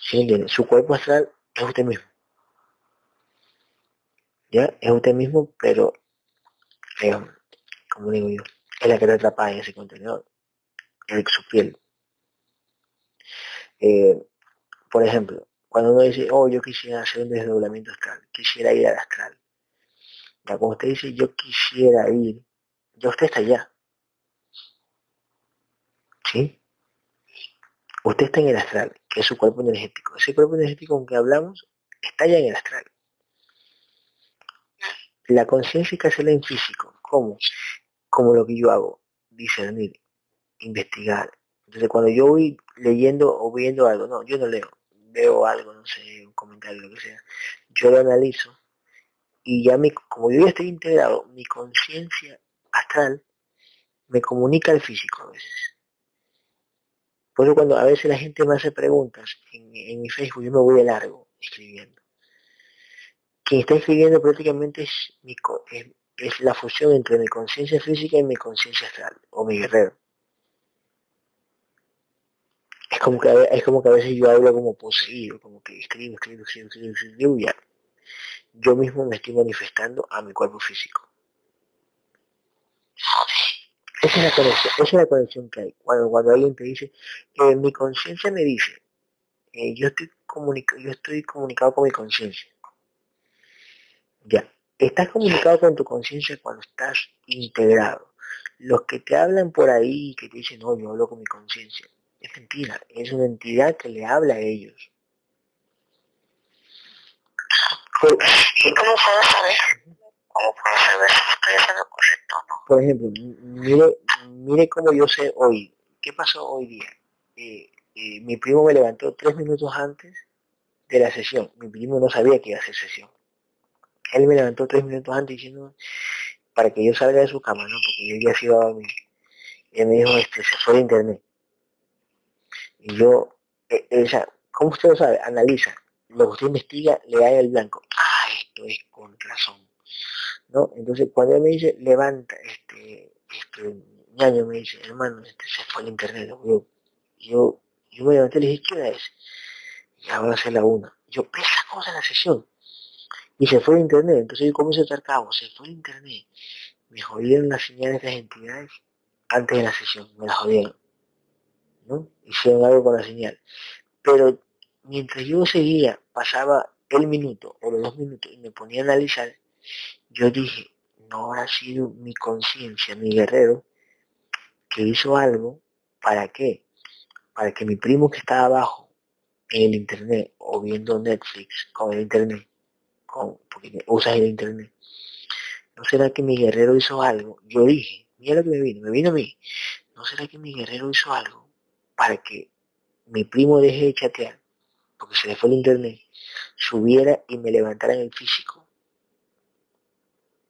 ¿Sí Su cuerpo astral es usted mismo. ¿Ya? Es usted mismo, pero, como digo yo, es la que te atrapa en ese contenedor, en su piel. Eh, por ejemplo, cuando uno dice, oh, yo quisiera hacer un desdoblamiento astral, quisiera ir al astral. Ya como usted dice, yo quisiera ir, ya usted está allá. ¿Sí? Usted está en el astral, que es su cuerpo energético. Ese cuerpo energético con que hablamos está ya en el astral. La conciencia que hace en físico. ¿Cómo? como lo que yo hago, discernir, investigar. Entonces cuando yo voy leyendo o viendo algo, no, yo no leo, veo algo, no sé, un comentario, lo que sea, yo lo analizo y ya mi, como yo ya estoy integrado, mi conciencia astral me comunica al físico a veces. Por eso cuando a veces la gente me hace preguntas en, mi Facebook, yo me voy de largo escribiendo. Quien está escribiendo prácticamente es la fusión entre mi conciencia física y mi conciencia astral, o mi guerrero. Es como, que, es como que a veces yo hablo como poseído, como que escribo, escribo, escribo, escribo, escribo, ya. Yo mismo me estoy manifestando a mi cuerpo físico. Esa es la conexión, esa es la conexión que hay. Cuando, cuando alguien te dice, que mi conciencia me dice, eh, yo, estoy yo estoy comunicado con mi conciencia. Ya, Estás comunicado con tu conciencia cuando estás integrado. Los que te hablan por ahí, que te dicen, no, yo hablo con mi conciencia, es mentira, es una entidad que le habla a ellos. ¿Cómo puedo saber? ¿Cómo puedo saber si estoy haciendo correcto o no? Por ejemplo, mire, mire cómo yo sé hoy. ¿Qué pasó hoy día? Eh, eh, mi primo me levantó tres minutos antes de la sesión. Mi primo no sabía que iba a hacer sesión él me levantó tres minutos antes diciendo para que yo salga de su cama, ¿no? Porque yo ya sido a dormir. Y él me dijo, este, se fue de internet. Y yo, ella, e, e, ¿cómo usted lo sabe? Analiza. Lo que usted investiga, le da el blanco. Ah, esto es con razón. ¿No? Entonces, cuando él me dice, levanta, este, este, ñaño me dice, hermano, este, se fue de internet. Yo, yo, yo me levanté y le dije, ¿qué hora es? Y ahora ser la una. Yo, pesa cosa en la sesión y se fue el internet. Entonces yo comienzo a estar cabo, se fue el internet. Me jodieron las señales de las entidades antes de la sesión, me las jodieron. ¿No? Hicieron algo con la señal. Pero mientras yo seguía, pasaba el minuto o los dos minutos y me ponía a analizar, yo dije, no habrá sido mi conciencia, mi guerrero, que hizo algo, ¿para qué? Para que mi primo que estaba abajo en el internet o viendo Netflix con el internet porque usas el internet. ¿No será que mi guerrero hizo algo? Yo dije, mira lo que me vino, me vino a mí. ¿No será que mi guerrero hizo algo para que mi primo deje de chatear, porque se le fue el internet, subiera y me levantara en el físico.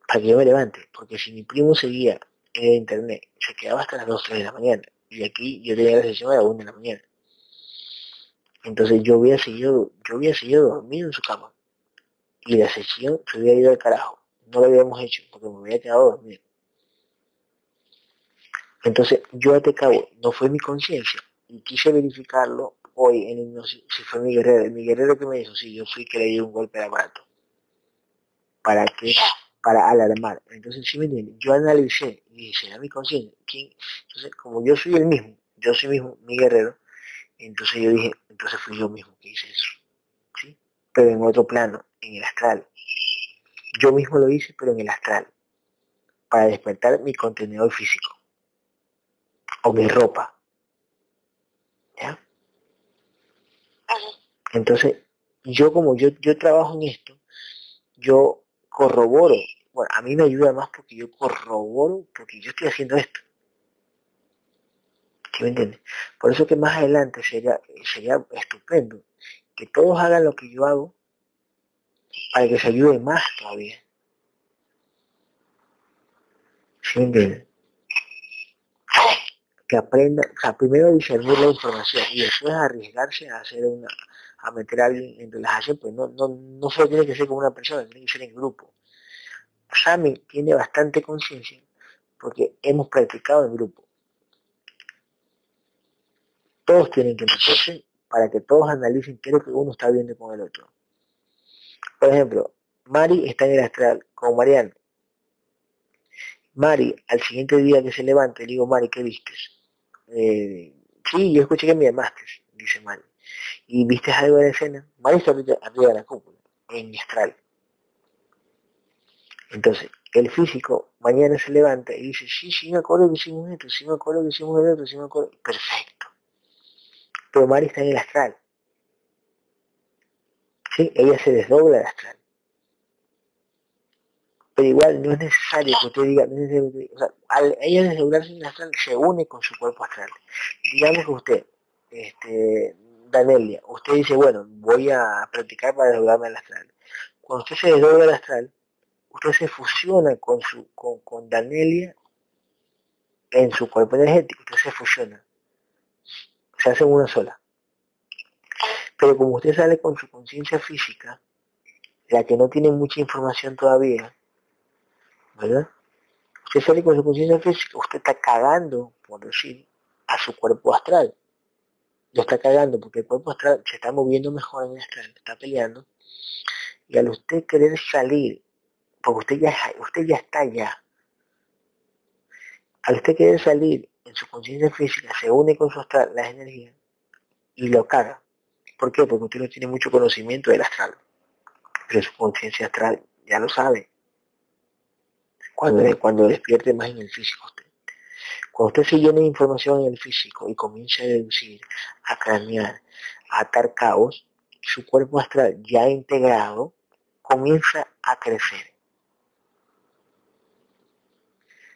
Para que yo me levante, porque si mi primo seguía en el internet, se quedaba hasta las 2, 3 de la mañana. Y aquí yo tenía la sesión a las 1 de la mañana. Entonces yo había seguido, yo dormido en su cama. Y la sesión se había ido al carajo. No lo habíamos hecho porque me había quedado dormido. Entonces yo te cabo, no fue mi conciencia. Y quise verificarlo hoy en el, si fue mi guerrero. Mi guerrero que me dijo, sí, yo fui que le di un golpe de aparato. ¿Para qué? Para alarmar. Entonces, sí me entiendes, yo analicé y dije, ¿será mi conciencia? Entonces, como yo soy el mismo, yo soy mismo, mi guerrero, entonces yo dije, entonces fui yo mismo que hice eso. ¿sí? Pero en otro plano, en el astral. Yo mismo lo hice, pero en el astral. Para despertar mi contenedor físico. O mi ropa. ¿Ya? Entonces, yo como yo, yo trabajo en esto, yo corroboro. Bueno, a mí me ayuda más porque yo corroboro, porque yo estoy haciendo esto. ¿Sí me entiendes? Por eso que más adelante sería, sería estupendo que todos hagan lo que yo hago para que se ayude más todavía. ¿Sí me entiendes? Que aprenda, o sea, primero discernir la información y después arriesgarse a hacer una, a meter a alguien en relajación, pues no, no, no solo tiene que ser como una persona, tiene que ser en grupo. Sami tiene bastante conciencia porque hemos practicado en grupo todos tienen que meterse para que todos analicen qué es lo que uno está viendo con el otro. Por ejemplo, Mari está en el astral con Mariano. Mari, al siguiente día que se levante, le digo, Mari, ¿qué vistes? Eh, sí, yo escuché que me llamaste, dice Mari. ¿Y viste algo de la escena? Está arriba de la cúpula, en astral. Entonces, el físico mañana se levanta y dice, sí, sí me acuerdo que hicimos esto, sí me acuerdo que hicimos esto, sí me acuerdo. Perfecto pero Mari está en el astral. ¿Sí? Ella se desdobla el astral. Pero igual no es necesario que usted diga, o sea, al ella desdoblarse en el astral se une con su cuerpo astral. Digamos que usted, este, Danelia, usted dice, bueno, voy a practicar para desdoblarme el astral. Cuando usted se desdobla el astral, usted se fusiona con su, con, con Danelia en su cuerpo energético, usted se fusiona se hacen una sola. Pero como usted sale con su conciencia física, la que no tiene mucha información todavía, ¿verdad? Usted sale con su conciencia física, usted está cagando, por decir, a su cuerpo astral. Lo está cagando porque el cuerpo astral se está moviendo mejor en el astral, está peleando. Y al usted querer salir, porque usted ya, usted ya está allá, al usted querer salir en su conciencia física se une con su astral, las energías, y lo caga. ¿Por qué? Porque usted no tiene mucho conocimiento del astral. Pero su conciencia astral ya lo sabe. Cuando, cuando despierte más en el físico usted. Cuando usted se llena de información en el físico y comienza a deducir, a cranear, a atar caos, su cuerpo astral ya integrado comienza a crecer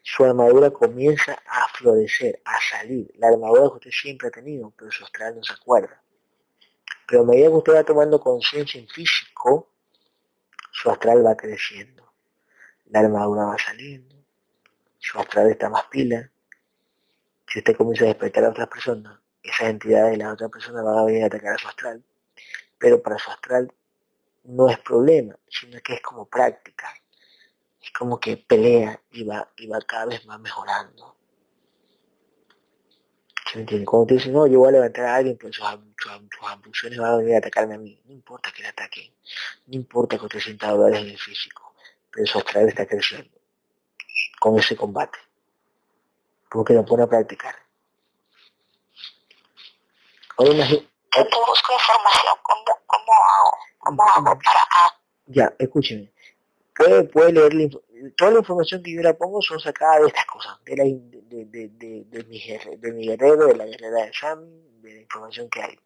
su armadura comienza a florecer, a salir. La armadura que usted siempre ha tenido, pero su astral no se acuerda. Pero a medida que usted va tomando conciencia en físico, su astral va creciendo. La armadura va saliendo. Su astral está más pila. Si usted comienza a despertar a otras personas, esas entidades de las otras personas van a venir a atacar a su astral. Pero para su astral no es problema, sino que es como práctica es como que pelea y va, y va cada vez más mejorando. ¿Se entiende? Cuando te dicen, no, yo voy a levantar a alguien, pues sus, sus, van a venir a atacarme a mí. No importa que le ataquen. No importa que usted sienta dolores en el físico. Pero su astral está creciendo con ese combate. Porque lo pone a practicar. Ahora imagínate. Yo busco información, ¿cómo, cómo hago? ¿Cómo hago para...? Ya, escúcheme puede, puede leer toda la información que yo le pongo son sacadas de estas cosas, de, la, de, de, de, de, mi, de mi guerrero, de la guerrera de Sami, de la información que hay.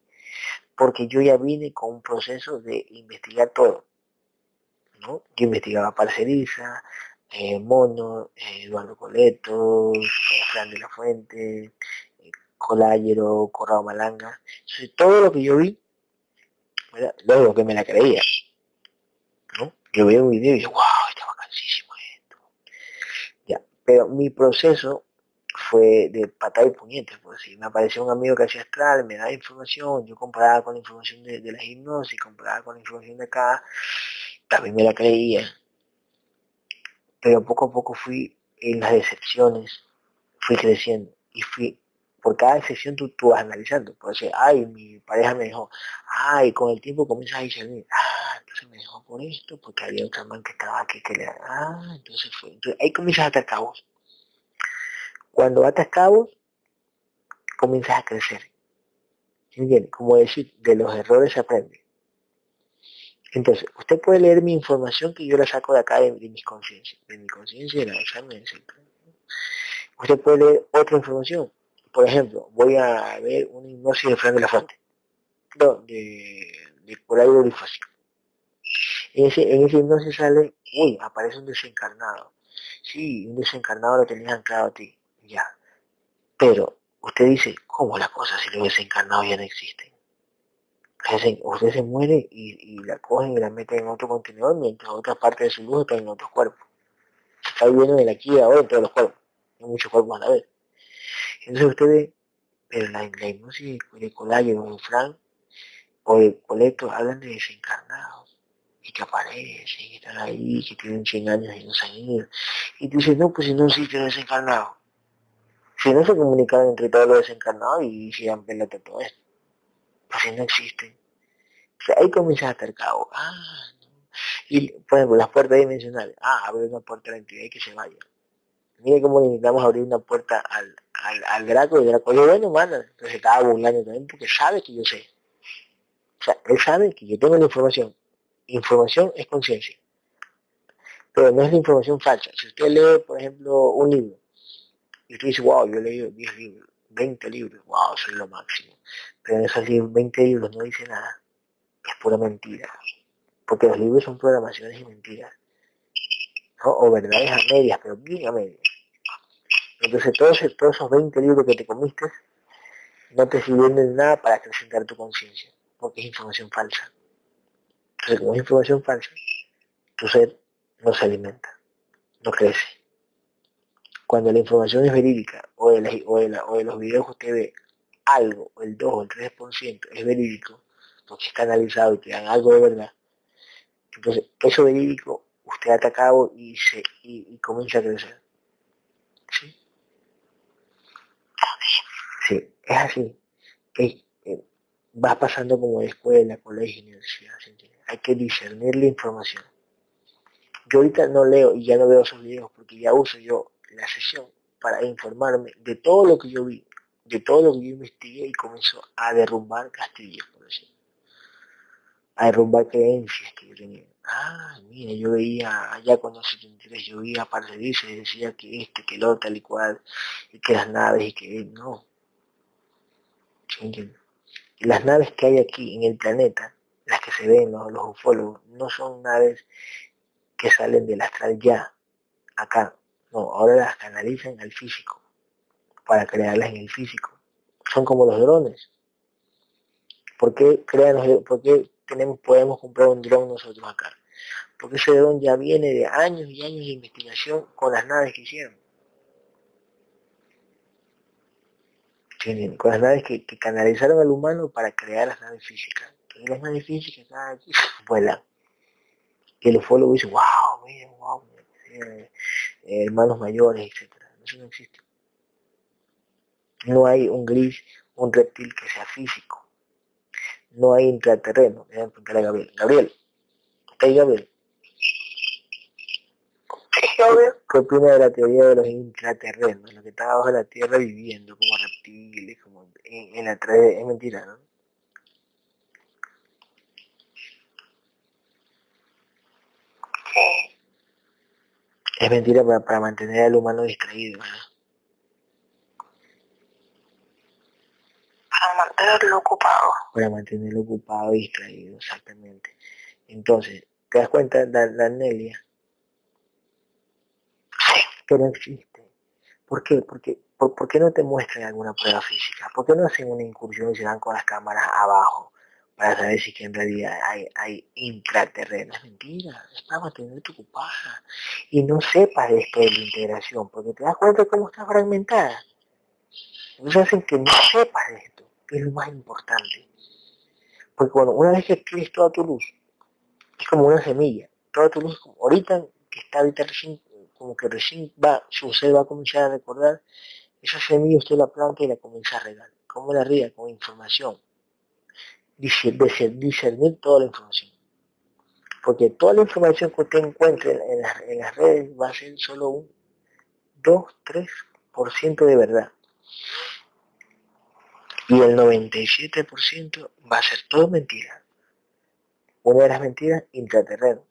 Porque yo ya vine con un proceso de investigar todo. ¿no? Yo investigaba Parceriza, eh, Mono, eh, Eduardo Coleto, Fran de la Fuente, eh, colágero, corrado malanga. Entonces, todo lo que yo vi, luego que me la creía. ¿no? Yo veía un video y dije, wow, estaba cansísimo esto. Ya, pero mi proceso fue de patada y puñetes, pues si me apareció un amigo que hacía astral, me daba información, yo comparaba con la información de, de la hipnosis, comparaba con la información de acá, también me la creía. Pero poco a poco fui en las decepciones, fui creciendo y fui, por cada excepción tú, tú vas analizando. Por decir, ay, mi pareja me dejó, ay, con el tiempo comienzas a discernir, ah, entonces me dejó por esto, porque había otra man que estaba aquí que le, ah, entonces fue, entonces ahí comienzas a atar cabos. Cuando atas cabos, comienzas a crecer. ¿Entiendes? Como decir, de los errores se aprende. Entonces, usted puede leer mi información que yo la saco de acá de, mis conciencias, de mi conciencia y de la examen. Usted puede leer otra información. Por ejemplo, voy a ver una hipnosis de Fran de la Fuente, no, de, de Coral En ese, en ese hipnosis sale, uy, aparece un desencarnado. Sí, un desencarnado lo tenías anclado a ti, ya. Pero usted dice, ¿cómo la cosa si los desencarnados ya no existen? Usted se muere y, la cogen y la meten en otro contenedor mientras otra parte de su luz está en otros cuerpos. Se está viviendo en aquí y ahora en todos los cuerpos. Hay muchos cuerpos a la vez. Entonces usted ve, pero la, la hipnosis de colágeno o Frank o de Colecto hablan de desencarnados y que aparecen, y están ahí, que tienen 100 años y no se han ido. Y tú dices, no, pues si no existe desencarnado. Si no se comunican entre todos los desencarnados y se dan pelota todo esto pues no existen. ahí comienza a estar cabo. Ah, Y, por ejemplo, las puertas dimensionales. Ah, abre una puerta a la entidad y que se vaya. Mire cómo necesitamos abrir una puerta al, al, al Draco y el Draco, bueno, manda. Entonces estaba burlando también porque sabe que yo sé. O sea, él sabe que yo tengo la información. Información es conciencia. Pero no es la información falsa. Si usted lee, por ejemplo, un libro, y usted dice, wow, yo he leído 10 libros, 20 libros, wow, soy lo máximo. Pero en esos 20 libros no dice nada. Es pura mentira. Porque los libros son programaciones y mentiras. O verdades a medias, pero bien a medias. Entonces todos, esos 20 libros que te comiste no te sirven de nada para acrecentar tu conciencia, porque es información falsa. Entonces, como es información falsa, tu ser no se alimenta, no crece. Cuando la información es verídica, o de, o de los videos que usted ve, algo, el 2 o el 3% es verídico, porque está analizado y te dan algo de verdad, entonces eso verídico usted ata a cabo y, se, y, comienza a crecer. ¿Sí? Sí, es así. Eh, va pasando como de escuela, colegio, universidad. Hay que discernir la información. Yo ahorita no leo y ya no veo esos videos porque ya uso yo la sesión para informarme de todo lo que yo vi de todo lo que yo investigué y comenzó a derrumbar castillos, por decirlo. A derrumbar creencias que yo. Ah, mira, yo veía allá cuando se 73, yo veía aparte de y decía que este, que el otro, tal y cual, y que las naves y que no. Y las naves que hay aquí en el planeta, las que se ven los, los ufólogos, no son naves que salen del astral ya, acá. No, ahora las canalizan al físico para crearlas en el físico. Son como los drones. ¿Por qué, crean por qué tenemos, podemos comprar un dron nosotros acá? Porque ese dron ya viene de años y años de investigación con las naves que hicieron. Con las naves que, canalizaron al humano para crear las naves físicas. Y las naves físicas aquí <laughs> vuelan. Y el ufólogo dice, wow, wow, eh, hermanos mayores, etc. Eso no existe. No hay un gris, un reptil que sea físico. No hay intraterreno. Déjame a Gabriel. Gabriel, ¿está ahí Gabriel? ¿Qué opina de la teoría de los intraterrenos? Los que están abajo de la tierra viviendo como reptiles, como en, la 3 Es mentira, ¿no? Es mentira para, para mantener al humano distraído, ¿verdad? Para mantenerlo ocupado. Para mantenerlo ocupado y distraído, exactamente. Entonces, ¿te das cuenta, la, Nelia? Sí. Que no existe. ¿Por qué? Porque ¿por, qué no te muestran alguna prueba física? ¿Por qué no hacen una incursión y se dan con las cámaras abajo para saber si que en realidad hay, hay intraterrenos? Es mentira, está tu ocupada. Y no sepas esto de la integración, porque te das cuenta de cómo está fragmentada. Entonces hacen que no sepas esto, es lo más importante. Porque bueno, una vez que escribes toda tu luz, es como una semilla. Toda tu luz, ahorita que está ahorita recién, como que recién va, ser va a comenzar a recordar, esa semilla usted la planta y la comienza a regar. ¿Cómo la riega? Con información. Discernir toda la información. Porque toda la información que usted encuentre en, en las redes va a ser solo un 2-3% de verdad. Y el 97% va a ser todo mentira. Una de las mentiras, intraterreno.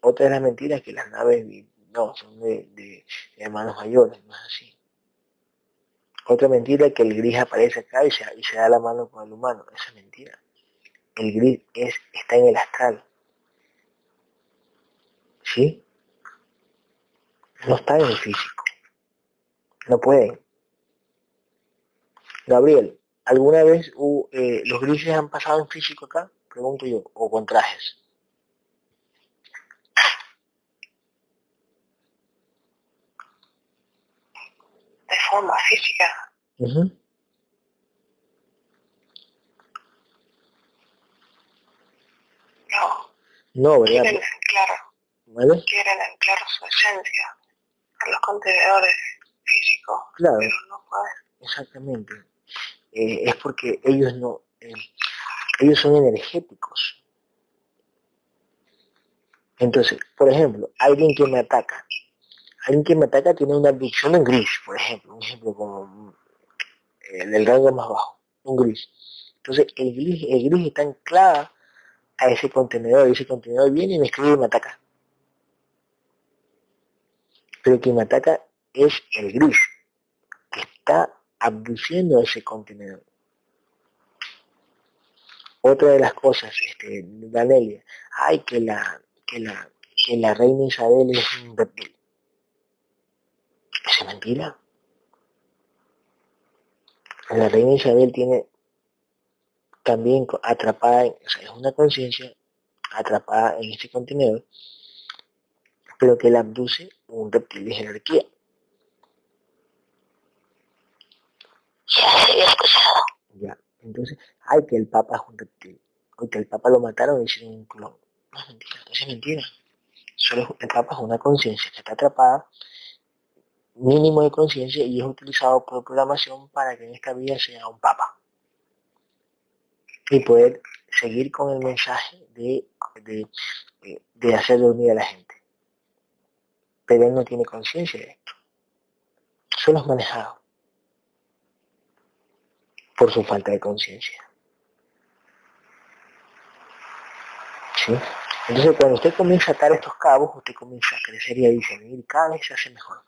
Otra de las mentiras que las naves no, son de, hermanos mayores, es así. Otra mentira que el gris aparece acá y se, da la mano con el humano. Esa es mentira. El gris es, está en el astral. ¿Sí? No está en el físico. No pueden. Gabriel, ¿alguna vez eh, los grises han pasado en físico acá? Pregunto yo, o con trajes. De forma física. No. No, ¿verdad? Quieren claro. ¿Vale? Quieren anclar su esencia a los contenedores físicos. Claro. Pero no pueden. Exactamente. Eh, es porque ellos no, eh, ellos son energéticos. Entonces, por ejemplo, alguien que me ataca, alguien que me ataca tiene una abducción en gris, por ejemplo, un ejemplo como el del rango más bajo, un gris. Entonces, el gris, el gris está anclada a ese contenedor, y ese contenedor viene y me escribe y me ataca. Pero quien me ataca es el gris, que está abduciendo ese contenedor. Otra de las cosas, este, Danelia, ay que la, que la, que la reina Isabel es un reptil. ¿Es mentira? La reina Isabel tiene también atrapada, o es una conciencia atrapada en este contenedor, pero que la abduce un reptil de jerarquía. Ya, entonces, ay, que el Papa es un reptil. O que el Papa lo mataron y hicieron un clon. No es mentira, eso es mentira. Solo el Papa es una conciencia que está atrapada, mínimo de conciencia, y es utilizado por programación para que en esta vida sea un Papa. Y poder seguir con el mensaje de, de, de hacer dormir a la gente. Pero él no tiene conciencia de esto. Solo es manejado por su falta de conciencia. ¿Sí? Entonces cuando usted comienza a atar estos cabos, usted comienza a crecer y a discernir y cada vez se hace mejor.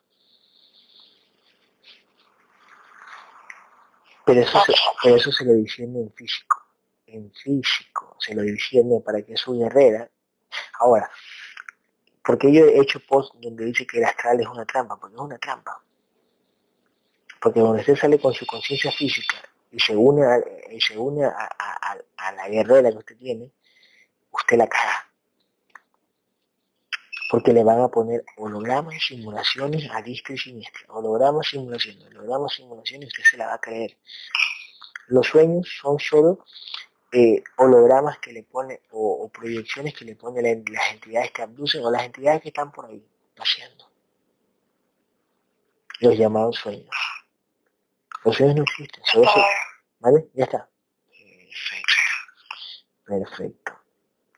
Pero eso, se, eso se lo diciendo en físico, en físico, se lo diciendo para que su guerrera. Ahora, porque yo he hecho post donde dice que el astral es una trampa, porque es una trampa. Porque donde usted sale con su conciencia física y se une, a, y se une a, la guerrera que usted tiene, usted la caga. Porque le van a poner hologramas y simulaciones a distra y siniestra. Hologramas, simulaciones, hologramas, simulaciones, usted se la va a creer. Los sueños son solo eh, hologramas que le pone o, proyecciones que le ponen las entidades que abducen o las entidades que están por ahí paseando. Los llamados sueños. Sueños no existen. ¿Vale? Ya está. Perfecto. Perfecto.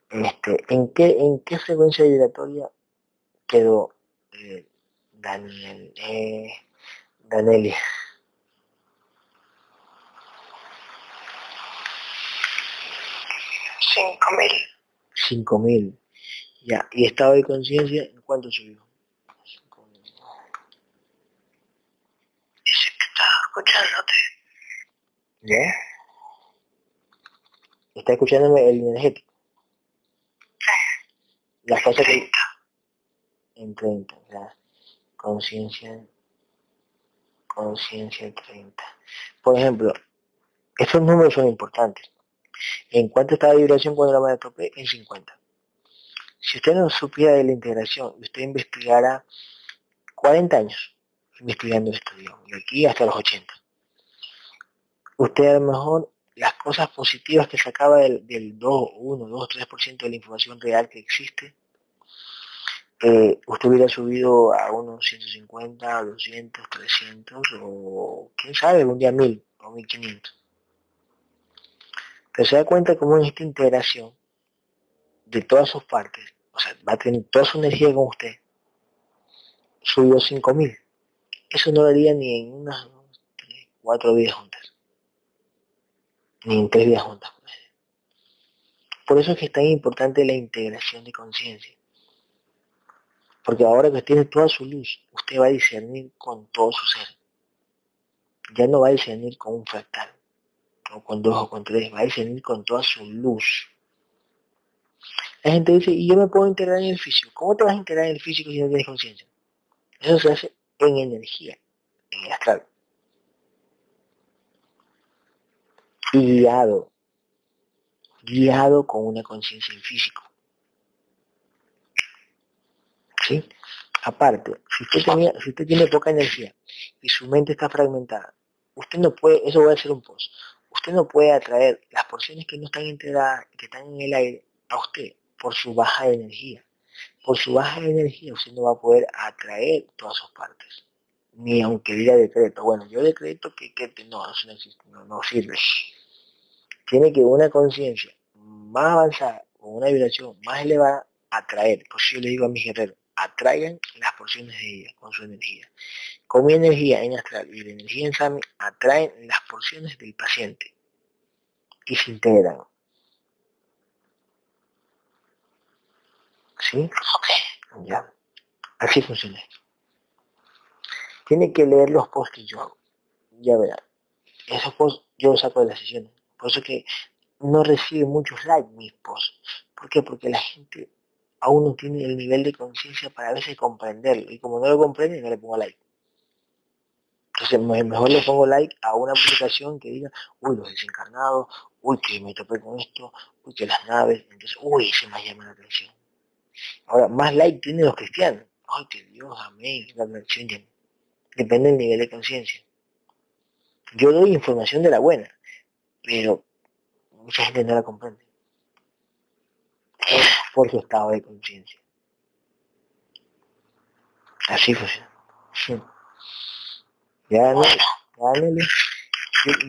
Este, ¿en qué, en qué frecuencia vibratoria quedó eh, Daniel, eh, Danelia? Cinco mil. Cinco mil. Ya. ¿Y estado de conciencia en cuánto subió? Escuchándote. ¿Ya? ¿Está escuchándome el energético? Sí. Las cosas que... En 30, la conciencia conciencia 30. Por ejemplo, estos números son importantes. ¿En cuánto está la vibración cuando la madre tope? En 50. Si usted no supiera de la integración, usted investigara 40 años investigando esto, digamos, de aquí hasta los 80. Usted a lo mejor las cosas positivas que sacaba del, del 2, 1, 2, 3% de la información real que existe, eh, usted hubiera subido a unos 150, 200, 300 o quién sabe, un día 1000 o 1500. Pero se da cuenta cómo en esta integración de todas sus partes, o sea, va a tener toda su energía con usted, subió 5000. Eso no lo haría ni en unas cuatro vidas juntas. Ni en tres vidas juntas. Por eso es que es tan importante la integración de conciencia. Porque ahora que tiene toda su luz, usted va a discernir con todo su ser. Ya no va a discernir con un fractal, o con dos o con tres, va a discernir con toda su luz. La gente dice, ¿y yo me puedo integrar en el físico? ¿Cómo te vas a integrar en el físico si no tienes conciencia? Eso se hace en energía, en el astral. guiado, guiado con una conciencia en físico. ¿Sí? Aparte, si usted, tenía, si usted tiene poca energía y su mente está fragmentada, usted no puede, eso va a ser un post, usted no puede atraer las porciones que no están integradas, que están en el aire, a usted por su baja energía. Por su baja energía usted no va a poder atraer todas sus partes. Ni aunque diga decreto. Bueno, yo decreto que, que no, eso no existe, no, no sirve. Tiene que una conciencia más avanzada, con una vibración más elevada, atraer. Por eso yo le digo a mis guerreros, atraigan las porciones de ella con su energía. Con mi energía en astral y la energía en Sami, atraen las porciones del paciente y se integran. ¿Sí? Ya. Así funciona esto. Tiene que leer los posts que yo hago. Ya verá. Esos posts yo los saco de las sesiones. Por eso que no recibe muchos likes mis posts. ¿Por qué? Porque la gente aún no tiene el nivel de conciencia para a veces comprenderlo. Y como no lo comprende, no le pongo like. Entonces mejor le pongo like a una publicación que diga, uy, los desencarnados, uy, que me topé con esto, uy, que las naves, entonces, uy, se me llama la atención. Ahora, más like tienen los cristianos. Ay, que Dios, amén, la Depende del nivel de conciencia. Yo doy información de la buena, pero mucha gente no la comprende. Por, su estado de conciencia. Así funciona. Sí. Ya, no, ya,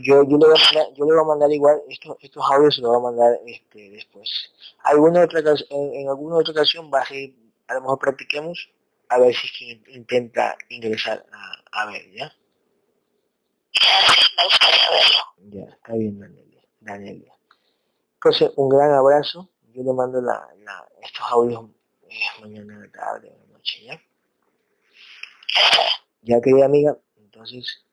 yo, yo, le voy a mandar, yo le voy a mandar igual, estos, estos audios se los voy a mandar este, después. Alguna otra, en, en alguna otra ocasión va a lo mejor practiquemos, a ver si es que intenta ingresar a, a ver, ¿ya? Me gustaría verlo. Ya, está bien, Danielia. Danielia. Entonces, un gran abrazo. Yo le mando la, la, estos audios eh, mañana, tarde, noche, ¿ya? Ya, querida amiga, entonces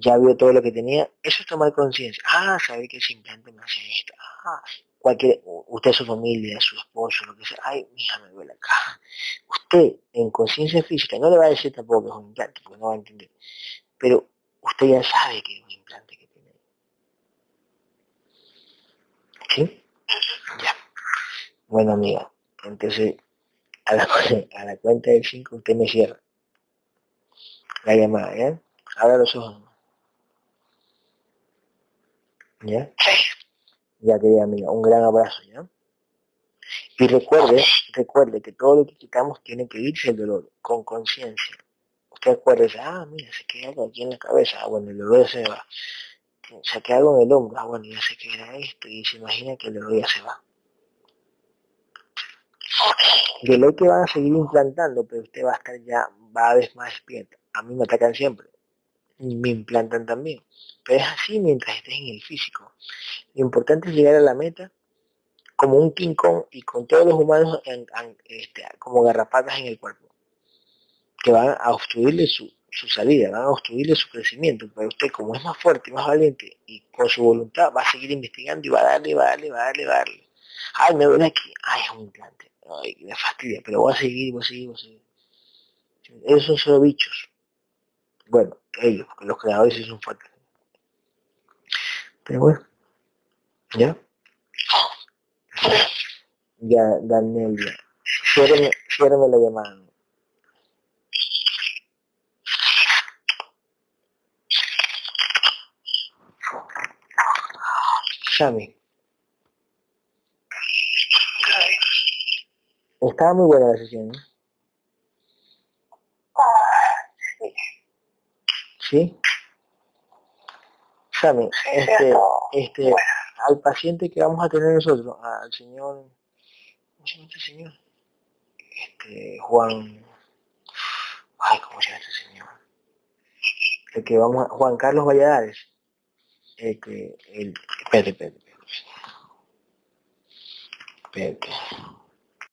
ya vio todo lo que tenía, eso es tomar conciencia. Ah, sabe que ese implante me hace esto. Ah, cualquier, usted, su familia, su esposo, lo que sea. Ay, hija me duele acá. Usted, en conciencia física, no le va a decir tampoco que es un implante, porque no va a entender. Pero usted ya sabe que es un implante que tiene. ¿Sí? Ya. Bueno, amiga, entonces, a la, <laughs> a la cuenta del 5 usted me cierra la llamada, ¿ya? Abra los ojos. ¿Ya? Sí. Ya querida amiga, un gran abrazo, ¿ya? Y recuerde, recuerde que todo lo que quitamos tiene que irse el dolor, con conciencia. Usted acuérdese, ah, mira, se queda algo aquí en la cabeza, ah, bueno, el dolor se va. Se queda algo en el hombro, ah, bueno, ya sé que era esto, y se imagina que el dolor ya se va. De ley que van a seguir implantando, pero usted va a estar ya, va a vez más despierta. A mí me atacan siempre me implantan también. Pero es así mientras estés en el físico. Lo importante es llegar a la meta como un King y con todos los humanos este, como garrapatas en el cuerpo, que van a obstruirle su, salida, van a obstruirle su crecimiento, pero usted como es más fuerte, más valiente y con su voluntad va a seguir investigando y va a darle, va a darle, va a darle, va a darle. Ay, me duele aquí, ay, es un implante, ay, me fastidia, pero voy a seguir, voy a seguir, voy a seguir. Esos son solo bichos. Bueno, ellos, porque los creadores sí son fuertes. Pero bueno, ¿ya? Ya, Daniel, ya. Ciérreme, la llamada. Shami. Estaba muy buena la sesión, ¿no? ¿Sí? Shami, este, este, al paciente que vamos a tener nosotros, al señor, ¿cómo se llama este señor? Este, Juan, ay, ¿cómo se llama este señor? El que vamos a, Juan Carlos Valladares, este, el, espérate, espérate, espérate, espérate.